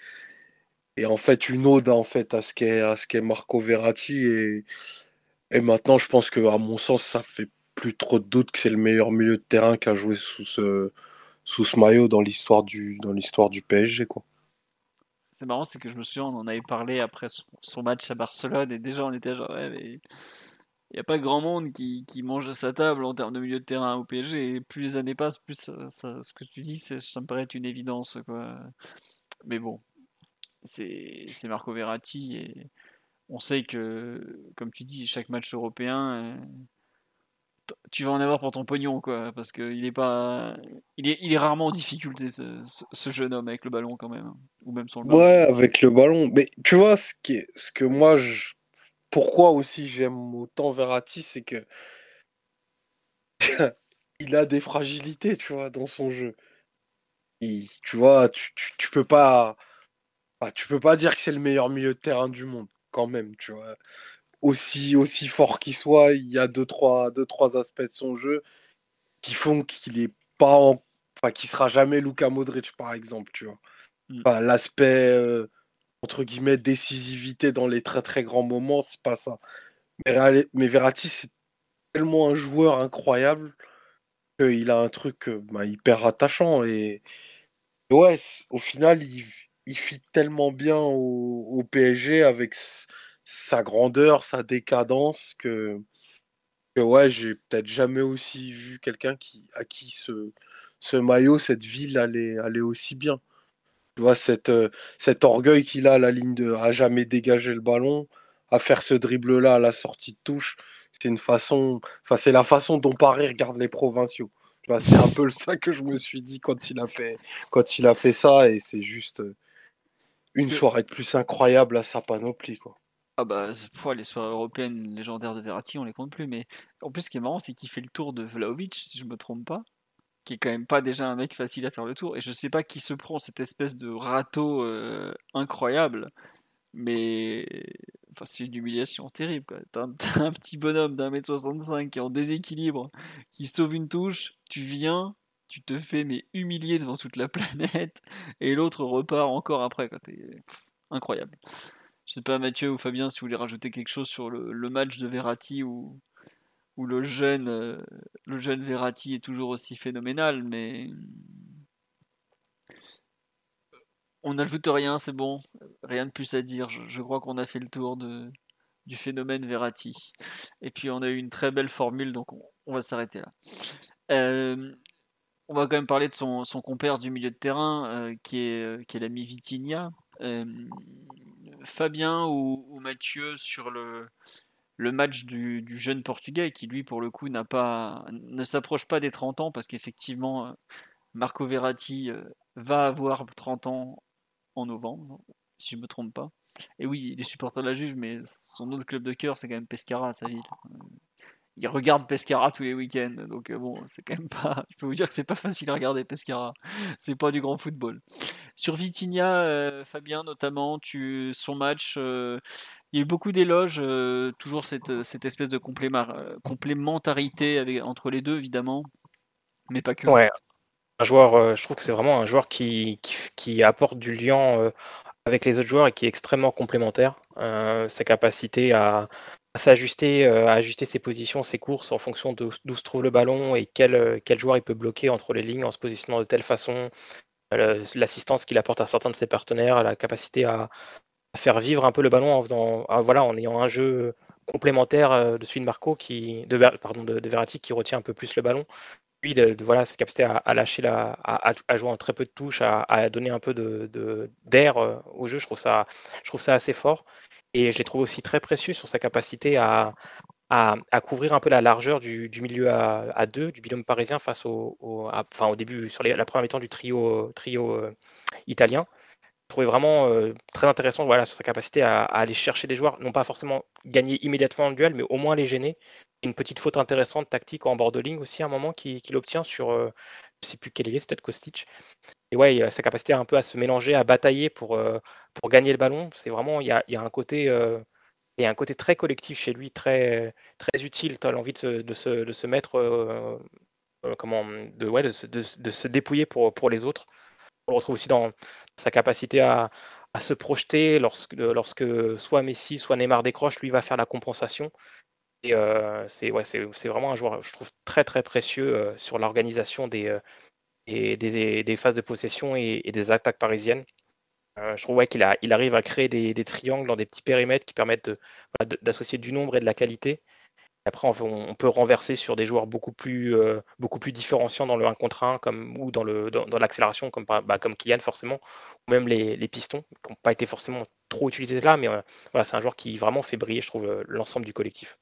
en fait une ode en fait, à ce qu'est à ce qu'est Marco Verratti. Et, et maintenant, je pense que à mon sens, ça fait plus trop de doute que c'est le meilleur milieu de terrain qui a joué sous ce, sous ce maillot dans l'histoire du, dans l'histoire du PSG. Quoi. C'est marrant, c'est que je me souviens, on en avait parlé après son, match à Barcelone et déjà on était genre, mais il n'y a pas grand monde qui, qui, mange à sa table en termes de milieu de terrain au PSG. Et plus les années passent, plus ça, ce que tu dis, ça me paraît être une évidence. Quoi. Mais bon, c'est Marco Verratti et on sait que, comme tu dis, chaque match européen, euh, tu vas en avoir pour ton pognon, quoi, parce qu'il est pas, il est, il est rarement en difficulté ce, jeune homme avec le ballon quand même, ou même sans le ballon. Ouais, avec le ballon. Mais tu vois ce qui ce que moi pourquoi aussi j'aime autant Verratti, c'est que <laughs> il a des fragilités, tu vois, dans son jeu. tu vois, tu, tu, peux pas, tu peux pas dire que c'est le meilleur milieu de terrain du monde, quand même, tu vois. Aussi, aussi fort qu'il soit, il y a deux trois, deux, trois aspects de son jeu qui font qu'il est pas en... enfin, qui sera jamais Luka Modric, par exemple, tu vois. Mmh. L'aspect euh, entre guillemets, décisivité dans les très très grands moments, c'est pas ça. Mais, mais Verratti, c'est tellement un joueur incroyable qu'il a un truc euh, bah, hyper attachant. Et ouais, au final, il, il fit tellement bien au, PSG avec sa grandeur, sa décadence que, que ouais, j'ai peut-être jamais aussi vu quelqu'un qui, à qui ce, ce maillot, cette ville allait, allait aussi bien. Tu vois, cette, euh, cet orgueil qu'il a à la ligne de à jamais dégager le ballon, à faire ce dribble-là à la sortie de touche, c'est une façon, enfin, c'est la façon dont Paris regarde les provinciaux. Tu vois, c'est un peu ça que je me suis dit quand il a fait, quand il a fait ça, et c'est juste euh, une soirée de plus incroyable à sa panoplie, quoi. Ah bah, les soirées européennes légendaires de Verratti, on les compte plus, mais en plus, ce qui est marrant, c'est qu'il fait le tour de Vlaovic, si je me trompe pas qui est quand même pas déjà un mec facile à faire le tour. Et je sais pas qui se prend cette espèce de râteau euh, incroyable, mais enfin, c'est une humiliation terrible. <laughs> T'as un, petit bonhomme d'un mètre 65 qui est en déséquilibre, qui sauve une touche, tu viens, tu te fais mais humilier devant toute la <laughs> planète, et l'autre repart encore après. Quoi. incroyable. Je sais pas Mathieu ou Fabien si vous voulez rajouter quelque chose sur le, match de Verratti ou, où le jeune, euh, le jeune Verratti est toujours aussi phénoménal, mais on n'ajoute rien, c'est bon, rien de plus à dire. Je, crois qu'on a fait le tour du phénomène Verratti. Et puis on a eu une très belle formule, donc on, va s'arrêter là. Euh, on va quand même parler de son, compère du milieu de terrain, euh, qui est, l'ami Vitinha. Fabien ou, Mathieu sur le, le match du, jeune portugais qui lui pour le coup n'a pas ne s'approche pas des 30 ans parce qu'effectivement euh, Marco Verratti euh, va avoir 30 ans en novembre si je me trompe pas. Et oui il est supporter de la Juve mais son autre club de cœur c'est quand même Pescara à sa ville il regarde Pescara tous les week-ends donc euh, bon c'est quand même <laughs> pas je peux vous dire que c'est pas facile à regarder Pescara c'est pas du grand football sur Vitinha Fabien notamment tu son match il y a eu beaucoup d'éloges, euh, toujours cette, euh, espèce de euh, complémentarité avec, entre les deux, évidemment, mais pas que. Ouais, un joueur, je trouve que c'est vraiment un joueur qui, apporte du lien avec les autres joueurs et qui est extrêmement complémentaire. sa capacité à, s'ajuster, à ajuster ses positions, ses courses en fonction d'où se trouve le ballon et quel, quel joueur il peut bloquer entre les lignes en se positionnant de telle façon, l'assistance qu'il apporte à certains de ses partenaires, la capacité à, faire vivre un peu le ballon en faisant, ah, voilà, en ayant un jeu complémentaire euh, de celui de Marco qui, de, pardon, de, Verratti qui retient un peu plus le ballon. Puis de, voilà, cette capacité à, lâcher la, à, jouer en très peu de touches, à, donner un peu de d'air euh, au jeu, je trouve ça, je trouve ça assez fort. Et je l'ai trouve aussi très précieux sur sa capacité à, à, couvrir un peu la largeur du, milieu à, deux, du binôme parisien face au, enfin, au début, sur la première mi-temps du trio, trio euh, italien trouvais vraiment euh, très intéressant voilà, sur sa capacité à, aller chercher des joueurs, non pas forcément gagner immédiatement le duel, mais au moins les gêner. Une petite faute intéressante tactique en bord aussi à un moment qu'il obtient sur, euh, je sais plus quel est, c'est peut-être Kostic. Et ouais, sa capacité un peu à se mélanger, à batailler pour, euh, pour gagner le ballon, c'est vraiment, il y a, y a, un côté... il y un côté très collectif chez lui, très, très utile. Tu l'envie de se, de, se, de se mettre comment, de, ouais, de, de, se dépouiller pour, pour les autres. On le retrouve aussi dans sa capacité à, à se projeter lorsque, lorsque soit Messi, soit Neymar décroche, lui va faire la compensation. Et c'est vraiment un joueur, je trouve, très très précieux sur l'organisation des, des, phases de possession et, des attaques parisiennes. je trouve ouais, qu'il il arrive à créer des, triangles dans des petits périmètres qui permettent d'associer du nombre et de la qualité. Après, on, peut renverser sur des joueurs beaucoup plus, différenciants dans le 1 contre 1 comme, ou dans, l'accélération, comme, bah, comme Kylian forcément, ou même les, pistons, qui n'ont pas été forcément trop utilisés là, mais c'est un joueur qui vraiment fait briller, je trouve, l'ensemble du collectif.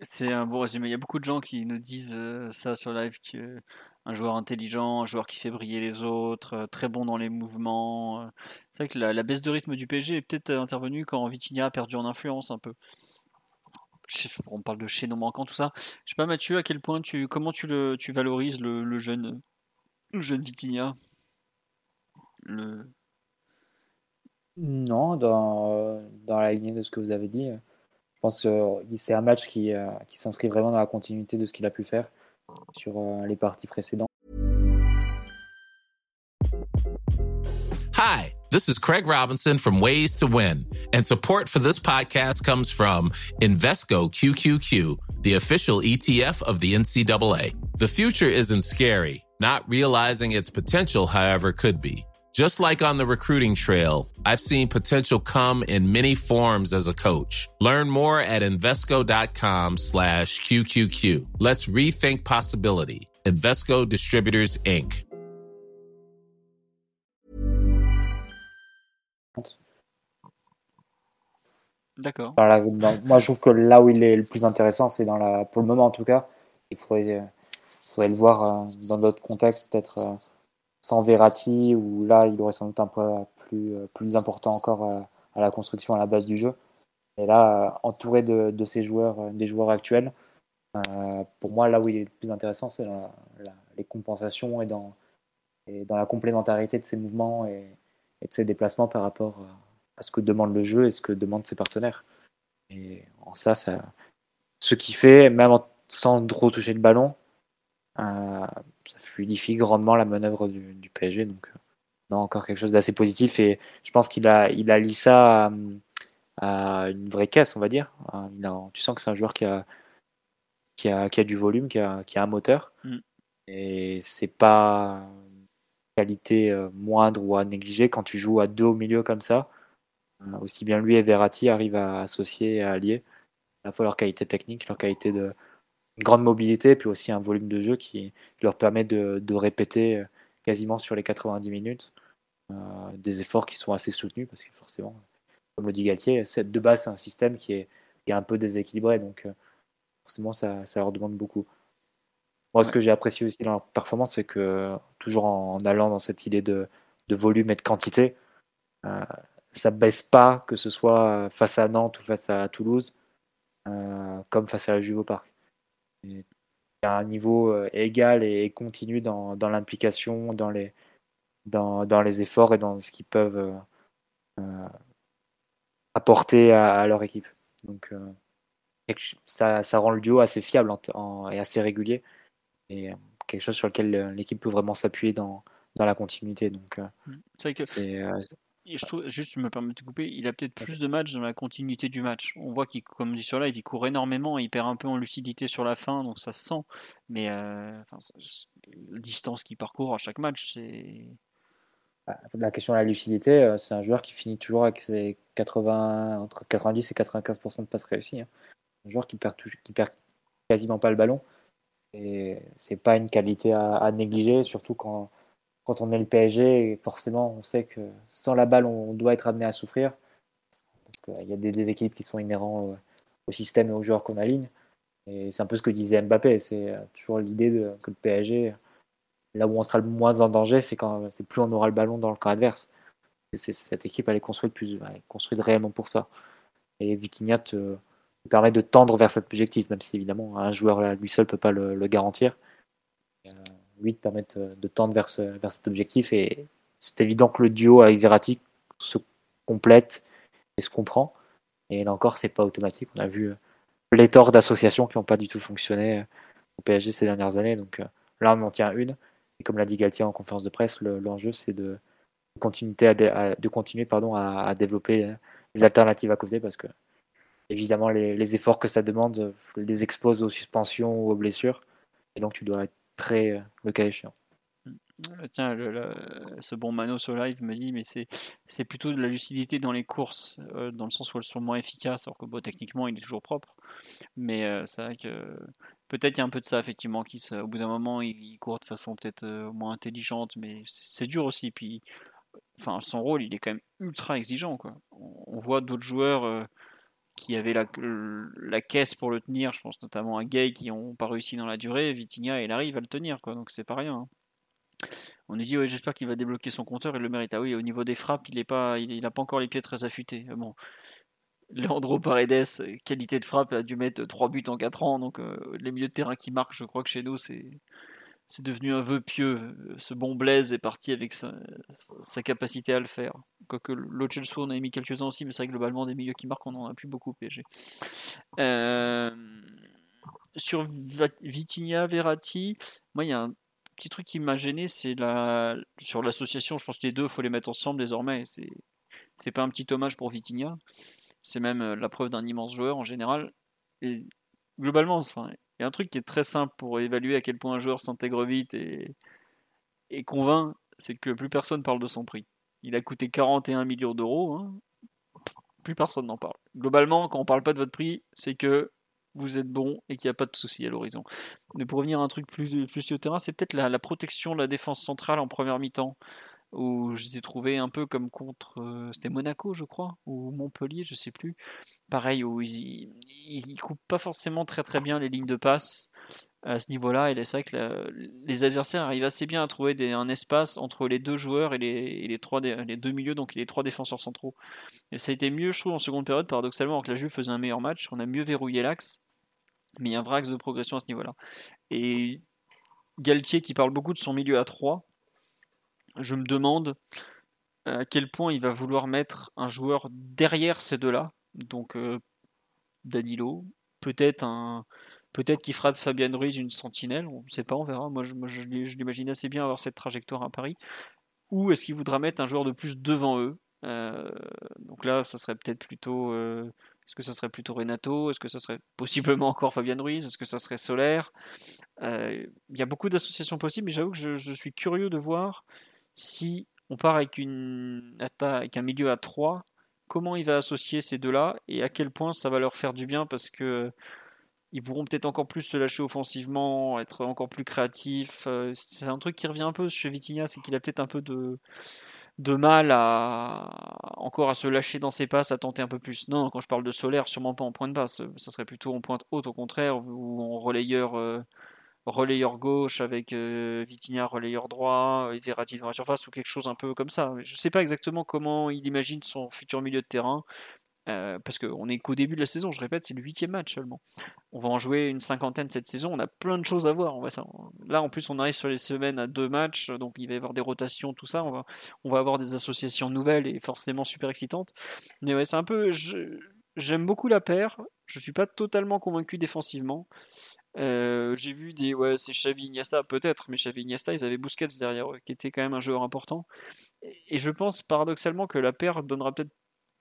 C'est un beau résumé. Il y a beaucoup de gens qui nous disent euh, ça sur live que un joueur intelligent, un joueur qui fait briller les autres, euh, très bon dans les mouvements. Euh. C'est vrai que la, baisse de rythme du PSG est peut-être intervenue quand Vitinha a perdu en influence un peu. On parle de chaînon manquant, tout ça. Je sais pas Mathieu, à quel point tu, comment tu le, tu valorises le, jeune, le jeune Vitinha? Le... Non, dans, dans la lignée de ce que vous avez dit. Pense que euh, c'est un match qui, euh, qui s'inscrit vraiment dans la continuité de ce qu'il a pu faire sur euh, les parties précédentes. Hi, this is Craig Robinson from Ways to Win, and support for this podcast comes from Invesco QQQ, the official ETF of the NCAA. The future isn't scary. Not realizing its potential, however, could be. Just like on the recruiting trail, I've seen potential come in many forms as a coach. Learn more at Invesco.com slash QQQ. Let's rethink possibility. Invesco Distributors, Inc. D'accord. moi, je trouve que là où il est le plus intéressant, c'est dans la, pour le moment en tout cas, il faudrait, il faudrait le voir euh, dans d'autres contextes, peut-être euh, sans Verratti, où là, il aurait sans doute un poids plus, euh, plus important encore euh, à, la construction, à la base du jeu. Et là, euh, entouré de, de ces joueurs, des joueurs actuels, pour moi, là où il est le plus intéressant, c'est les compensations et dans, et dans la complémentarité de ses mouvements et, de ses déplacements par rapport à ce que demande le jeu et ce que demandent ses partenaires. Et en ça, ça ce qui fait, même sans trop toucher le ballon, euh, ça fluidifie grandement la manœuvre du, PSG. Donc, euh, non, encore quelque chose d'assez positif. Et je pense qu'il a, il a lié ça à, une vraie caisse, on va dire. Euh, tu sens que c'est un joueur qui a, qui a, qui a du volume, qui a, qui a un moteur. Mm. Et c'est pas une qualité moindre ou à négliger quand tu joues à deux au milieu comme ça. Aussi bien lui et Verratti arrivent à associer et à allier à la fois leur qualité technique, leur qualité de, une grande mobilité, puis aussi un volume de jeu qui, leur permet de, répéter euh, quasiment sur les 90 minutes euh, des efforts qui sont assez soutenus, parce que forcément, comme le dit Galtier, de base, c'est un système qui est, un peu déséquilibré, donc euh, forcément, ça, leur demande beaucoup. Moi, ce que j'ai apprécié aussi dans leur performance, c'est que toujours en, allant dans cette idée de, volume et de quantité, ça ne baisse pas, que ce soit face à Nantes ou face à Toulouse, comme face à la Juve au Parc à un niveau euh, égal et continu dans, dans l'implication, dans les, dans, dans, les efforts et dans ce qu'ils peuvent euh, euh, apporter à, leur équipe. Donc ça, ça, rend le duo assez fiable et assez régulier et quelque chose sur lequel l'équipe peut vraiment s'appuyer dans, dans la continuité. Donc, c'est que je trouve, juste, je me permets de couper, il a peut-être plus de matchs dans la continuité du match. On voit qu'il, comme dit sur live, il court énormément, il perd un peu en lucidité sur la fin, donc ça se sent. Mais euh, la distance qu'il parcourt à chaque match, c'est. Bah, la question de la lucidité, euh, c'est un joueur qui finit toujours avec ses 80, entre 90 et 95% de passes réussies. Hein. Un joueur qui perd, qui perd quasiment pas le ballon. Et c'est pas une qualité à négliger, surtout quand quand on est le PSG, forcément, on sait que sans la balle, on doit être amené à souffrir. Parce qu'il y a des déséquilibres qui sont inhérents au système et aux joueurs qu'on aligne. Et c'est un peu ce que disait Mbappé. C'est euh, toujours l'idée que le PSG, là où on sera le moins en danger, c'est quand c'est plus on aura le ballon dans le camp adverse. Et cette équipe, elle est construite, plus, construite réellement pour ça. Et Vitinha te, permet de tendre vers cet objectif, même si évidemment un joueur lui seul ne peut pas le, garantir. Euh, lui, te permettre de tendre vers, cet objectif. Et c'est évident que le duo avec Verratti se complète et se comprend. Et là encore, c'est pas automatique. On a vu pléthore d'associations qui n'ont pas du tout fonctionné au PSG ces dernières années. Donc là, on en tient une. Et comme l'a dit Galtier en conférence de presse, l'enjeu, c'est de, continuer, à, développer les alternatives à côté parce que évidemment les, efforts que ça demande les expose aux suspensions ou aux blessures et donc tu dois être prêt le cas échéant. Euh, tiens, ce bon Mano sur live me dit, mais c'est plutôt de la lucidité dans les courses, euh, dans le sens où elles sont moins efficaces, alors que bon, techniquement il est toujours propre. Mais euh, c'est vrai que peut-être qu'il y a un peu de ça, effectivement, qui au bout d'un moment il, court de façon peut-être moins intelligente, mais c'est dur aussi. Puis, enfin, son rôle il est quand même ultra exigeant. On, voit d'autres joueurs qui avaient la, caisse pour le tenir, je pense notamment à Gay qui n'ont pas réussi dans la durée. Vitinha, il arrive à le tenir, quoi, donc c'est pas rien. Hein. On nous dit j'espère qu'il va débloquer son compteur et le mérite. Ah oui, au niveau des frappes, il n'a pas, il, pas encore les pieds très affûtés. Euh, bon, Leandro Paredes, qualité de frappe, a dû mettre 3 buts en 4 ans. Donc euh, les milieux de terrain qui marquent, je crois que chez nous, c'est c'est devenu un vœu pieux. Ce bon Blaise est parti avec sa, capacité à le faire. Quoique Chelsea, on a mis quelques-uns aussi, mais c'est vrai que globalement, des milieux qui marquent, on en a plus beaucoup PSG. Euh, sur Vitinha, Verratti, moi, il y a un petit truc qui m'a gêné, c'est la sur l'association. Je pense que les deux, faut les mettre ensemble désormais. C'est c'est pas un petit hommage pour Vitinha. C'est même euh, la preuve d'un immense joueur en général. Et globalement, enfin, il un truc qui est très simple pour évaluer à quel point un joueur s'intègre vite et, et convainc, c'est que plus personne parle de son prix. Il a coûté 41 millions d'euros. Hein. Plus personne n'en parle. Globalement, quand on parle pas de votre prix, c'est que vous êtes bon et qu'il n'y a pas de souci à l'horizon. Mais pour revenir à un truc plus, plus au terrain, c'est peut-être la, protection de la défense centrale en première mi-temps, où je les ai trouvés un peu comme contre. Euh, c'était Monaco, je crois, ou Montpellier, je sais plus. Pareil, où ils, ils, coupent pas forcément très très bien les lignes de passe à ce niveau-là. Et c'est vrai que les adversaires arrivent assez bien à trouver un espace entre les deux joueurs et les, trois, les deux milieux, donc les trois défenseurs centraux. Et ça a été mieux, je trouve, en seconde période, paradoxalement, alors que la Juve faisait un meilleur match. On a mieux verrouillé l'axe. Mais il y a un vrai axe de progression à ce niveau-là. Et Galtier qui parle beaucoup de son milieu à 3, je me demande à quel point il va vouloir mettre un joueur derrière ces deux-là. Donc euh, Danilo, peut-être un, qu'il fera de Fabian Ruiz une sentinelle, on ne sait pas, on verra. Moi, je, l'imagine assez bien avoir cette trajectoire à Paris. Ou est-ce qu'il voudra mettre un joueur de plus devant eux euh, Donc là, ça serait peut-être plutôt euh, est-ce que ça serait plutôt Renato? Est-ce que ça serait possiblement encore Fabien Ruiz? Est-ce que ça serait Solaire euh, Il y a beaucoup d'associations possibles, mais j'avoue que je, suis curieux de voir si on part avec, un milieu à 3, comment il va associer ces deux-là et à quel point ça va leur faire du bien parce que ils pourront peut-être encore plus se lâcher offensivement, être encore plus créatifs. Euh, c'est un truc qui revient un peu chez Vitinha, c'est qu'il a peut-être un peu de de mal à encore à se lâcher dans ses passes, à tenter un peu plus. Non, quand je parle de solaire, sûrement pas en point de passe, ça serait plutôt en pointe haute au contraire, ou en relayeur, euh, relayeur gauche avec euh, Vitinha relayeur droit, et Verratti dans la surface, ou quelque chose un peu comme ça. Je sais pas exactement comment il imagine son futur milieu de terrain. Euh, parce qu'on est qu'au début de la saison, je répète, c'est le huitième match seulement. On va en jouer une cinquantaine cette saison, on a plein de choses à voir. Là, en plus, on arrive sur les semaines à deux matchs, donc il va y avoir des rotations, tout ça. On va, on va avoir des associations nouvelles et forcément super excitantes. Mais ouais, c'est un peu. J'aime beaucoup la paire. Je suis pas totalement convaincu défensivement. Euh, j'ai vu des. Ouais, c'est Xavi Iniesta, peut-être, mais Xavi Iniesta, ils avaient Busquets derrière eux, qui était quand même un joueur important. Et je pense paradoxalement que la paire donnera peut-être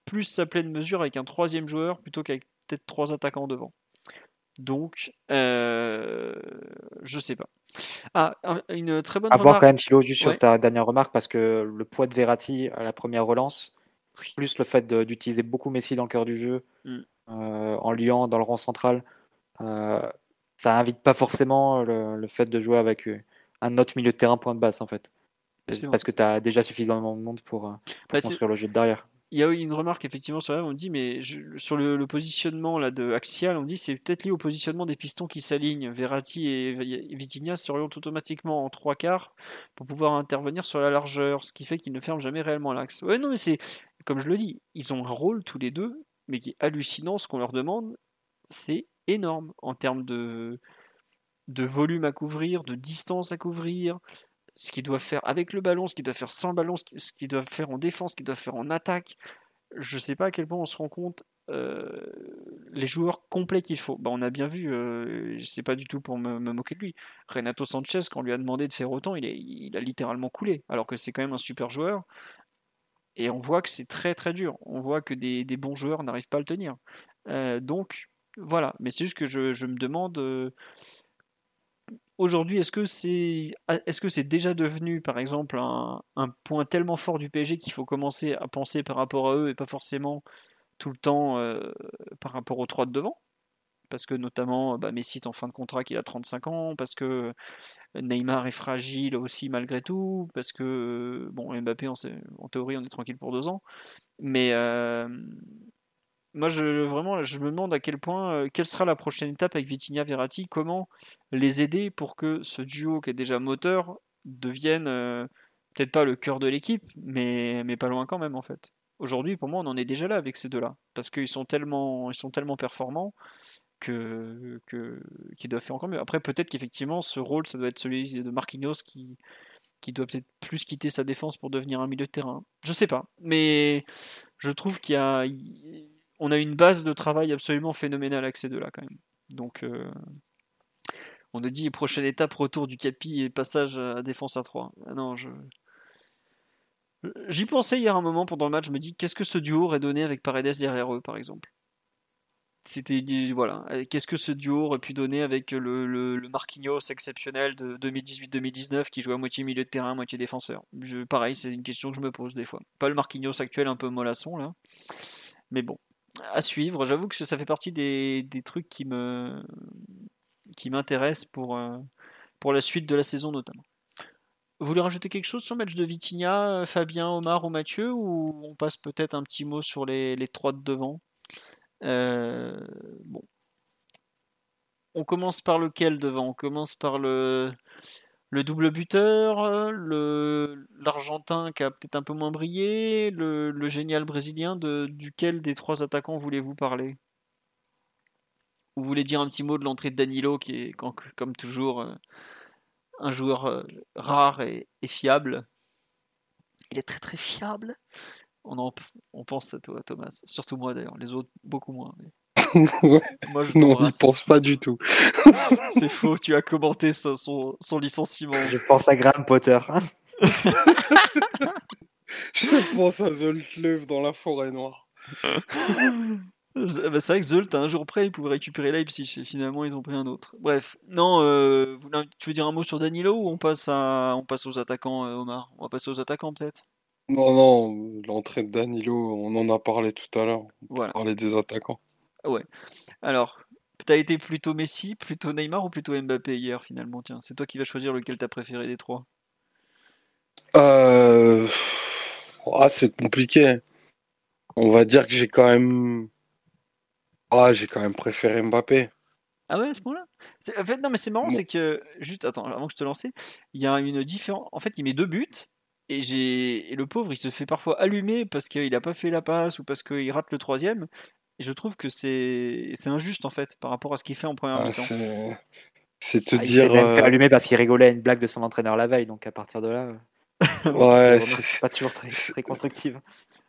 plus sa pleine mesure avec un troisième joueur plutôt qu'avec peut-être trois attaquants devant. Donc, euh, je sais pas. Ah, une très bonne. À voir quand même, Philo, juste sur ta dernière remarque, parce que le poids de Verratti à la première relance, plus le fait d'utiliser beaucoup Messi dans le cœur du jeu, mm. euh, en liant dans le rang central, euh, ça invite pas forcément le, fait de jouer avec un autre milieu de terrain point de basse en fait. Parce que tu as déjà suffisamment de monde pour, pour bah, construire le jeu de derrière il y a une remarque effectivement sur on dit mais sur le, positionnement là de axial, on dit c'est peut-être lié au positionnement des pistons qui s'alignent. Verratti et Vitinha s'orientent automatiquement en trois quarts pour pouvoir intervenir sur la largeur, ce qui fait qu'ils ne ferment jamais réellement l'axe. Ouais non mais c'est comme je le dis, ils ont un rôle tous les deux, mais qui est hallucinant. Ce qu'on leur demande, c'est énorme en termes de de volume à couvrir, de distance à couvrir, ce qu'ils doivent faire avec le ballon, ce qu'ils doivent faire sans ballon, ce qu'ils doivent faire en défense, ce qu'ils doivent faire en attaque. Je ne sais pas à quel point on se rend compte euh, les joueurs complets qu'il faut. Bah, on a bien vu, euh, c'est pas du tout pour me, moquer de lui. Renato Sanchez, quand on lui a demandé de faire autant, il, il a littéralement coulé, alors que c'est quand même un super joueur. Et on voit que c'est très très dur. On voit que des, bons joueurs n'arrivent pas à le tenir. Euh, donc voilà, mais c'est juste que je, me demande euh, aujourd'hui, est-ce que c'est est -ce c'est déjà devenu par exemple un, point tellement fort du PSG qu'il faut commencer à penser par rapport à eux et pas forcément tout le temps euh, par rapport aux trois de devant? Parce que notamment bah, Messi est en fin de contrat qu'il a 35 ans, parce que Neymar est fragile aussi malgré tout, parce que bon Mbappé en, en théorie on est tranquille pour deux ans, mais euh, moi je vraiment je me demande à quel point euh, quelle sera la prochaine étape avec Vitinha Verratti, comment les aider pour que ce duo qui est déjà moteur devienne peut-être pas le cœur de l'équipe, mais, mais pas loin quand même en fait. Aujourd'hui, pour moi, on en est déjà là avec ces deux-là, parce qu'ils sont tellement, ils sont tellement performants que qu'ils doivent faire encore mieux. Après, peut-être qu'effectivement, ce rôle, ça doit être celui de Marquinhos qui, qui doit peut-être plus quitter sa défense pour devenir un milieu de terrain. Je sais pas, mais je trouve qu'il y a, on a une base de travail absolument phénoménale avec ces deux-là quand même. Donc, euh, on a dit prochaine étape, retour du capi et passage à défense à 3. Ah non, J'y pensais hier un moment pendant le match, je me dis qu'est-ce que ce duo aurait donné avec Paredes derrière eux par exemple? C'était voilà, qu'est-ce que ce duo aurait pu donner avec le, Marquinhos exceptionnel de 2018-2019 qui jouait à moitié milieu de terrain, moitié défenseur? Pareil, c'est une question que je me pose des fois. Pas le Marquinhos actuel un peu mollasson là, mais bon, à suivre. J'avoue que ça fait partie des, trucs qui me qui m'intéressent pour euh, pour la suite de la saison notamment. Vous voulez rajouter quelque chose sur le match de Vitinha, euh, Fabien, Omar ou Mathieu Ou on passe peut-être un petit mot sur les, trois de devant? Euh, Bon. On commence par lequel devant? On commence par le, le double buteur, l'Argentin qui a peut-être un peu moins brillé, le, génial Brésilien. De, duquel des trois attaquants voulez-vous parler? Vous voulez dire un petit mot de l'entrée de Danilo qui est, comme toujours, euh, un joueur euh, rare et, fiable? Il est très très fiable. On, en, on pense à toi, Thomas. Surtout moi d'ailleurs. Les autres, beaucoup moins. <laughs> moi, je non, on n'y pense pas du tout. <laughs> C'est faux, tu as commenté son, son, licenciement. Je pense à Graham Potter. <laughs> je pense à Zoltlev dans la forêt noire. Bah, c'est vrai que Zolt, un jour près, il pouvait récupérer Leipzig et finalement ils ont pris un autre. Bref, non, euh, tu veux dire un mot sur Danilo ou on passe, à, on passe aux attaquants, euh, Omar? On va passer aux attaquants peut-être? Non, non, l'entrée de Danilo, on en a parlé tout à l'heure. On voilà. parlait des attaquants. Ouais. Alors, t'as été plutôt Messi, plutôt Neymar ou plutôt Mbappé hier finalement? Tiens, c'est toi qui vas choisir lequel t'as préféré des trois? Euh... Ah, c'est compliqué. On va dire que j'ai quand même ah, j'ai quand même préféré Mbappé. Ah ouais, à ce moment-là? En fait, non, mais c'est marrant, c'est que, juste, attends, avant que je te lance, il y a une différence. En fait, il met deux buts, et, j'ai... le pauvre, il se fait parfois allumer parce qu'il n'a pas fait la passe ou parce qu'il rate le troisième. Et je trouve que c'est, c'est injuste, en fait, par rapport à ce qu'il fait en première ah, mi-temps. C'est... te ah, dire. Il s'est même fait euh, allumer parce qu'il rigolait à une blague de son entraîneur la veille, donc à partir de là. <laughs> ouais, c'est pas toujours très, très constructive.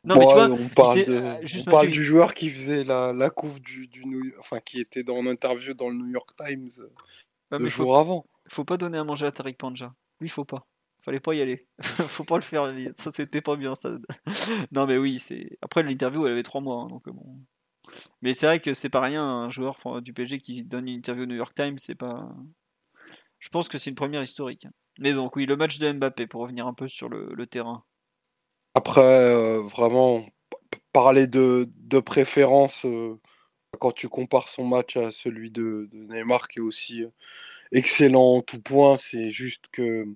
Non, mais tu vois, on parle, du joueur qui faisait la, la couve du, du enfin qui était dans l'interview dans le New York Times euh, le jour avant. Faut pas donner à manger à Tariq Panja. Lui, faut pas. Fallait pas y aller. <laughs> faut pas le faire. Ça, c'était pas bien. Ça. <laughs> non, mais oui, c'est. Après l'interview, elle avait trois mois, hein, donc bon. Mais c'est vrai que c'est pas rien un joueur du PSG qui donne une interview au New York Times, c'est pas. Je pense que c'est une première historique. Mais donc oui, le match de Mbappé pour revenir un peu sur le terrain. Après, euh, vraiment, parler de, de préférence euh, quand tu compares son match à celui de, Neymar, qui est aussi excellent en tout point, c'est juste que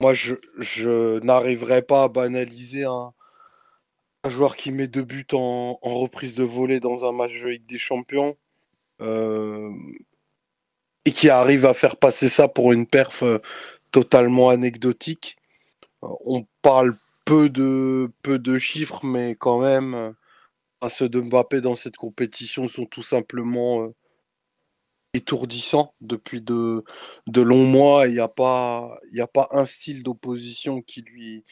moi, je, je n'arriverai pas à banaliser un, joueur qui met deux buts en, reprise de volée dans un match de Ligue des Champions et qui arrive à faire passer ça pour une perf totalement anecdotique. on parle peu de, peu de chiffres, mais quand même, à ceux de Mbappé dans cette compétition sont tout simplement euh, étourdissants depuis de, de longs mois. Il n'y a, pas, a pas un style d'opposition qui lui,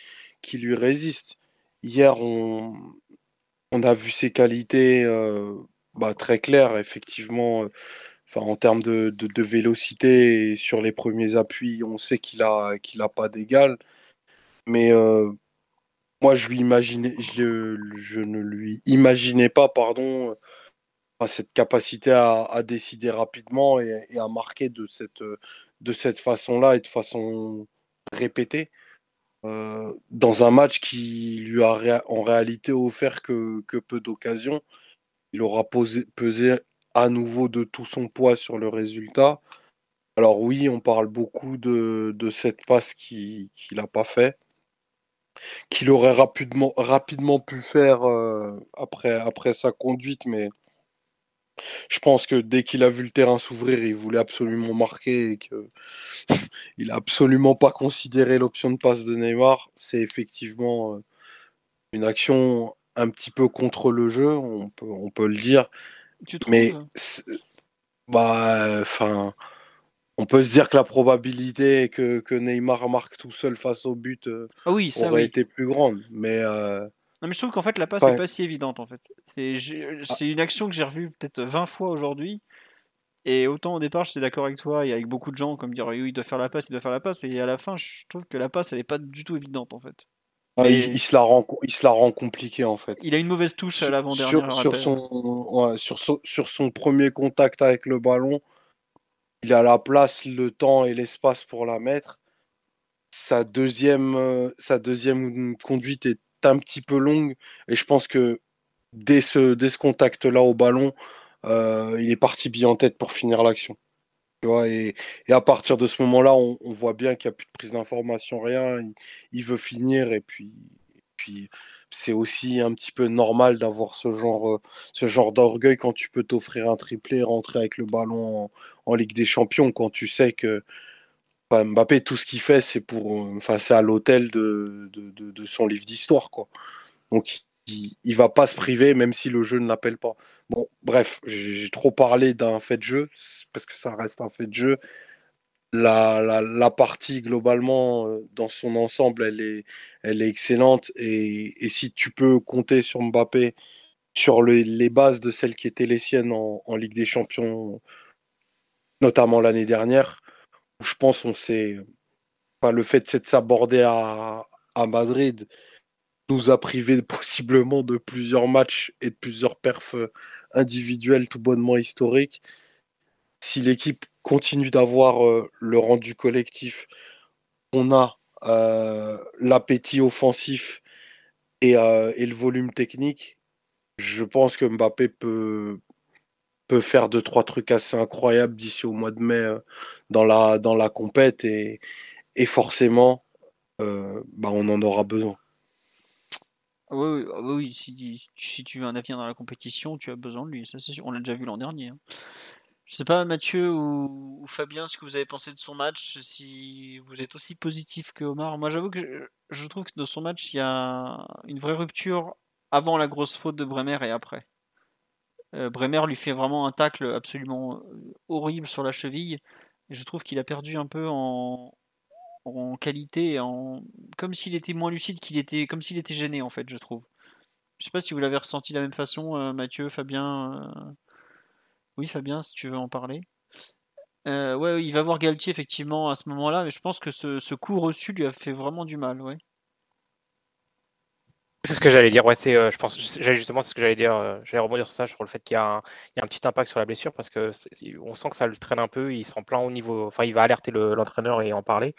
qui lui résiste. Hier, on, on a vu ses qualités euh, bah, très clair, effectivement. Enfin, en termes de, de, vélocité sur les premiers appuis, on sait qu'il a, qu'il pas d'égal. Mais moi, je, lui imaginais, je, je, ne lui imaginais pas pardon, cette capacité à, décider rapidement et, à marquer de cette, de cette façon-là et de façon répétée. Dans un match qui lui a en réalité offert que, peu d'occasions. Il aura pesé à nouveau de tout son poids sur le résultat. Alors oui, on parle beaucoup de, cette passe qu'il n'a pas fait, qu'il aurait rapidement, pu faire euh, après sa conduite, mais je pense que dès qu'il a vu le terrain s'ouvrir, il voulait absolument marquer et que <laughs> il a absolument pas considéré l'option de passe de Neymar. C'est effectivement euh, une action un petit peu contre le jeu, on peut, on peut le dire. Mais bah, enfin, on peut se dire que la probabilité que, que, Neymar marque tout seul face au but euh, ah oui, ça, aurait été plus grande. Mais euh, non, mais je trouve qu'en fait la passe n'est pas si évidente en fait. C'est ah. une action que j'ai revue peut-être 20 fois aujourd'hui. Et autant au départ, je suis d'accord avec toi et avec beaucoup de gens comme dire oui, il doit faire la passe, il doit faire la passe. Et à la fin, je trouve que la passe, elle n'est pas du tout évidente en fait. Ah, il, se la rend, il se la rend compliqué en fait. Il a une mauvaise touche à l'avant-dernière. Sur, son, sur, sur son premier contact avec le ballon, il a la place, le temps et l'espace pour la mettre. Sa deuxième, euh, sa deuxième conduite est un petit peu longue et je pense que dès ce, dès ce contact-là au ballon, euh, il est parti bien en tête pour finir l'action et, à partir de ce moment-là, on, voit bien qu'il n'y a plus de prise d'information, rien. Il, veut finir et puis, puis c'est aussi un petit peu normal d'avoir ce genre, euh, ce genre d'orgueil quand tu peux t'offrir un triplé, rentrer avec le ballon en, Ligue des Champions, quand tu sais que Mbappé, tout ce qu'il fait, c'est pour, enfin, c'est à l'hôtel de, son livre d'histoire, quoi. Donc, il, il, va pas se priver, même si le jeu ne l'appelle pas. Bon, bref, j'ai trop parlé d'un fait de jeu, parce que ça reste un fait de jeu. La, partie, globalement, euh, dans son ensemble, elle est, elle est excellente. Et, si tu peux compter sur Mbappé, sur les bases de celles qui étaient les siennes en, en Ligue des Champions, notamment l'année dernière, je pense on s'est. Enfin, le fait de s'aborder à, à Madrid, nous a privé <laughs> possiblement de plusieurs matchs et de plusieurs perfs euh, individuels tout bonnement historiques. Si l'équipe continue d'avoir euh, le rendu collectif, on a euh, l'appétit offensif et, le volume technique, je pense que Mbappé peut, peut faire deux, trois trucs assez incroyables d'ici au mois de mai dans, la, dans la compète et, et forcément, bah, on en aura besoin. Oui, oui, ah si, si, tu veux un avenir dans la compétition, tu as besoin de lui. Ça, On l'a déjà vu l'an dernier. Hein. Je sais pas, Mathieu ou, Fabien, ce que vous avez pensé de son match, si vous êtes aussi positif que Omar. Moi, j'avoue que je, trouve que dans son match, il y a une vraie rupture avant la grosse faute de Bremer et après. Euh, Bremer lui fait vraiment un tacle absolument euh, horrible sur la cheville. Et je trouve qu'il a perdu un peu en, qualité, en comme s'il était moins lucide qu'il était, comme s'il était gêné en fait, je trouve. Je sais pas si vous l'avez ressenti de la même façon, euh, Mathieu, Fabien. Oui, Fabien, si tu veux en parler. Euh, ouais, il va voir Galtier effectivement à ce moment-là, mais je pense que ce, coup reçu lui a fait vraiment du mal, ouais. C'est ce que j'allais dire, ouais, c'est, je pense, justement, ce que j'allais dire, j'allais rebondir sur ça, sur le fait qu'il y, a un, petit impact sur la blessure, parce que on sent que ça le traîne un peu, il s'en plaint au niveau, enfin, il va alerter l'entraîneur et en parler,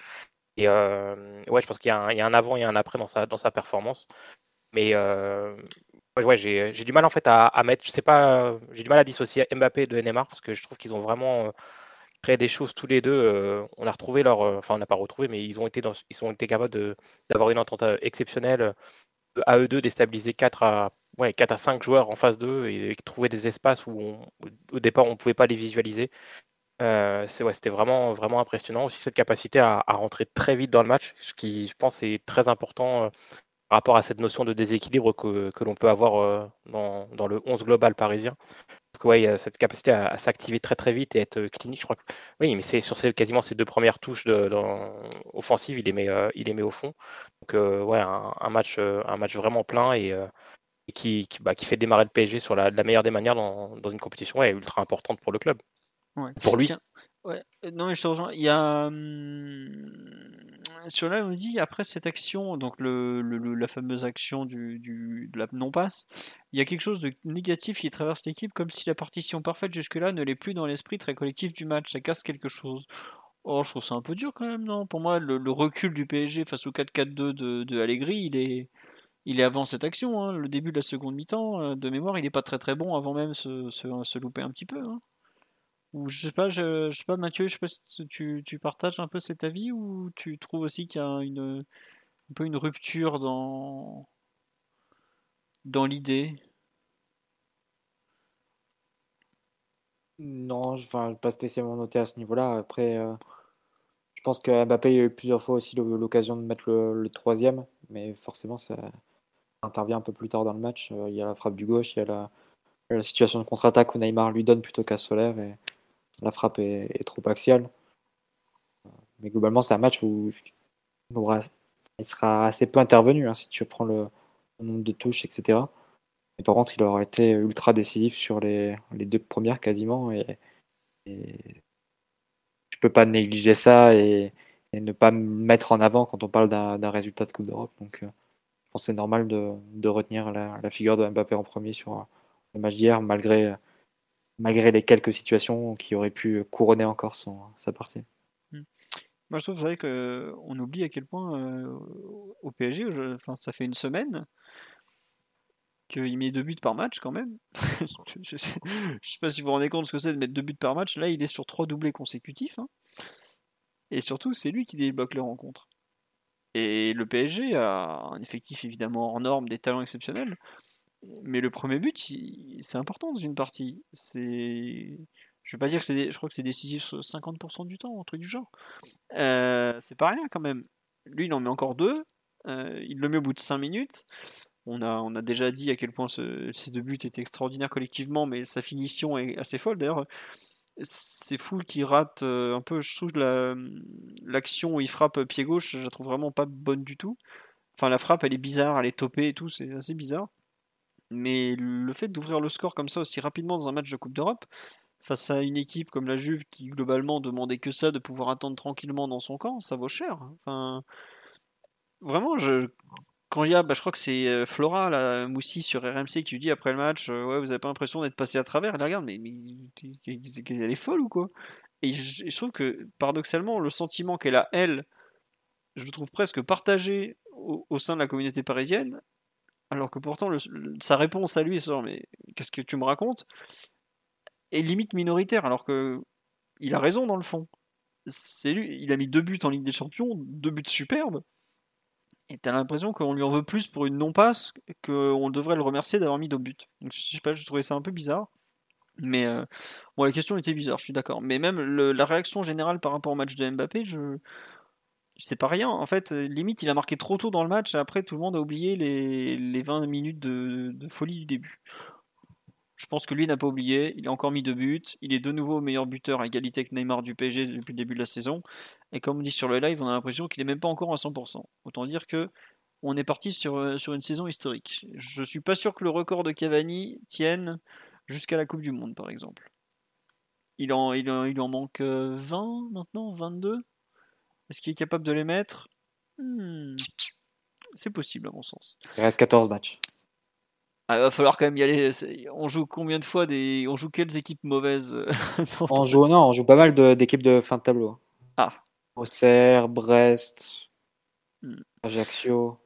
et euh, ouais, je pense qu'il y, a un avant et un après dans sa, dans sa performance. Mais euh, ouais, j'ai du mal en fait à, mettre, je sais pas, j'ai du mal à dissocier Mbappé de Neymar parce que je trouve qu'ils ont vraiment euh, créé des choses tous les deux. on a retrouvé leur, enfin on n'a pas retrouvé, mais ils ont été ils ont été capables d'avoir une entente exceptionnelle à eux deux déstabiliser 4 à ouais, 4 à 5 joueurs en face d'eux et, trouver des espaces où au départ on ne pouvait pas les visualiser. Euh, c'était vraiment, vraiment impressionnant. Aussi cette capacité à, rentrer très vite dans le match, ce qui, je pense, est très important euh, par rapport à cette notion de déséquilibre que, l'on peut avoir euh, dans, le 11 global parisien. Donc, ouais, il y a cette capacité à, s'activer très très vite et être clinique. Je crois que oui, mais c'est sur quasiment ces deux premières touches de, offensives, il les met, il les met au fond. Donc ouais, un, match, un match vraiment plein et et qui, qui, bah, qui fait démarrer le PSG sur la, la meilleure des manières dans, dans, une compétition ultra importante pour le club. Ouais. Pour lui. Tiens, ouais. Non, mais je te rejoins. Il y a. Hum, sur là, on me dit, après cette action, donc le, la fameuse action du, de la non-passe, il y a quelque chose de négatif qui traverse l'équipe, comme si la partition parfaite jusque-là ne l'est plus dans l'esprit très collectif du match. Ça casse quelque chose. Oh, je trouve ça un peu dur quand même, non? Pour moi, le, recul du PSG face au 4-4-2 de, Allegri, il est, il est avant cette action. Hein. Le début de la seconde mi-temps, de mémoire, il n'est pas très très bon avant même se, se, se louper un petit peu. Hein. Ou je sais pas, je, sais pas, Mathieu, je sais pas si tu, tu, partages un peu cet avis ou tu trouves aussi qu'il y a une, un peu une rupture dans, dans l'idée? Non, enfin, pas spécialement noté à ce niveau-là. Après, euh, je pense que Mbappé a eu plusieurs fois aussi l'occasion de mettre le, le, troisième, mais forcément, ça intervient un peu plus tard dans le match. Euh, il y a la frappe du gauche, il y a la, la situation de contre-attaque où Neymar lui donne plutôt qu'à Solaire et la frappe est, trop axiale. Mais globalement, c'est un match où il, aura, sera assez peu intervenu hein, si tu prends le, nombre de touches, etc. Mais par contre, il aura été ultra décisif sur les, les deux premières quasiment. Et, et je peux pas négliger ça et, et, ne pas mettre en avant quand on parle d'un résultat de Coupe d'Europe. Donc, euh, je pense que c'est normal de, de retenir la, la, figure de Mbappé en premier sur le match d'hier, malgré malgré les quelques situations qui auraient pu couronner encore sa partie. Mmh. Moi, je trouve vrai qu'on oublie à quel point euh, au PSG, enfin, ça fait une semaine qu'il met deux buts par match quand même. <laughs> je, ne sais, pas si vous vous rendez compte ce que c'est de mettre deux buts par match. Là, il est sur trois doublés consécutifs. Hein. Et surtout, c'est lui qui débloque les rencontres. Et le PSG a un effectif évidemment en norme, des talents exceptionnels. Mais le premier but, c'est important dans une partie. C'est. Je vais pas dire que c'est. Je crois que c'est décisif 50% du temps, un truc du genre. Euh, c'est pas rien quand même. Lui, il en met encore deux. Euh, il le met au bout de 5 minutes. On a, on a déjà dit à quel point ce, ces deux buts étaient extraordinaires collectivement, mais sa finition est assez folle. D'ailleurs, c'est fou qu'il rate euh, un peu. Je trouve l'action la, où il frappe pied gauche, je la trouve vraiment pas bonne du tout. Enfin, la frappe, elle est bizarre, elle est topée et tout, c'est assez bizarre. Mais le fait d'ouvrir le score comme ça aussi rapidement dans un match de Coupe d'Europe, face à une équipe comme la Juve qui globalement demandait que ça, de pouvoir attendre tranquillement dans son camp, ça vaut cher. Enfin, vraiment, je, quand il y a, bah, crois que c'est Flora, la Moussi sur RMC qui lui dit après le match, euh, ouais, vous avez pas l'impression d'être passé à travers? Elle regarde, mais, elle est folle ou quoi? Et je, trouve que paradoxalement, le sentiment qu'elle a elle, je le trouve presque partagé au sein de la communauté parisienne, alors que pourtant sa réponse à lui c'est mais qu'est-ce que tu me racontes est limite minoritaire alors que il a raison dans le fond. C'est lui il a mis deux buts en Ligue des Champions deux buts superbes et t'as l'impression qu'on lui en veut plus pour une non-passe qu'on devrait le remercier d'avoir mis deux buts. Donc je sais pas je trouvais ça un peu bizarre mais euh, bon la question était bizarre je suis d'accord. Mais même la réaction générale par rapport au match de Mbappé je c'est pas rien. En fait, limite, il a marqué trop tôt dans le match et après, tout le monde a oublié les, les 20 minutes de, folie du début. Je pense que lui n'a pas oublié. Il a encore mis deux buts. Il est de nouveau meilleur buteur à égalité avec Neymar du PSG depuis le début de la saison. Et comme on dit sur le live, on a l'impression qu'il est même pas encore à 100%. Autant dire que on est parti sur, sur une saison historique. Je suis pas sûr que le record de Cavani tienne jusqu'à la Coupe du Monde, par exemple. Il en, il en, il en manque 20 maintenant 22 est-ce qu'il est capable de les mettre? Hmm. C'est possible, à mon sens. Il reste 14 matchs. Ah, il va falloir quand même y aller. On joue combien de fois des. On joue quelles équipes mauvaises <laughs> On joue non, on joue pas mal d'équipes de, de, fin de tableau. Ah. Auxerre, Brest, hmm. Ajaccio.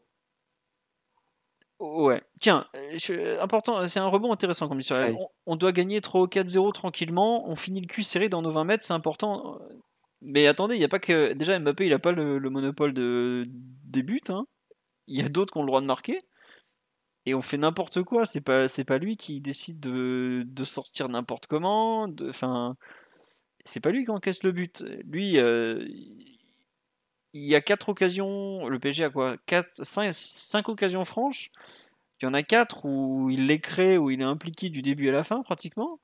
Ouais. Tiens, je, important, c'est un rebond intéressant comme histoire. On, on, doit gagner 3 ou 4-0 tranquillement. On finit le cul serré dans nos 20 mètres, c'est important. Mais attendez, il n'y a pas que. Déjà, Mbappé, il n'a pas le, le, monopole de, des buts. Hein. Il y a d'autres qui ont le droit de marquer. Et on fait n'importe quoi. C'est pas, c'est pas lui qui décide de, de sortir n'importe comment. Enfin. C'est pas lui qui encaisse le but. Lui, euh, il y a quatre occasions. Le PSG a quoi? 4, 5, 5 occasions franches. Il y en a quatre où il les crée, où il est impliqué du début à la fin, pratiquement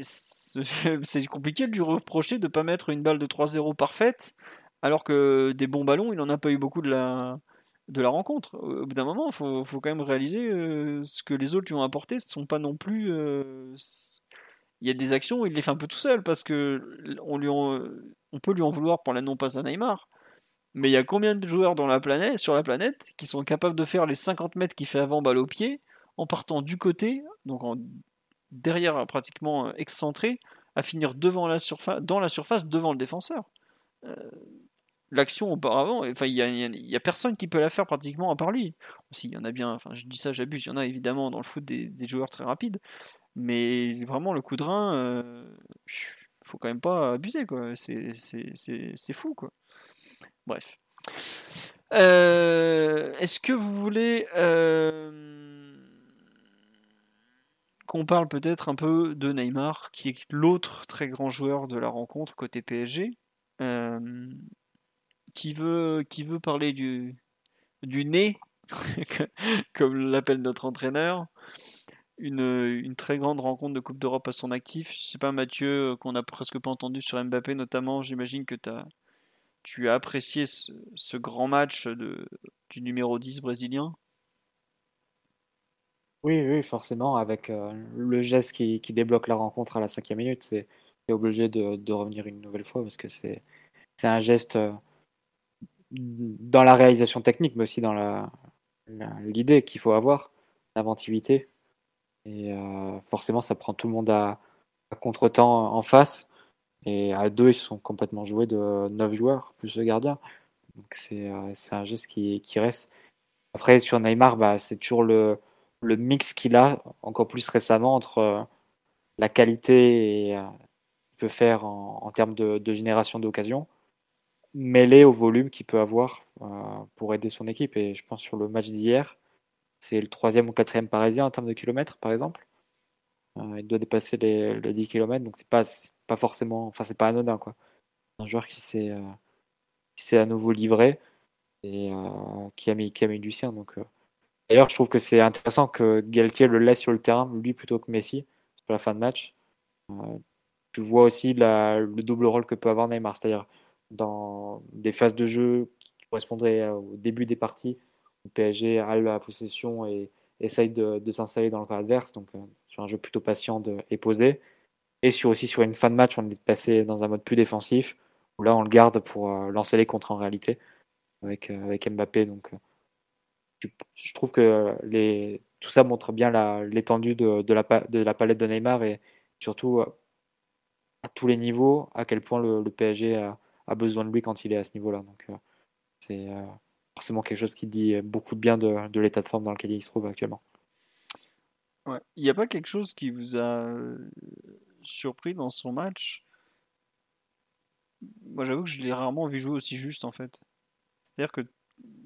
c'est compliqué de lui reprocher de ne pas mettre une balle de 3-0 parfaite, alors que des bons ballons, il n'en a pas eu beaucoup de la, de la rencontre. Au bout d'un moment, il faut, faut, quand même réaliser euh, ce que les autres lui ont apporté. Ce sont pas non plus. Euh, il y a des actions où il les fait un peu tout seul parce que on, lui on peut lui en vouloir pour la non-passe à Neymar. Mais il y a combien de joueurs dans la planète, sur la planète qui sont capables de faire les 50 mètres qu'il fait avant balle au pied en partant du côté, donc en, derrière pratiquement excentré, à finir devant la surface, dans la surface devant le défenseur. Euh, l'action auparavant, enfin, il n'y a, personne qui peut la faire pratiquement à part lui. Il y en a bien, enfin, je dis ça, j'abuse, il y en a évidemment dans le foot des, joueurs très rapides, mais vraiment, le coup de rein, euh, faut quand même pas abuser, quoi. C'est fou, quoi. Bref. Euh, est-ce que vous voulez euh, qu'on parle peut-être un peu de Neymar, qui est l'autre très grand joueur de la rencontre côté PSG qui veut, qui veut parler du, du nez, <laughs> comme l'appelle notre entraîneur. Une, une, très grande rencontre de Coupe d'Europe à son actif. Je sais pas, Mathieu, euh, qu'on a presque pas entendu sur Mbappé notamment. J'imagine que as, tu as apprécié ce, grand match de, du numéro 10 brésilien. Oui, oui, forcément, avec euh, le geste qui, débloque la rencontre à la cinquième minute, c'est obligé de, revenir une nouvelle fois parce que c'est un geste euh, dans la réalisation technique, mais aussi dans l'idée qu'il faut avoir, l'inventivité. Et euh, forcément, ça prend tout le monde à, contre-temps en face. Et à deux, ils sont complètement joués de neuf joueurs, plus le gardien. Donc c'est, un geste qui, qui, reste. Après, sur Neymar, bah, c'est toujours le, le mix qu'il a, encore plus récemment, entre euh, la qualité et qu'il peut faire en, termes de, génération d'occasions mêlé au volume qu'il peut avoir euh, pour aider son équipe. Et je pense sur le match d'hier, c'est le troisième ou quatrième parisien en termes de kilomètres, par exemple. Euh, il doit dépasser les, 10 km, donc c'est pas, pas forcément, enfin c'est pas anodin quoi. Un joueur qui s'est euh, à nouveau livré et qui a mis qui a mis du sien. D'ailleurs, je trouve que c'est intéressant que Galtier le laisse sur le terrain, lui plutôt que Messi pour la fin de match. tu vois aussi le double rôle que peut avoir Neymar, c'est-à-dire dans des phases de jeu qui correspondraient au début des parties, où PSG a la possession et essaye de, s'installer dans le camp adverse, donc euh, sur un jeu plutôt patient et posé. Et sur, aussi sur une fin de match, on est passé dans un mode plus défensif, où là on le garde pour euh, lancer les contres en réalité, avec, euh, avec Mbappé. Donc je trouve que tout ça montre bien l'étendue de, la, palette de Neymar et surtout à tous les niveaux, à quel point le, PSG a, besoin de lui quand il est à ce niveau-là. Donc euh, c'est euh, forcément quelque chose qui dit beaucoup de bien de, l'état de forme dans lequel il se trouve actuellement. Il n'y a pas quelque chose qui vous a euh, surpris dans son match? Moi, j'avoue que je l'ai rarement vu jouer aussi juste en fait. C'est-à-dire que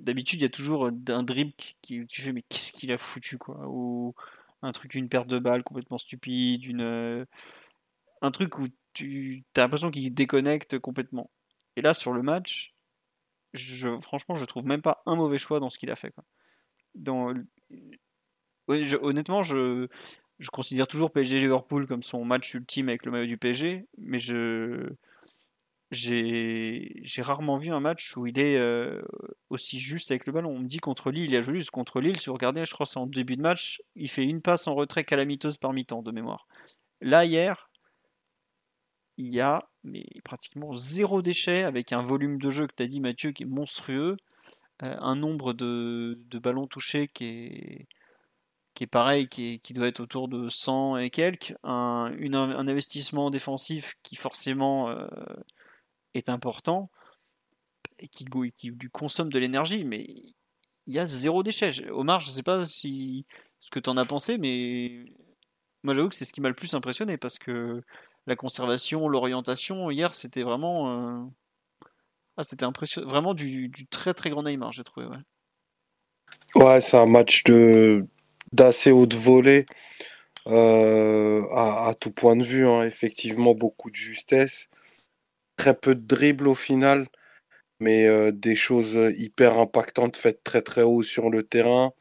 d'habitude, il y a toujours un dribble qui tu fais mais qu'est-ce qu'il a foutu quoi? Ou un truc, une perte de balle complètement stupide, une un truc où tu as l'impression qu'il déconnecte complètement. Et là, sur le match, je, franchement, je trouve même pas un mauvais choix dans ce qu'il a fait. Quoi. Dans, honnêtement, je, je considère toujours PSG Liverpool comme son match ultime avec le maillot du PSG, mais je j'ai rarement vu un match où il est euh, aussi juste avec le ballon. On me dit contre Lille, il a joué juste contre Lille. Si vous regardez, je crois c'est en début de match, il fait une passe en retrait calamiteuse par mi-temps de mémoire. Là hier, il y a mais pratiquement zéro déchet avec un volume de jeu que tu as dit Mathieu qui est monstrueux, euh, un nombre de, ballons touchés qui est, qui est pareil, qui, qui, doit être autour de 100 et quelques, un, un investissement défensif qui forcément euh, est important et qui, qui consomme de l'énergie, mais il y a zéro déchet. Omar, je ne sais pas si ce que tu en as pensé, mais moi j'avoue que c'est ce qui m'a le plus impressionné parce que la conservation, l'orientation, hier, c'était vraiment. Euh, ah, c'était impressionnant. Vraiment du, très très grand Neymar, j'ai trouvé. Ouais, ouais c'est un match de d'assez haute volée euh, à, tout point de vue. Hein. Effectivement, beaucoup de justesse. Très peu de dribble au final, mais euh, des choses hyper impactantes faites très très haut sur le terrain.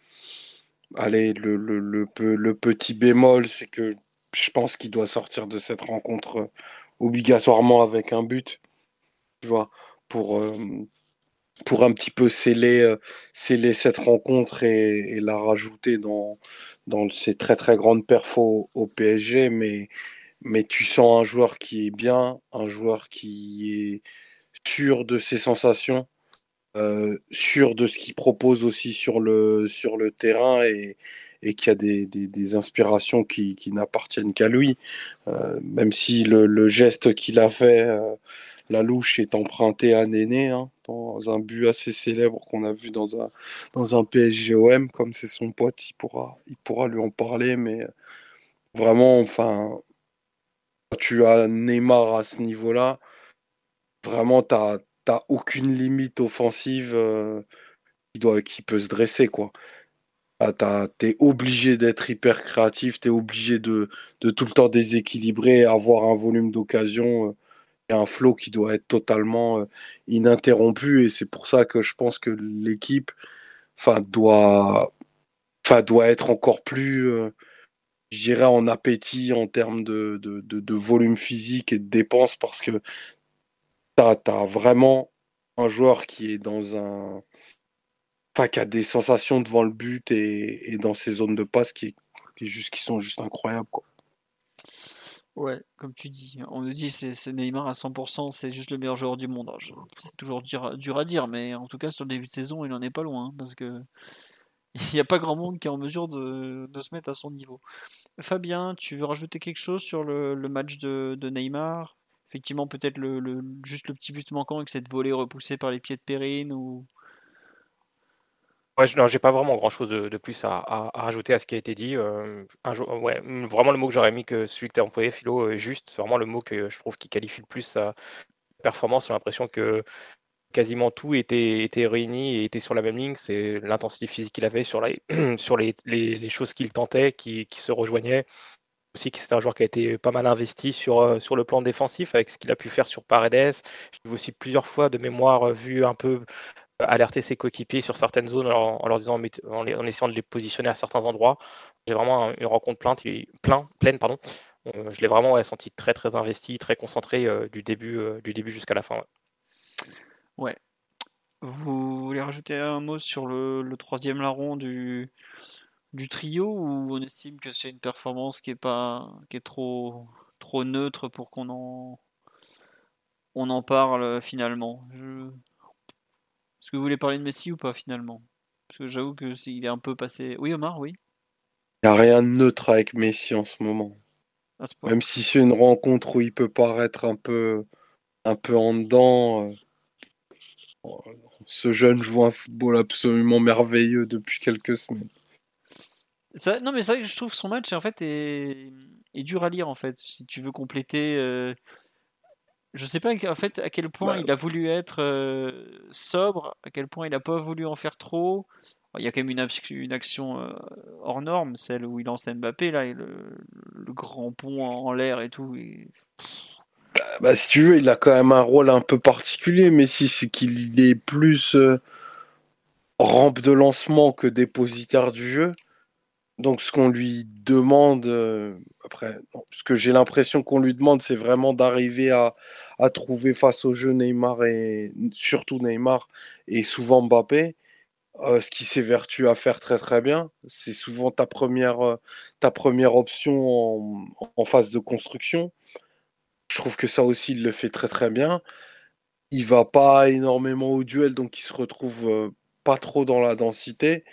Allez, le, le, le petit bémol, c'est que je pense qu'il doit sortir de cette rencontre euh, obligatoirement avec un but, tu vois, pour, euh, pour un petit peu sceller, sceller cette rencontre et, la rajouter dans, dans ces très très grandes perfos au PSG. Mais, mais tu sens un joueur qui est bien, un joueur qui est sûr de ses sensations, euh, sûr de ce qu'il propose aussi sur le, sur le terrain et, et qui a des, des, inspirations qui, qui n'appartiennent qu'à lui. Euh, même si le, le geste qu'il a fait, euh, la louche est emprunté à Néné, hein, dans un but assez célèbre qu'on a vu dans un, dans un PSGOM, comme c'est son pote, il pourra, il pourra lui en parler, mais vraiment, enfin, tu as Neymar à ce niveau-là, vraiment, tu n'as aucune limite offensive euh, qui, doit, qui peut se dresser, quoi. T'es obligé d'être hyper créatif, tu es obligé de, de, tout le temps déséquilibrer, avoir un volume d'occasion euh, et un flow qui doit être totalement euh, ininterrompu. Et c'est pour ça que je pense que l'équipe doit, doit être encore plus, je dirais, en appétit en termes de, de, volume physique et de dépenses parce que tu as, vraiment un joueur qui est dans un. Qui a des sensations devant le but et, dans ses zones de passe qui, qui, juste, qui sont juste incroyables. Quoi. Ouais, comme tu dis, on nous dit c'est Neymar à 100%, c'est juste le meilleur joueur du monde. C'est toujours dur, dur, à dire, mais en tout cas sur le début de saison, il en est pas loin, hein, parce que il n'y a pas grand monde qui est en mesure de, de, se mettre à son niveau. Fabien, tu veux rajouter quelque chose sur le, le match de, de Neymar? Effectivement peut-être le, juste le petit but manquant avec cette volée repoussée par les pieds de Perrine ou Ouais, non, j'ai pas vraiment grand chose de, plus à, rajouter à ce qui a été dit. Euh, ouais, vraiment le mot que j'aurais mis que celui que tu as employé, Philo, juste. Vraiment le mot que je trouve qui qualifie le plus sa performance. J'ai l'impression que quasiment tout était, réuni et était sur la même ligne. C'est l'intensité physique qu'il avait sur, <clears throat> les, choses qu'il tentait, qui, se rejoignaient aussi c'est un joueur qui a été pas mal investi sur, euh, sur le plan défensif avec ce qu'il a pu faire sur Paredes. J'ai aussi plusieurs fois de mémoire euh, vu un peu euh, alerter ses coéquipiers sur certaines zones en, leur disant en, essayant de les positionner à certains endroits. J'ai vraiment une rencontre pleine, plein, pleine pardon. je l'ai vraiment senti très très investi, très concentré du début, jusqu'à la fin. Ouais. Vous voulez rajouter un mot sur le, le troisième larron du, du trio ou on estime que c'est une performance qui est pas qui est trop trop neutre pour qu'on en on en parle finalement? Est-ce que vous voulez parler de Messi ou pas finalement? Parce que j'avoue que il est un peu passé. Oui Omar, oui. Il n'y a rien de neutre avec Messi en ce moment. Même si c'est une rencontre où il peut paraître un peu un peu en dedans. Euh, ce jeune joue un football absolument merveilleux depuis quelques semaines non, mais c'est vrai que je trouve que son match en fait est, est dur à lire en fait. Si tu veux compléter, euh... je sais pas en fait à quel point il a voulu être euh, sobre, à quel point il a pas voulu en faire trop. Il y a quand même une, une action euh, hors norme, celle où il lance Mbappé là, et le, le grand pont en, l'air et tout. Bah, bah, si tu veux, il a quand même un rôle un peu particulier, mais si c'est qu'il est plus euh, rampe de lancement que dépositaire du jeu. Donc, ce qu'on lui demande, euh, après, ce que j'ai l'impression qu'on lui demande, c'est vraiment d'arriver à, trouver face au jeu Neymar et surtout Neymar et souvent Mbappé, euh, ce qui s'évertue à faire très très bien. C'est souvent ta première, ta première option en, phase de construction. Je trouve que ça aussi, il le fait très très bien. Il va pas énormément au duel, donc il se retrouve pas trop dans la densité.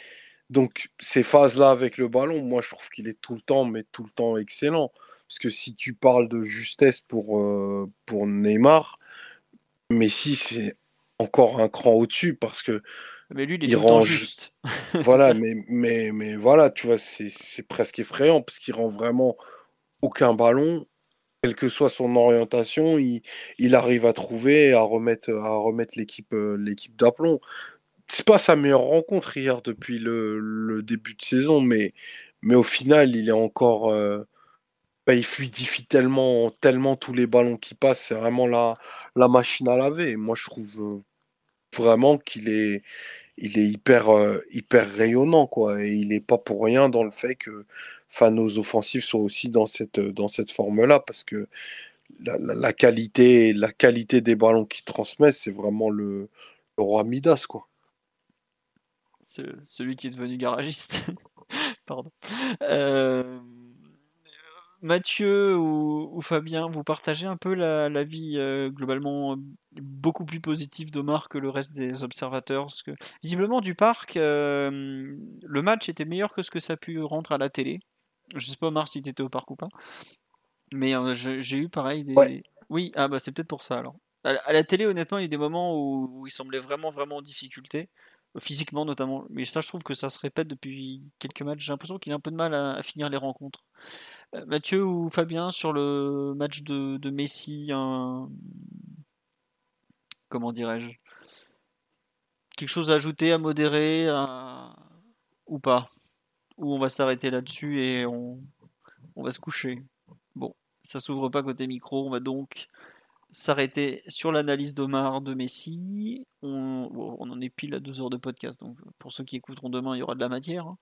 Donc, ces phases-là avec le ballon, moi, je trouve qu'il est tout le temps, mais tout le temps excellent. Parce que si tu parles de justesse pour, euh, pour Neymar, Messi, c'est encore un cran au-dessus parce que. Mais lui, il est rend juste. <laughs> voilà, mais, mais, mais voilà, tu vois, c'est presque effrayant parce qu'il rend vraiment aucun ballon, quelle que soit son orientation, il, arrive à trouver, à remettre, à remettre l'équipe euh, d'aplomb c'est pas sa meilleure rencontre hier depuis le, début de saison, mais, mais au final, il est encore. Euh, bah, il fluidifie tellement, tellement tous les ballons qui passent. C'est vraiment la, la machine à laver. moi, je trouve euh, vraiment qu'il est, il est hyper, euh, hyper rayonnant. Quoi, il n'est pas pour rien dans le fait que nos offensifs soient aussi dans cette, dans cette forme-là. Parce que la, la, qualité, la qualité des ballons qu'il transmet, c'est vraiment le, roi Midas, quoi. Ce- celui qui est devenu garagiste. <laughs> Pardon. Euh, Mathieu ou, ou Fabien, vous partagez un peu la, la vie euh, globalement euh, beaucoup plus positive d'Omar que le reste des observateurs? Visiblement du parc, euh, le match était meilleur que ce que ça a pu rendre à la télé. Je sais pas Omar si tu étais au parc ou pas, mais euh, j'ai eu pareil des. Ouais. Oui, ah bah c'est peut-être pour ça alors. À, la- à la télé, honnêtement, il y a eu des moments où, où il semblait vraiment vraiment en difficulté physiquement notamment. Mais ça, je trouve que ça se répète depuis quelques matchs. J'ai l'impression qu'il a un peu de mal à, à finir les rencontres. Euh, Mathieu ou Fabien, sur le match de, de Messi, un... comment dirais-je Quelque chose à ajouter, à modérer, à- ou pas? Ou on va s'arrêter là-dessus et on, va se coucher. Bon, ça s'ouvre pas côté micro, on va donc s'arrêter sur l'analyse d'Omar de Messi. On, en est pile à deux heures de podcast, donc pour ceux qui écouteront demain, il y aura de la matière. hein.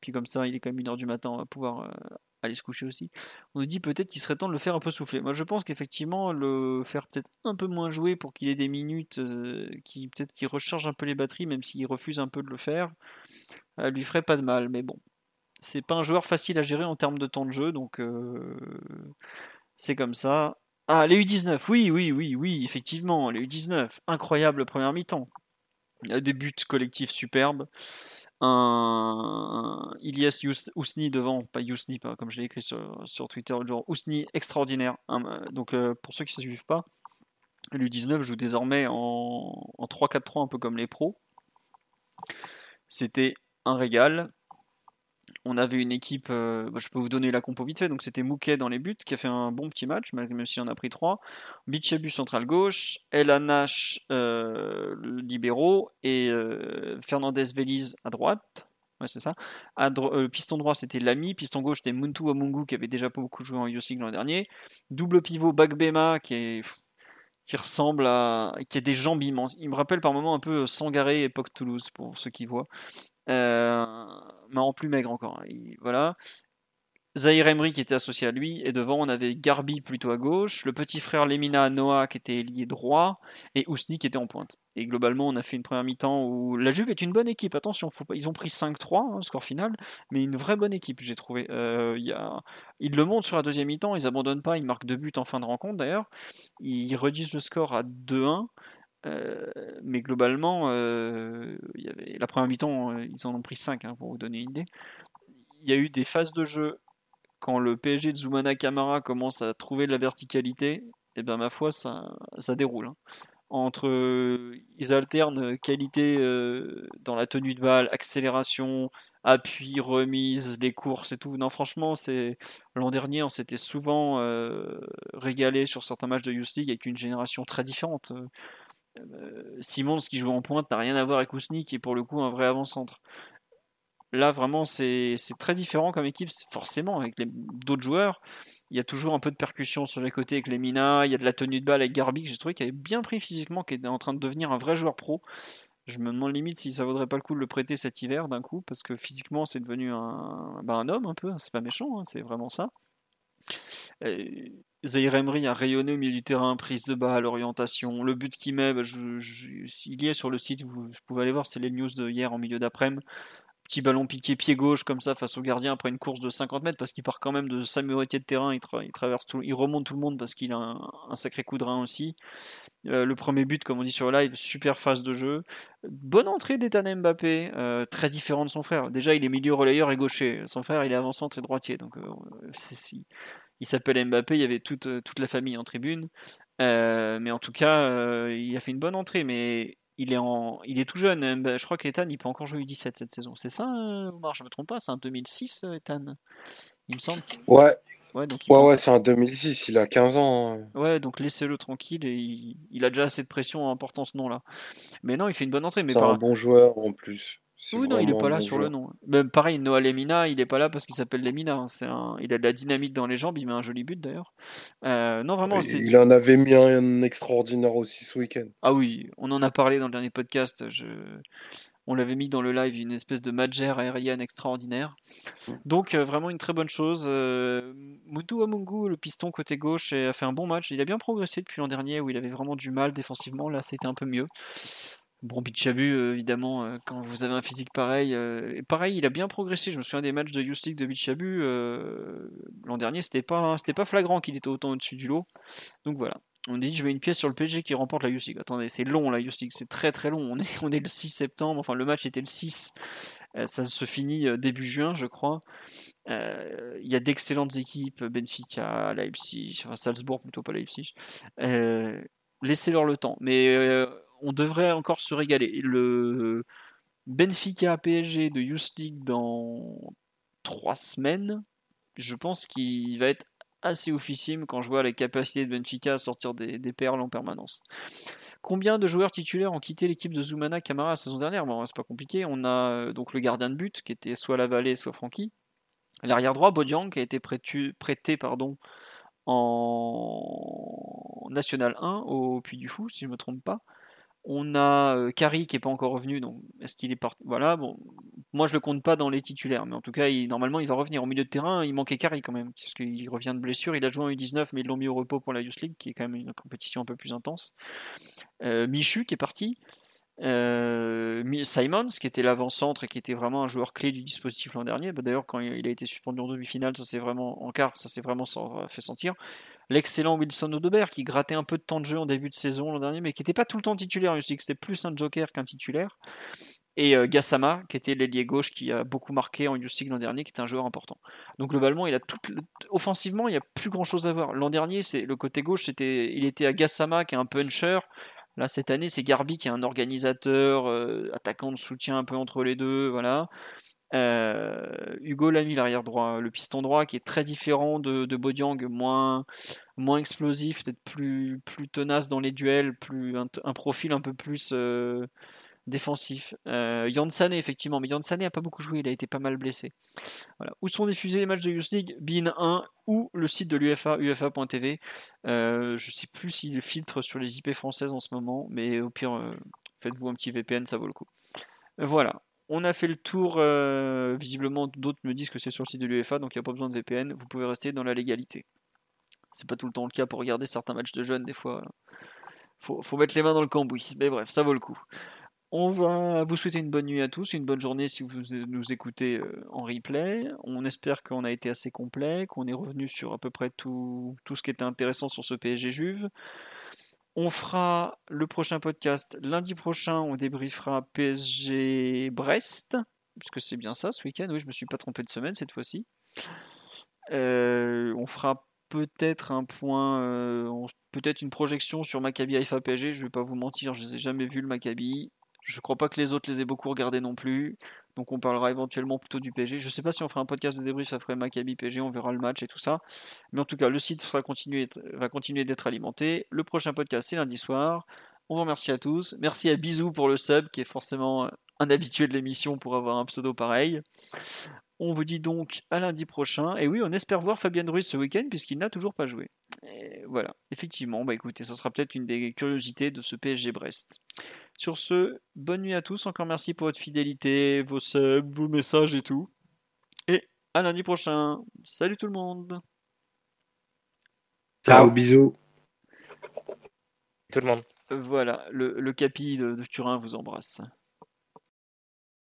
Puis comme ça, il est quand même une heure du matin, on va pouvoir euh, aller se coucher aussi. On nous dit peut-être qu'il serait temps de le faire un peu souffler. Moi, je pense qu'effectivement, le faire peut-être un peu moins jouer pour qu'il ait des minutes, euh, peut-être qu'il recharge un peu les batteries, même s'il refuse un peu de le faire, euh, lui ferait pas de mal. Mais bon, c'est pas un joueur facile à gérer en termes de temps de jeu, donc euh, c'est comme ça. Ah, les U19, oui, oui, oui, oui, effectivement, les U19, incroyable première mi-temps. Des buts collectifs superbes. Un Ilyas Yous- Ousni devant, pas Yousni, pas comme je l'ai écrit sur, Twitter l'autre jour, Ousni extraordinaire. Un- euh, donc euh, pour ceux qui ne suivent pas, l'U19 joue désormais en, en 3-4-3, un peu comme les pros. C'était un régal. On avait une équipe, euh, bah, je peux vous donner la compo vite fait, donc c'était Mouquet dans les buts, qui a fait un bon petit match, même s'il en a pris 3. Bichabu central gauche, El Anache euh, libéraux et euh, Fernandez Veliz à droite. Ouais, c'est ça. Euh, piston droit, c'était Lamy. Piston gauche, c'était Muntu Amungu qui avait déjà pas beaucoup joué en League l'an dernier. Double pivot, Bagbema qui qui ressemble à qui a des jambes immenses. Il me rappelle par moments un peu Sangaré époque Toulouse pour ceux qui voient. Euh, mais en plus maigre encore. hein. Il- voilà. Zahir Emery qui était associé à lui, et devant on avait Garbi plutôt à gauche, le petit frère Lemina Noah qui était lié droit, et Ousni qui était en pointe. Et globalement on a fait une première mi-temps où la Juve est une bonne équipe, attention, ils ont pris 5-3, hein, score final, mais une vraie bonne équipe j'ai trouvé. Euh. Ils le montrent sur la deuxième mi-temps, ils abandonnent pas, ils marquent deux buts en fin de rencontre d'ailleurs, ils réduisent le score à 2-1. Euh, mais globalement, euh, la première mi-temps, euh, ils en ont pris 5 pour vous donner une idée. Il y a eu des phases de jeu quand le PSG de Zoumana Camara commence à trouver de la verticalité, et ben ma foi, ça, ça déroule. hein. Entre ils alternent qualité dans la tenue de balle, accélération, appui, remise, les courses et tout. Non, franchement, c'est l'an dernier, on s'était souvent régalé sur certains matchs de Youth League avec une génération très différente. Euh, Simons qui joue en pointe n'a rien à voir avec Ousni qui est pour le coup un vrai avant-centre. Là, vraiment, c'est très différent comme équipe, forcément, avec d'autres joueurs. Il y a toujours un peu de percussion sur les côtés avec les Mina, il y a de la tenue de balle avec Garbi, que j'ai trouvé qu'il avait bien pris physiquement, qui est en train de devenir un vrai joueur pro. Je me demande limite si ça vaudrait pas le coup de le prêter cet hiver d'un coup, parce que physiquement, c'est devenu un, bah, homme un peu, c'est pas méchant, hein, c'est vraiment ça. Euh, Zahir Emery a rayonné au milieu du terrain, prise de balle, orientation. Le but qu'il met, bah, il y est sur le site, vous, pouvez aller voir, c'est les news de hier en milieu d'après-midi. Petit ballon piqué pied gauche comme ça face au gardien après une course de 50 mètres parce qu'il part quand même de sa moitié de terrain, il, tra- il traverse tout, il remonte tout le monde parce qu'il a un, sacré coup de rein aussi. Euh, le premier but, comme on dit sur live, super phase de jeu. Bonne entrée d'Ethan Mbappé, euh, très différent de son frère. Déjà, il est milieu relayeur et gaucher. Son frère, il est avant-centre et droitier. Donc, euh, c'est- c'est- il s'appelle Mbappé, il y avait toute, euh, toute la famille en tribune. Euh, mais en tout cas, euh, il a fait une bonne entrée. Mais il est, en, il est tout jeune. Mba- Je crois qu'Ethan, il peut encore jouer U17 cette saison. C'est ça, Omar Je me trompe pas, c'est un 2006, euh, Ethan Il me semble. Ouais, Ouais, donc ouais, peut- ouais, c'est en 2006, il a 15 ans. hein. Ouais, donc laissez-le tranquille et il, il a déjà assez de pression en portant ce nom-là. Mais non, il fait une bonne entrée. C'est par- un bon joueur en plus. Oui, non, il est vraiment pas là sur le nom. Même pareil, Noah Lemina, il est pas là parce qu'il s'appelle Lemina. hein. C'est un... Il a de la dynamique dans les jambes, il met un joli but d'ailleurs. Euh, non, vraiment. Il en avait mis un extraordinaire aussi ce week-end. Ah oui, on en a parlé dans le dernier podcast. Je... On l'avait mis dans le live, une espèce de magère aérienne extraordinaire. Donc euh, vraiment une très bonne chose. Euh, Mutu Amungu, le piston côté gauche, a fait un bon match. Il a bien progressé depuis l'an dernier où il avait vraiment du mal défensivement. Là, c'était un peu mieux. Bon, Bichabu, euh, évidemment, euh, quand vous avez un physique pareil, euh, et pareil, il a bien progressé. Je me souviens des matchs de Youth League de Bichabu l'an dernier, c'était pas, pas flagrant qu'il était autant au-dessus du lot. Donc voilà. On dit, je mets une pièce sur le PSG qui remporte la Youth. Attendez, c'est long la Youth c'est très très long. On est, <laughs> on est le 6 septembre, enfin le match était le 6. ça se finit début juin, je crois. Il y a d'excellentes équipes, Benfica, Leipzig, Salzbourg plutôt, pas Leipzig. Laissez-leur le temps. Mais on devrait encore se régaler. Le Benfica PSG de Youth League dans trois semaines, je pense qu'il va être assez oufissime quand je vois les capacités de Benfica à sortir des, perles en permanence. Combien de joueurs titulaires ont quitté l'équipe de Zoumana Camara la saison dernière? Bon, c'est pas compliqué. On a euh, donc le gardien de but qui était soit Lavallée, soit Francky. L'arrière droit, Bodiang, qui a été prêté, prêté pardon, en National 1 au Puy du Fou, si je ne me trompe pas. On a euh, Kari qui n'est pas encore revenu, donc est-ce qu'il est parti? Voilà, bon, moi je le compte pas dans les titulaires, mais en tout cas, normalement il va revenir au milieu de terrain. Il manquait Kari quand même, parce qu'il revient de blessure. Il a joué en U19, mais ils l'ont mis au repos pour la Youth League, qui est quand même une compétition un peu plus intense. Euh, Michu qui est parti. Euh, Simons, qui était l'avant-centre et qui était vraiment un joueur clé du dispositif l'an dernier. Bah, d'ailleurs, quand il a été suspendu en demi-finale, ça s'est vraiment en quart, ça s'est vraiment fait sentir l'excellent Wilson Odobert qui grattait un peu de temps de jeu en début de saison l'an dernier, mais qui n'était pas tout le temps titulaire. Je dis que c'était plus un joker qu'un titulaire. Et euh, Gassama, qui était l'ailier gauche qui a beaucoup marqué en Youth l'an dernier, qui était un joueur important. Donc globalement, il a tout, offensivement, il n'y a plus grand chose à voir. L'an dernier, c'est le côté gauche, c'était, il était à Gassama qui est un puncher. Là, cette année, c'est Garbi qui est un organisateur, euh, attaquant de soutien un peu entre les deux, voilà. Euh, Hugo Lamy, l'arrière droit, le piston droit qui est très différent de, de Bodiang, moins, moins explosif, peut-être plus, plus tenace dans les duels, plus un, profil un peu plus euh, défensif. Euh, effectivement, mais Yansane n'a pas beaucoup joué, il a été pas mal blessé. Voilà. Où sont diffusés les matchs de Youth League? BIN 1 ou le site de l'UFA, ufa.tv. Euh, je sais plus s'il filtre sur les IP françaises en ce moment, mais au pire, euh, faites-vous un petit VPN, ça vaut le coup. Voilà. On a fait le tour. Euh, visiblement, d'autres me disent que c'est sur le site de l'UEFA, donc il n'y a pas besoin de VPN. Vous pouvez rester dans la légalité. C'est pas tout le temps le cas pour regarder certains matchs de jeunes, des fois. Faut, faut mettre les mains dans le cambouis. Mais bref, ça vaut le coup. On va vous souhaiter une bonne nuit à tous, une bonne journée si vous nous écoutez euh, en replay. On espère qu'on a été assez complet, qu'on est revenu sur à peu près tout, tout ce qui était intéressant sur ce PSG Juve. On fera le prochain podcast lundi prochain. On débriefera PSG Brest, puisque c'est bien ça ce week-end. Oui, je me suis pas trompé de semaine cette fois-ci. Euh, on fera peut-être un point, euh, peut-être une projection sur Maccabi Haifa PSG. Je vais pas vous mentir, je les ai jamais vus le Maccabi. Je crois pas que les autres les aient beaucoup regardés non plus. Donc on parlera éventuellement plutôt du PSG. Je sais pas si on fera un podcast de débrief après Maccabi PSG, on verra le match et tout ça. Mais en tout cas, le site va continuer, va continuer d'être alimenté. Le prochain podcast, c'est lundi soir. On vous remercie à tous. Merci à Bisou pour le sub, qui est forcément un habitué de l'émission pour avoir un pseudo pareil. On vous dit donc à lundi prochain. Et oui, on espère voir Fabien Ruiz ce week-end puisqu'il n'a toujours pas joué. voilà, effectivement, bah écoutez, ça sera peut-être une des curiosités de ce PSG Brest. Sur ce, bonne nuit à tous. Encore merci pour votre fidélité, vos subs, vos messages et tout. Et à lundi prochain. Salut tout le monde. Ciao, bisous. Tout le monde. Voilà, le, le capi de Turin vous embrasse.